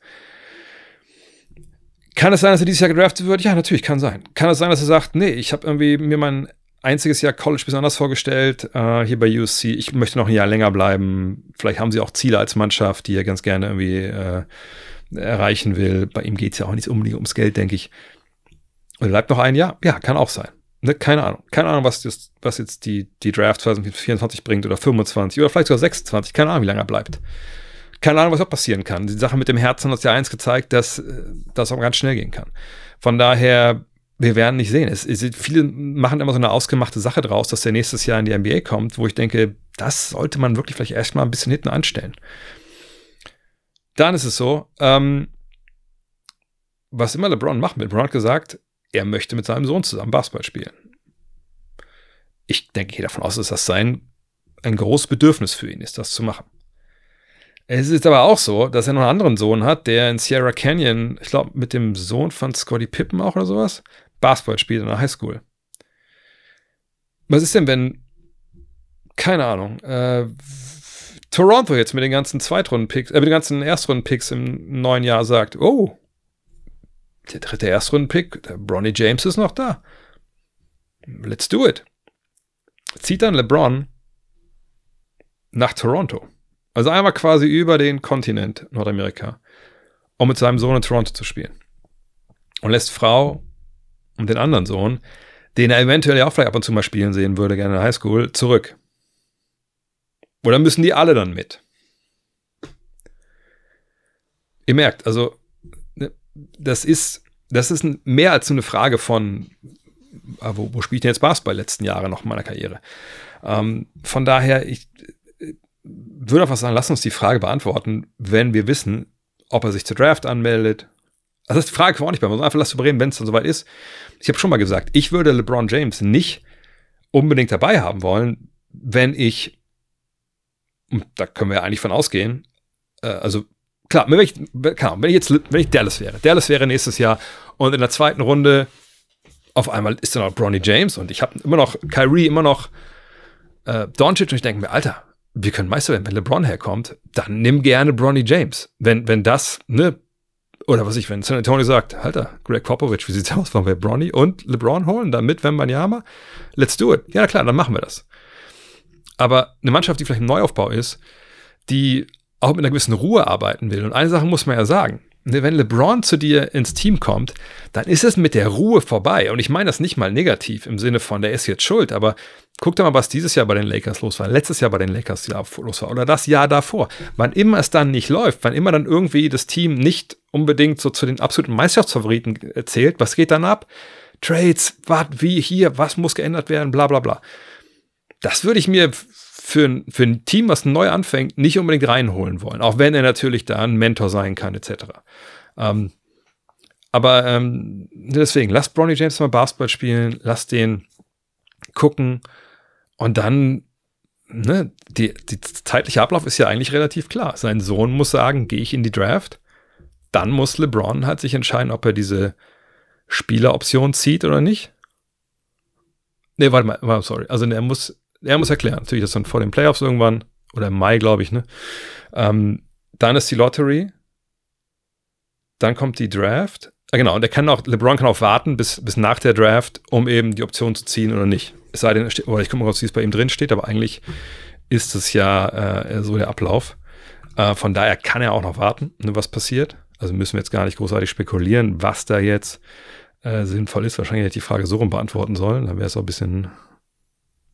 Kann es sein, dass er dieses Jahr gedraftet wird? Ja, natürlich, kann sein. Kann es sein, dass er sagt, nee, ich habe irgendwie mir meinen einziges Jahr College besonders vorgestellt, äh, hier bei USC. Ich möchte noch ein Jahr länger bleiben. Vielleicht haben sie auch Ziele als Mannschaft, die er ganz gerne irgendwie äh, erreichen will. Bei ihm geht es ja auch nicht unbedingt ums Geld, denke ich. Und bleibt noch ein Jahr? Ja, kann auch sein. Ne? Keine Ahnung. Keine Ahnung, was, das, was jetzt die, die Draft 2024 bringt oder 25 oder vielleicht sogar 26. Keine Ahnung, wie lange er bleibt. Keine Ahnung, was auch passieren kann. Die Sache mit dem Herzen hat ja eins gezeigt, dass äh, das auch ganz schnell gehen kann. Von daher wir werden nicht sehen. Es, es, viele machen immer so eine ausgemachte Sache draus, dass der nächstes Jahr in die NBA kommt, wo ich denke, das sollte man wirklich vielleicht erstmal ein bisschen hinten anstellen. Dann ist es so, ähm, was immer LeBron macht, LeBron hat gesagt, er möchte mit seinem Sohn zusammen Basketball spielen. Ich denke, gehe davon aus, dass das sein ein großes Bedürfnis für ihn ist, das zu machen. Es ist aber auch so, dass er noch einen anderen Sohn hat, der in Sierra Canyon, ich glaube, mit dem Sohn von Scotty Pippen auch oder sowas, Basketball spielt in der Highschool. Was ist denn, wenn, keine Ahnung, äh, Toronto jetzt mit den ganzen Zweitrunden-Picks, äh, mit den ganzen Erstrunden-Picks im neuen Jahr sagt, oh, der dritte Erstrunden-Pick, der Bronny James ist noch da. Let's do it. Zieht dann LeBron nach Toronto. Also einmal quasi über den Kontinent Nordamerika, um mit seinem Sohn in Toronto zu spielen. Und lässt Frau und den anderen Sohn, den er eventuell ja auch vielleicht ab und zu mal spielen sehen würde, gerne in der Highschool, zurück. Oder müssen die alle dann mit? Ihr merkt, also ne, das ist, das ist mehr als so eine Frage von, ah, wo, wo spiele ich denn jetzt Basketball letzten Jahre noch in meiner Karriere? Ähm, von daher, ich äh, würde einfach sagen, lass uns die Frage beantworten, wenn wir wissen, ob er sich zur Draft anmeldet. Also die Frage kann auch nicht beantworten, einfach lass reden, wenn es dann soweit ist. Ich habe schon mal gesagt, ich würde LeBron James nicht unbedingt dabei haben wollen, wenn ich, da können wir ja eigentlich von ausgehen, äh, also klar, wenn ich, wenn ich jetzt, wenn ich Dallas wäre, Dallas wäre nächstes Jahr und in der zweiten Runde auf einmal ist dann auch Bronny James und ich habe immer noch Kyrie, immer noch äh, Doncic und ich denke mir, Alter, wir können Meister werden, wenn LeBron herkommt, dann nimm gerne Bronny James. Wenn, wenn das, ne, oder was ich, wenn San Antonio sagt, Alter, Greg Popovich, wie sieht's aus, wollen wir Bronny und LeBron holen, dann mit Wembanyama? Let's do it. Ja, klar, dann machen wir das. Aber eine Mannschaft, die vielleicht im Neuaufbau ist, die auch mit einer gewissen Ruhe arbeiten will. Und eine Sache muss man ja sagen. Ne, wenn LeBron zu dir ins Team kommt, dann ist es mit der Ruhe vorbei. Und ich meine das nicht mal negativ im Sinne von, der ist jetzt schuld, aber guck dir mal, was dieses Jahr bei den Lakers los war, letztes Jahr bei den Lakers los war oder das Jahr davor. Wann immer es dann nicht läuft, wann immer dann irgendwie das Team nicht unbedingt so zu den absoluten Meisterschaftsfavoriten zählt, was geht dann ab? Trades, was, wie, hier, was muss geändert werden, bla bla bla. Das würde ich mir für für ein Team, was neu anfängt, nicht unbedingt reinholen wollen. Auch wenn er natürlich da ein Mentor sein kann, etc. Ähm, aber ähm, deswegen, lass Bronny James mal Basketball spielen, lass den gucken und dann, ne, die, die zeitliche Ablauf ist ja eigentlich relativ klar. Sein Sohn muss sagen, gehe ich in die Draft. Dann muss LeBron halt sich entscheiden, ob er diese Spieleroption zieht oder nicht. Ne, warte mal, sorry. Also er muss er muss erklären. Natürlich ist dann vor den Playoffs irgendwann oder im Mai, glaube ich, ne? Ähm, dann ist die Lottery. Dann kommt die Draft. Ah, genau, und er kann auch, LeBron kann auch warten bis, bis nach der Draft, um eben die Option zu ziehen oder nicht. Es sei denn, oder ich gucke mal, wie es bei ihm drin steht, aber eigentlich ist es ja äh, so der Ablauf. Äh, von daher kann er auch noch warten, ne, was passiert. Also müssen wir jetzt gar nicht großartig spekulieren, was da jetzt äh, sinnvoll ist. Wahrscheinlich hätte ich die Frage so rum beantworten sollen. Dann wäre es auch ein bisschen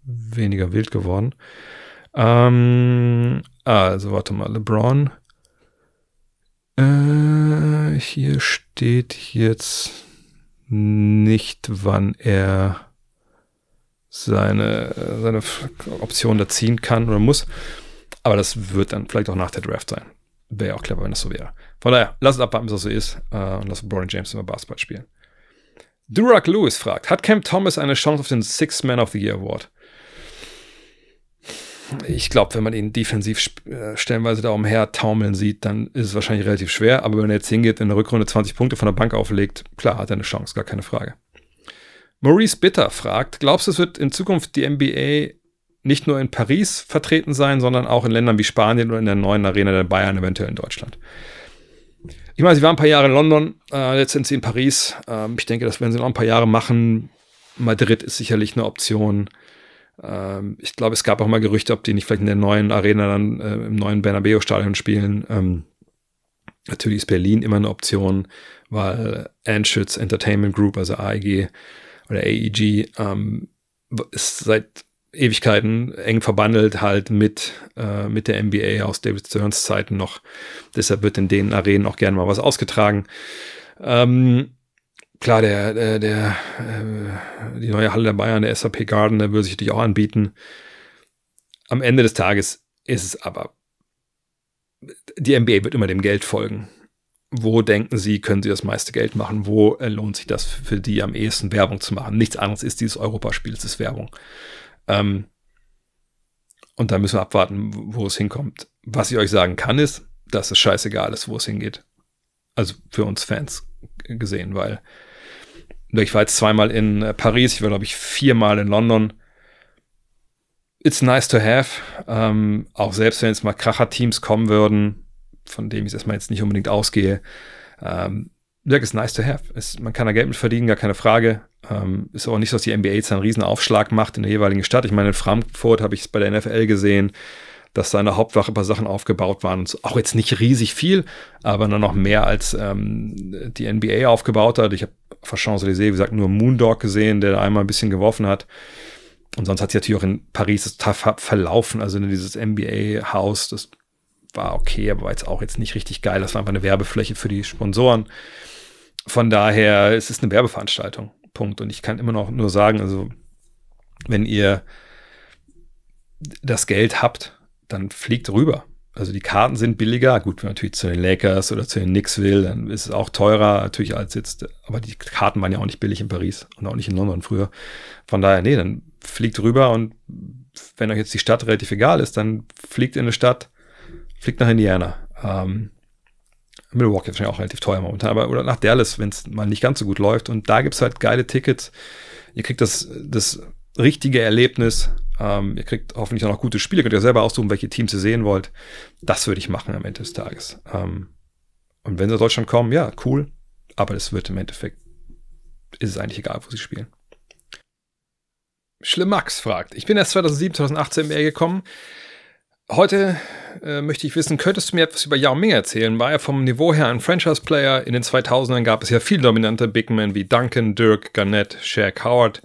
weniger wild geworden. Ähm, also warte mal, LeBron. Äh, hier steht jetzt nicht, wann er seine, seine Option da ziehen kann oder muss. Aber das wird dann vielleicht auch nach der Draft sein. Wäre ja auch clever, wenn das so wäre. Von daher, lass es abwarten, bis das so ist. Äh, und lass LeBron James immer Basketball spielen. Durak Lewis fragt, hat Cam Thomas eine Chance auf den Sixth Man of the Year Award? ich glaube, wenn man ihn defensiv äh, stellenweise da umher taumeln sieht, dann ist es wahrscheinlich relativ schwer. Aber wenn er jetzt hingeht, in der Rückrunde 20 Punkte von der Bank auflegt, klar, hat er eine Chance, gar keine Frage. Maurice Bitter fragt, glaubst du, es wird in Zukunft die NBA nicht nur in Paris vertreten sein, sondern auch in Ländern wie Spanien oder in der neuen Arena der Bayern, eventuell in Deutschland? Ich meine, sie waren ein paar Jahre in London, äh, jetzt sind sie in Paris. Ähm, ich denke, das werden sie noch ein paar Jahre machen. Madrid ist sicherlich eine Option. Ähm, ich glaube, es gab auch mal Gerüchte, ob die nicht vielleicht in der neuen Arena dann äh, im neuen Bernabeu-Stadion spielen. Ähm, natürlich ist Berlin immer eine Option, weil Anschütz Entertainment Group, also AEG oder AEG, ähm, ist seit Ewigkeiten eng verbandelt halt mit, äh, mit der NBA aus David Stearns Zeiten noch. Deshalb wird in den Arenen auch gerne mal was ausgetragen. Ähm, klar, der, der, der äh, die neue Halle der Bayern, der SAP Garden, der würde sich natürlich auch anbieten. Am Ende des Tages ist es aber, die NBA wird immer dem Geld folgen. Wo denken Sie, können Sie das meiste Geld machen? Wo äh, lohnt sich das für die am ehesten Werbung zu machen? Nichts anderes ist dieses Europaspiel, es ist Werbung. Ähm, und da müssen wir abwarten, wo es hinkommt. Was ich euch sagen kann, ist, dass es scheißegal ist, wo es hingeht. Also für uns Fans gesehen, weil ich war jetzt zweimal in äh, Paris, ich war, glaube ich, viermal in London. It's nice to have. Ähm, auch selbst wenn jetzt mal Kracher-Teams kommen würden, von dem ich erstmal jetzt nicht unbedingt ausgehe, ähm, ja, ist nice to have. Es, man kann da Geld mit verdienen, gar keine Frage. Ähm, ist auch nicht so, dass die NBA jetzt einen riesen Aufschlag macht in der jeweiligen Stadt. Ich meine, in Frankfurt habe ich es bei der NFL gesehen, dass seine Hauptwache ein paar Sachen aufgebaut waren. Auch jetzt nicht riesig viel, aber dann noch mehr als ähm, die NBA aufgebaut hat. Ich habe auf der Champs-Élysées, wie gesagt, nur Moondog gesehen, der da einmal ein bisschen geworfen hat. Und sonst hat sie natürlich auch in Paris das tough verlaufen, also in dieses NBA-Haus, das war okay, aber war jetzt auch jetzt nicht richtig geil. Das war einfach eine Werbefläche für die Sponsoren. Von daher, es ist eine Werbeveranstaltung. Punkt. Und ich kann immer noch nur sagen, also, wenn ihr das Geld habt, dann fliegt rüber. Also die Karten sind billiger. Gut, wenn man natürlich zu den Lakers oder zu den Knicks will, dann ist es auch teurer natürlich als jetzt. Aber die Karten waren ja auch nicht billig in Paris und auch nicht in London früher. Von daher, nee, dann fliegt rüber und wenn euch jetzt die Stadt relativ egal ist, dann fliegt in eine Stadt, fliegt nach Indiana. Ähm, Milwaukee ist wahrscheinlich auch relativ teuer momentan, aber oder nach Dallas, wenn es mal nicht ganz so gut läuft. Und da gibt es halt geile Tickets. Ihr kriegt das, das richtige Erlebnis. Ähm, ihr kriegt hoffentlich auch noch gute Spiele. Könnt ihr selber aussuchen, welche Teams ihr sehen wollt. Das würde ich machen am Ende des Tages. Ähm, und wenn sie aus Deutschland kommen, ja, cool. Aber es wird im Endeffekt, ist es eigentlich egal, wo sie spielen. Schlimmax fragt, ich bin erst 2007, 2018 NBA gekommen. Heute äh, möchte ich wissen, könntest du mir etwas über Yao Ming erzählen? War er vom Niveau her ein Franchise-Player? In den 2000ern gab es ja viel dominante Big Men wie Duncan, Dirk, Garnett, Shaq, Howard.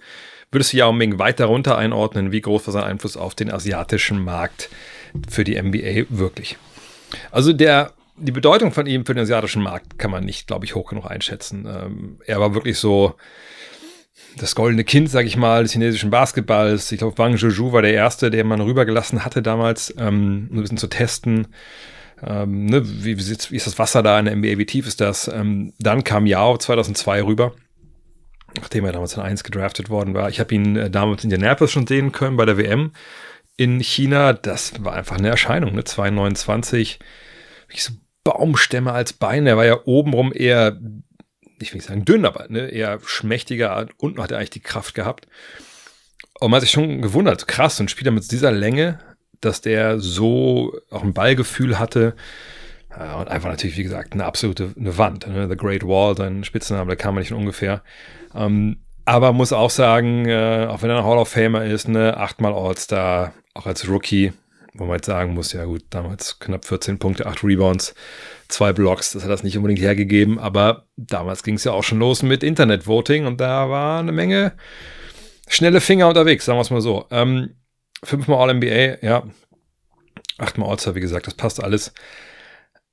Würdest du Yao Ming weiter runter einordnen? Wie groß war sein Einfluss auf den asiatischen Markt für die NBA wirklich? Also der, die Bedeutung von ihm für den asiatischen Markt kann man nicht, glaube ich, hoch genug einschätzen. Ähm, er war wirklich so das goldene Kind, sag ich mal, des chinesischen Basketballs. Ich glaube, Wang Zhuzhu war der Erste, der man rübergelassen hatte damals, ähm, ein bisschen zu testen. Ähm, ne, wie, wie, ist das Wasser da in der NBA, wie tief ist das? Ähm, dann kam Yao 2002 rüber, nachdem er damals in 1 gedraftet worden war. Ich habe ihn äh, damals in Indianapolis schon sehen können bei der WM in China. Das war einfach eine Erscheinung, ne? 229, so Baumstämme als Beine. Er war ja obenrum eher ich will nicht sagen dünn, aber ne, eher schmächtiger. Unten hat er eigentlich die Kraft gehabt. Und man hat sich schon gewundert, krass, ein Spieler mit dieser Länge, dass der so auch ein Ballgefühl hatte. Und einfach natürlich, wie gesagt, eine absolute eine Wand. Ne? The Great Wall, sein Spitzname, da kam man nicht ungefähr. Ähm, aber muss auch sagen, äh, auch wenn er ein Hall of Famer ist, ne, achtmal All-Star, auch als Rookie, wo man jetzt sagen muss, ja gut, damals knapp 14 Punkte, 8 Rebounds, zwei Blocks, das hat das nicht unbedingt hergegeben, aber damals ging es ja auch schon los mit Internet-Voting und da war eine Menge schnelle Finger unterwegs, sagen wir es mal so. Ähm, fünfmal All-NBA, ja, achtmal All-Star, wie gesagt, das passt alles.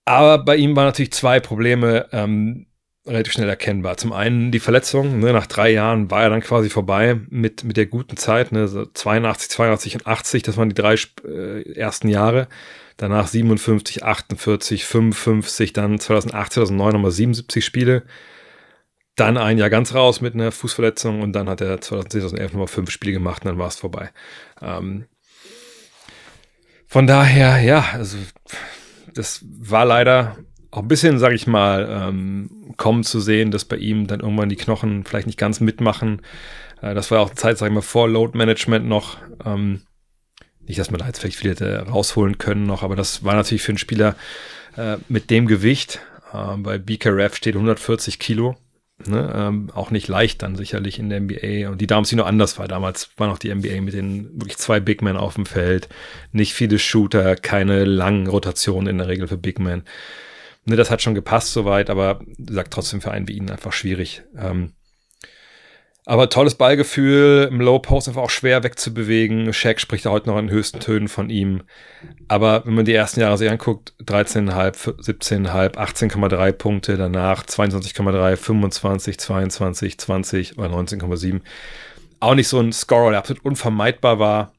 Aber bei ihm waren natürlich zwei Probleme. Ähm, relativ schnell erkennbar. Zum einen die Verletzung, ne, nach drei Jahren war er dann quasi vorbei mit, mit der guten Zeit, ne, so 82, 82 und 80, das waren die drei äh, ersten Jahre. Danach 57, 48, 55, dann 2008, 2009 nochmal 77 Spiele. Dann ein Jahr ganz raus mit einer Fußverletzung und dann hat er 2010, 2011 nochmal fünf Spiele gemacht und dann war es vorbei. Ähm, von daher, ja, also das war leider auch ein bisschen, sag ich mal, ähm, kommen zu sehen, dass bei ihm dann irgendwann die Knochen vielleicht nicht ganz mitmachen. Äh, das war auch Zeit, sag ich mal, vor Load Management noch. Ähm, nicht, dass man da jetzt vielleicht viel hätte rausholen können noch, aber das war natürlich für einen Spieler äh, mit dem Gewicht. Äh, bei BKRF steht 140 Kilo. Ne, ähm, auch nicht leicht dann sicherlich in der NBA. Und die damals die nur anders war. Damals war noch die NBA mit den wirklich zwei Big Men auf dem Feld. Nicht viele Shooter, keine langen Rotationen in der Regel für Big Men ne, das hat schon gepasst soweit, aber sagt trotzdem für einen wie ihn einfach schwierig. Ähm, aber tolles Ballgefühl, im Low Post einfach auch schwer wegzubewegen. Shaq spricht da heute noch in höchsten Tönen von ihm. Aber wenn man die ersten Jahre sich anguckt, 13,5, 17,5, 18,3 Punkte, danach 22,3, 25, 22, 20 oder 19,7. Auch nicht so ein Scorer, der absolut unvermeidbar war.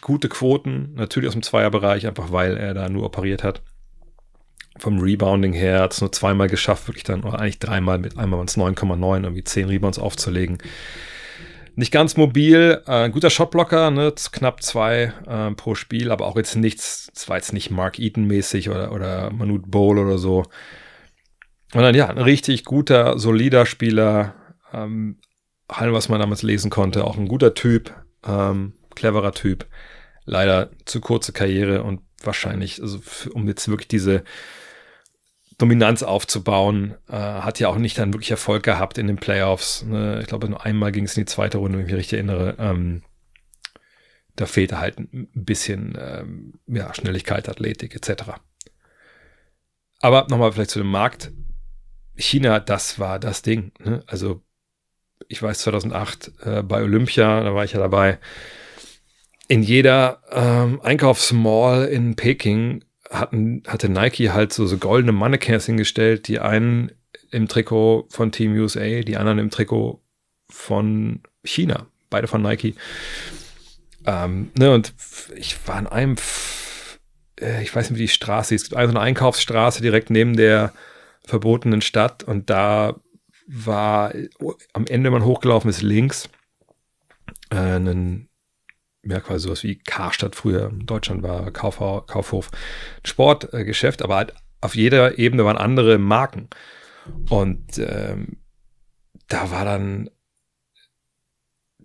Gute Quoten, natürlich aus dem Zweierbereich, einfach weil er da nur operiert hat vom Rebounding her hat es nur zweimal geschafft, wirklich dann, oder eigentlich dreimal mit einmal waren es 9,9, irgendwie 10 Rebounds aufzulegen. Nicht ganz mobil, äh, guter Shotblocker, ne, knapp zwei äh, pro Spiel, aber auch jetzt nichts, es war jetzt nicht Mark Eaton-mäßig oder, oder Manute Bowl oder so. Und dann ja, ein richtig guter, solider Spieler, ähm, allem, was man damals lesen konnte, auch ein guter Typ, ähm, cleverer Typ. Leider zu kurze Karriere und wahrscheinlich, also um jetzt wirklich diese Dominanz aufzubauen. Äh, hat ja auch nicht dann wirklich Erfolg gehabt in den Playoffs. Ne? Ich glaube, nur einmal ging es in die zweite Runde, wenn ich mich richtig erinnere. Ähm, da fehlte halt ein bisschen ähm, ja, Schnelligkeit, Athletik etc. Aber nochmal vielleicht zu dem Markt. China, das war das Ding. Ne? Also ich weiß 2008 äh, bei Olympia, da war ich ja dabei. In jeder ähm, Einkaufsmall in Peking hatten, hatte Nike halt so, so goldene Mannequins hingestellt, die einen im Trikot von Team USA, die anderen im Trikot von China, beide von Nike. Ähm, ne, und ich war in einem, äh, ich weiß nicht, wie die Straße ist. Es also eine Einkaufsstraße direkt neben der verbotenen Stadt und da war am Ende, wenn man hochgelaufen ist, links äh, ein, ja, quasi sowas wie Karstadt früher in Deutschland war, Kaufhof, Kaufhof Sportgeschäft, aber halt auf jeder Ebene waren andere Marken. Und ähm, da war dann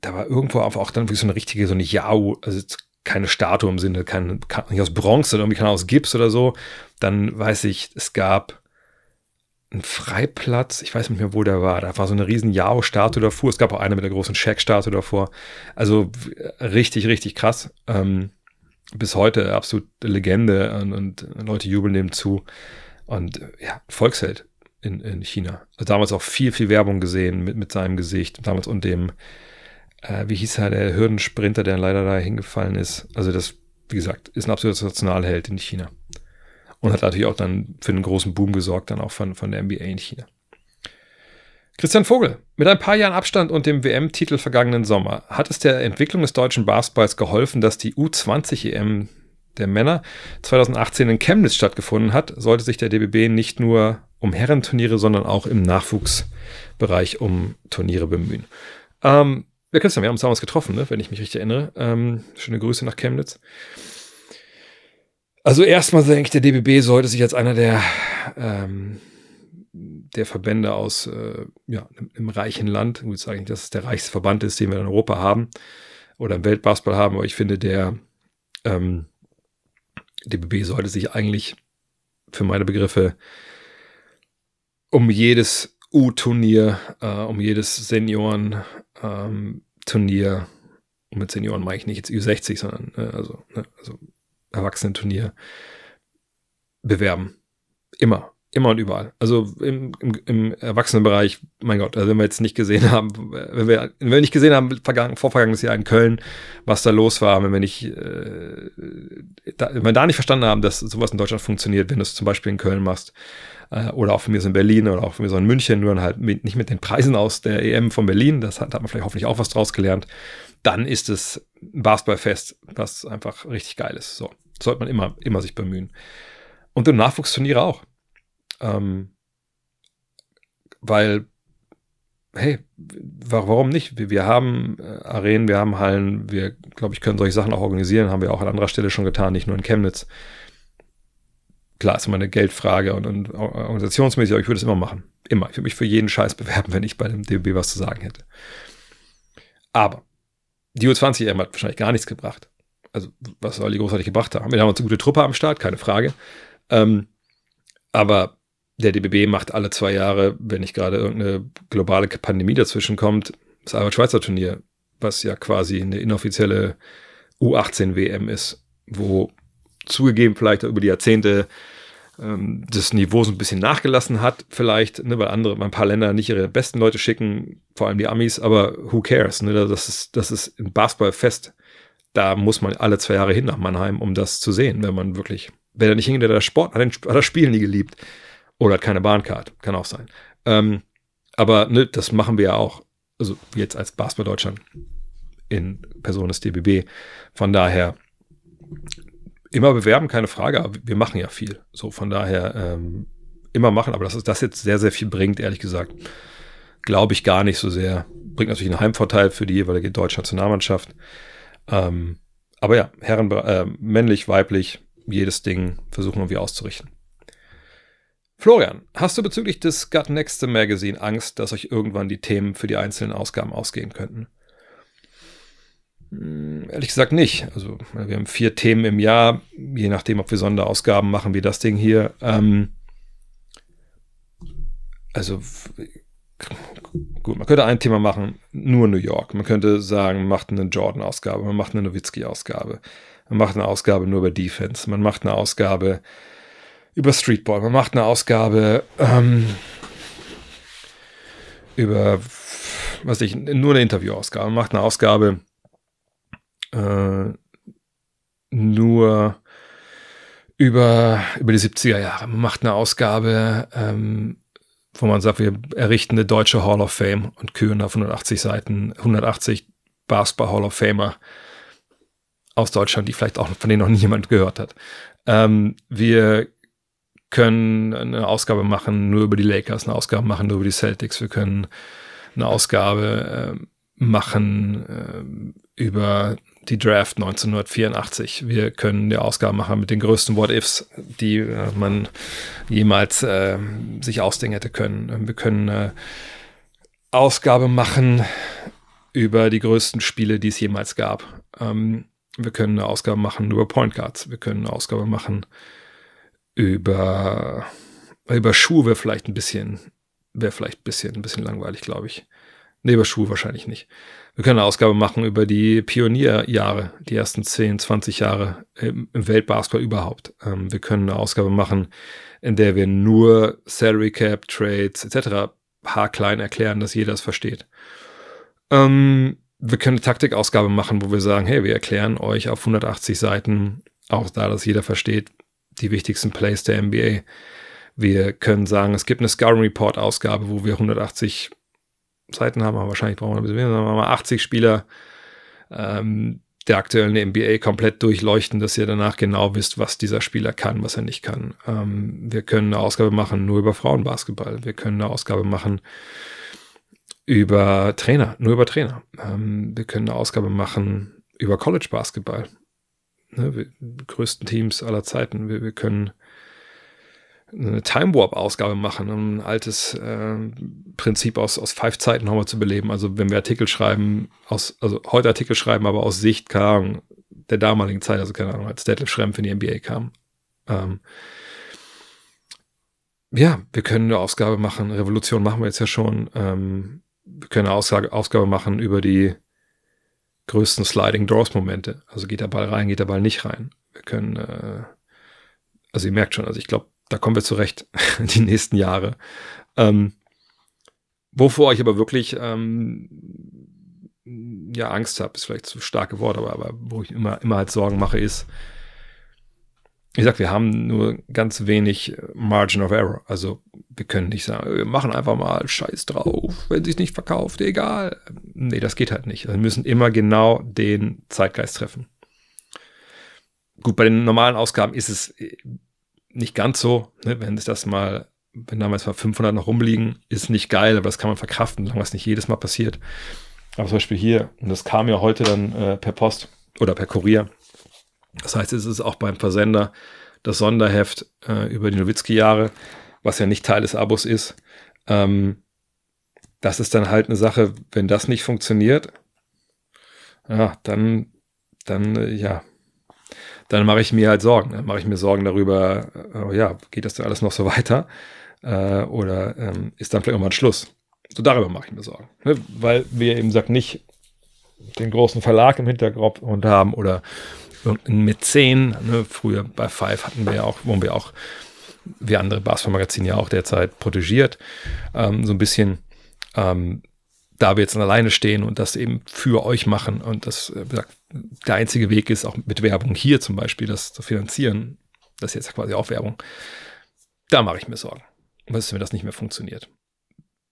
da war irgendwo auch dann wie so eine richtige, so eine Yao, also keine Statue im Sinne, kein, nicht aus Bronze, irgendwie kann aus Gips oder so. Dann weiß ich, es gab einen Freiplatz, ich weiß nicht mehr, wo der war. Da war so eine riesen Yao-Statue davor. Es gab auch eine mit der großen Shaq-Statue davor. Also richtig, richtig krass. Ähm, bis heute absolut Legende und, und, Leute jubeln dem zu. Und ja, Volksheld in, in China. Also damals auch viel, viel Werbung gesehen mit, mit seinem Gesicht. Damals und dem äh, wie hieß er, der Hürdensprinter, der leider da hingefallen ist. Also das, wie gesagt, ist ein absoluter Nationalheld in China. Und hat natürlich auch dann für einen großen Boom gesorgt, dann auch von, von der NBA in China. Christian Vogel, mit ein paar Jahren Abstand und dem WM-Titel vergangenen Sommer hat es der Entwicklung des deutschen Basketballs geholfen, dass die U20-EM der Männer 2018 in Chemnitz stattgefunden hat, sollte sich der DBB nicht nur um Herrenturniere, sondern auch im Nachwuchsbereich um Turniere bemühen. Ähm, ja, Christian, wir haben uns damals getroffen, ne? wenn ich mich richtig erinnere. Ähm, schöne Grüße nach Chemnitz. Also erstmal denke ich, der DBB sollte sich als einer der, ähm, der Verbände aus äh, ja, im, im, reichen Land, ich würde sagen, dass es der reichste Verband ist, den wir in Europa haben oder im Weltbasketball haben, aber ich finde, der ähm, DBB sollte sich eigentlich für meine Begriffe um jedes U-Turnier, äh, um jedes Senioren, ähm, und mit Senioren meine ich nicht jetzt Ü60, sondern äh, also, ne, also Erwachsenen-Turnier bewerben. Immer. Immer und überall. Also im, im, im Erwachsenenbereich, mein Gott, also wenn wir jetzt nicht gesehen haben, wenn wir, wenn wir nicht gesehen haben, vergangen, vorvergangenes Jahr in Köln, was da los war, wenn wir nicht, äh, da, wenn wir da nicht verstanden haben, dass sowas in Deutschland funktioniert, wenn du es zum Beispiel in Köln machst, äh, oder auch von mir so in Berlin oder auch von mir so in München, nur dann halt mit, nicht mit den Preisen aus der EM von Berlin, das hat, hat man vielleicht hoffentlich auch was draus gelernt, dann ist es ein Basketballfest, was einfach richtig geil ist. So, sollte man immer, immer sich bemühen. Und im Nachwuchsturniere auch. Ähm, weil, hey, warum nicht? Wir, wir haben äh, Arenen, wir haben Hallen, wir, glaube ich, können solche Sachen auch organisieren, haben wir auch an anderer Stelle schon getan, nicht nur in Chemnitz. Klar, ist immer eine Geldfrage und, und organisationsmäßig, aber ich würde es immer machen. Immer. Ich würde mich für jeden Scheiß bewerben, wenn ich bei dem DB was zu sagen hätte. Aber die U20 hat wahrscheinlich gar nichts gebracht. Also, was soll die großartig gebracht haben? Wir haben eine gute Truppe am Start, keine Frage. Ähm, aber der DBB macht alle zwei Jahre, wenn nicht gerade irgendeine globale Pandemie dazwischen kommt, das Albert-Schweitzer-Turnier, was ja quasi eine inoffizielle U18-WM ist, wo zugegeben vielleicht über die Jahrzehnte ähm, das Niveau so ein bisschen nachgelassen hat, vielleicht, ne, weil andere, ein paar Länder nicht ihre besten Leute schicken, vor allem die Amis, aber who cares? Ne? Das, ist, das ist ein Basketballfest. Da muss man alle zwei Jahre hin nach Mannheim, um das zu sehen, wenn man wirklich, wenn er nicht hingeht, der Sport, hat, hat das Spiel nie geliebt. Oder hat keine Bahncard, kann auch sein. Ähm, aber ne, das machen wir ja auch, also jetzt als Basketball Deutschland in Person des DBB. Von daher immer bewerben, keine Frage, aber wir machen ja viel. So, von daher ähm, immer machen, aber dass das jetzt sehr, sehr viel bringt, ehrlich gesagt, glaube ich gar nicht so sehr. Bringt natürlich einen Heimvorteil für die jeweilige deutsche Nationalmannschaft. Ähm, aber ja, Herren, äh, männlich, weiblich, jedes Ding versuchen wir auszurichten. Florian, hast du bezüglich des Gut Next Magazine Angst, dass euch irgendwann die Themen für die einzelnen Ausgaben ausgehen könnten? Hm, ehrlich gesagt nicht. Also wir haben vier Themen im Jahr, je nachdem, ob wir Sonderausgaben machen, wie das Ding hier. Ähm, also gut, man könnte ein Thema machen, nur New York. Man könnte sagen, man macht eine Jordan-Ausgabe, man macht eine Nowitzki-Ausgabe, man macht eine Ausgabe nur über Defense, man macht eine Ausgabe über Streetball, man macht eine Ausgabe ähm, über, was ich, nur eine Interview-Ausgabe, man macht eine Ausgabe äh, nur über, über die 70er Jahre. Man macht eine Ausgabe ähm, wo man sagt, wir errichten eine deutsche Hall of Fame und küren auf 180 Seiten 180 Basketball Hall of Famer aus Deutschland, die vielleicht auch von denen noch nie jemand gehört hat. Ähm, wir können eine Ausgabe machen nur über die Lakers, eine Ausgabe machen nur über die Celtics. Wir können eine Ausgabe äh, machen äh, über die Draft 1984. Wir können die Ausgabe machen mit den größten What-Ifs, die äh, man jemals äh, sich ausdenken hätte können. Wir können eine Ausgabe machen über die größten Spiele, die es jemals gab. Ähm, wir können eine Ausgabe machen über Point Guards. Wir können eine Ausgabe machen über, über Schuhe wäre vielleicht ein bisschen, wäre vielleicht ein bisschen, ein bisschen langweilig, glaube ich. Nee, über Schuhe wahrscheinlich nicht. Wir können eine Ausgabe machen über die Pionierjahre, die ersten 10, 20 Jahre im, Weltbasketball überhaupt. Ähm, wir können eine Ausgabe machen, in der wir nur Salary Cap, Trades etc. haarklein erklären, dass jeder es versteht. Ähm, wir können eine Taktikausgabe machen, wo wir sagen, hey, wir erklären euch auf 180 Seiten, auch da, dass jeder versteht, die wichtigsten Plays der NBA. Wir können sagen, es gibt eine Scouting Report Ausgabe, wo wir 180 Seiten haben, aber wahrscheinlich brauchen wir ein bisschen mehr, sagen wir mal 80 Spieler ähm, der aktuellen NBA komplett durchleuchten, dass ihr danach genau wisst, was dieser Spieler kann, was er nicht kann. Ähm, wir können eine Ausgabe machen nur über Frauenbasketball. Wir können eine Ausgabe machen über Trainer, nur über Trainer. Ähm, wir können eine Ausgabe machen über College Basketball. Ne, wir, größten Teams aller Zeiten. Wir, wir können eine Time Warp Ausgabe machen, um ein altes äh, Prinzip aus, aus Five-Zeiten nochmal zu beleben. Also wenn wir Artikel schreiben, aus, also heute Artikel schreiben, aber aus Sicht, keine Ahnung, der damaligen Zeit, also keine Ahnung, als Detlef Schrempf in die NBA kam. Ähm, ja, wir können eine Ausgabe machen, Revolution machen wir jetzt ja schon. Ähm, wir können eine Ausgabe, Ausgabe machen über die größten Sliding Doors Momente. Also geht der Ball rein, geht der Ball nicht rein. Wir können, äh, also ihr merkt schon, also ich glaube, da kommen wir zurecht die nächsten Jahre. Ähm, wovor ich aber wirklich ähm, ja Angst habe, ist vielleicht zu starke Wort, aber, aber wo ich immer, immer halt Sorgen mache, ist, ich sag, wir haben nur ganz wenig Margin of Error. Also wir können nicht sagen, wir machen einfach mal Scheiß drauf, wenn sich nicht verkauft, egal. Nee, das geht halt nicht. Wir müssen immer genau den Zeitgeist treffen. Gut, bei den normalen Ausgaben ist es nicht ganz so, ne? wenn sich das mal, wenn damals mal 500 noch rumliegen, ist nicht geil, aber das kann man verkraften, solange das nicht jedes Mal passiert. Aber zum Beispiel hier, und das kam ja heute dann äh, per Post oder per Kurier. Das heißt, es ist auch beim Versender das Sonderheft äh, über die Nowitzki-Jahre, was ja nicht Teil des Abos ist. Ähm, das ist dann halt eine Sache, wenn das nicht funktioniert, ja, dann, dann, äh, ja, dann mache ich mir halt Sorgen. Dann mache ich mir Sorgen darüber, äh, ja, geht das denn alles noch so weiter? Äh, oder ähm, ist dann vielleicht irgendwann Schluss? So darüber mache ich mir Sorgen. Ne? Weil wir eben sagt nicht den großen Verlag im Hintergrund haben oder irgendeinen Mäzen. Ne? Früher bei Five hatten wir ja auch, wurden wir auch, wie andere Basketball-Magazine ja auch derzeit protegiert, ähm, so ein bisschen. Ähm, da wir jetzt alleine stehen und das eben für euch machen und das äh, der einzige Weg ist, auch mit Werbung hier zum Beispiel das zu finanzieren, das ist jetzt quasi auch Werbung, da mache ich mir Sorgen, was ist, wenn das nicht mehr funktioniert.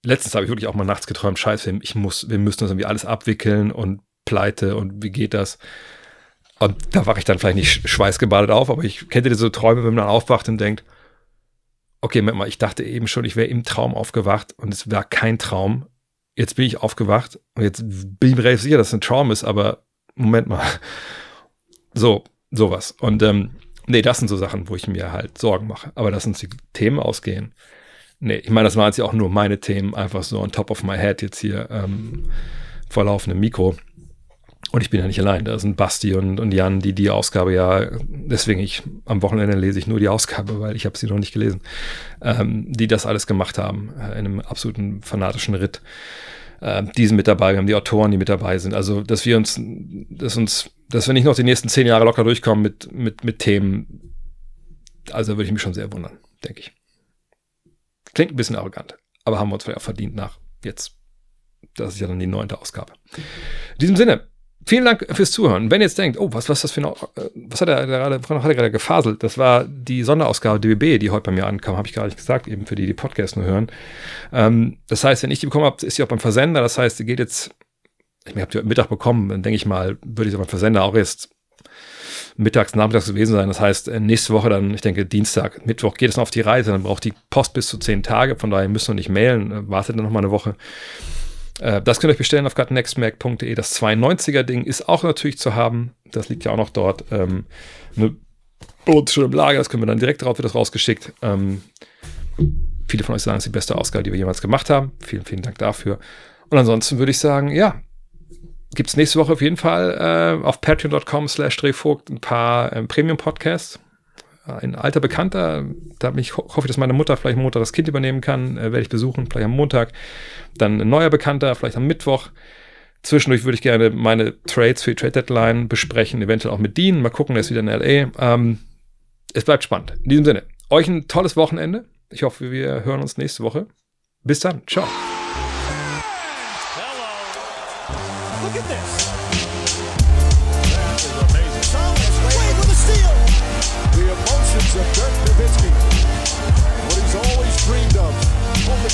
Letztens habe ich wirklich auch mal nachts geträumt, scheiße, ich muss, wir müssen das irgendwie alles abwickeln und pleite und wie geht das? Und da wache ich dann vielleicht nicht schweißgebadet auf, aber ich kenne diese Träume, wenn man dann aufwacht und denkt, okay, Moment mal, ich dachte eben schon, ich wäre im Traum aufgewacht und es war kein Traum jetzt bin ich aufgewacht und jetzt bin ich mir relativ sicher, dass es ein Traum ist, aber Moment mal. So, sowas. Und ähm, nee, das sind so Sachen, wo ich mir halt Sorgen mache. Aber dass uns die Themen ausgehen. Nee, ich meine, das waren jetzt ja auch nur meine Themen, einfach so on top of my head jetzt hier ähm, vor laufendem Mikro. Und ich bin ja nicht allein. Da sind Basti und, und Jan, die die Ausgabe ja, deswegen ich am Wochenende lese ich nur die Ausgabe, weil ich habe sie noch nicht gelesen, ähm, die das alles gemacht haben, äh, in einem absoluten fanatischen Ritt. Äh, die sind mit dabei, wir haben die Autoren, die mit dabei sind. Also, dass wir uns, dass uns, dass wir nicht noch die nächsten zehn Jahre locker durchkommen mit, mit, mit Themen, also würde ich mich schon sehr wundern, denke ich. Klingt ein bisschen arrogant, aber haben wir uns vielleicht auch verdient nach jetzt. Das ist ja dann die neunte Ausgabe. In diesem Sinne, Vielen Dank fürs Zuhören. Wenn ihr jetzt denkt, oh, was, was das für eine, äh, was hat er gerade, hat er gerade gefaselt? Das war die Sonderausgabe DBB, die heute bei mir ankam, habe ich gar nicht gesagt, eben für die, die Podcast nur hören. Ähm, das heißt, wenn ich die bekommen habe, ist sie auch beim Versender. Das heißt, die geht jetzt, ich habe die heute Mittag bekommen, dann denke ich mal, würde ich beim Versender auch jetzt mittags, nachmittags gewesen sein. Das heißt, äh, nächste Woche dann, ich denke, Dienstag, Mittwoch geht es noch auf die Reise, dann braucht die Post bis zu zehn Tage, von daher müssen wir nicht mailen, wartet dann noch mal eine Woche. Äh, das könnt ihr euch bestellen auf gutnextmac.de. Das 290er-Ding ist auch natürlich zu haben. Das liegt ja auch noch dort. Ähm, eine schon im Lager, das können wir dann direkt drauf, wird das rausgeschickt. Ähm, viele von euch sagen, es ist die beste Ausgabe, die wir jemals gemacht haben. Vielen, vielen Dank dafür. Und ansonsten würde ich sagen, ja, gibt es nächste Woche auf jeden Fall äh, auf patreon.com slash drehvogt ein paar ähm, Premium-Podcasts ein alter Bekannter, da ich, hoffe ich, dass meine Mutter vielleicht Montag das Kind übernehmen kann, äh, werde ich besuchen, vielleicht am Montag. Dann ein neuer Bekannter, vielleicht am Mittwoch. Zwischendurch würde ich gerne meine Trades für die Trade Deadline besprechen, eventuell auch mit Dean. Mal gucken, er ist wieder in LA. Ähm, es bleibt spannend. In diesem Sinne, euch ein tolles Wochenende. Ich hoffe, wir hören uns nächste Woche. Bis dann. Ciao. Hello. Look at this.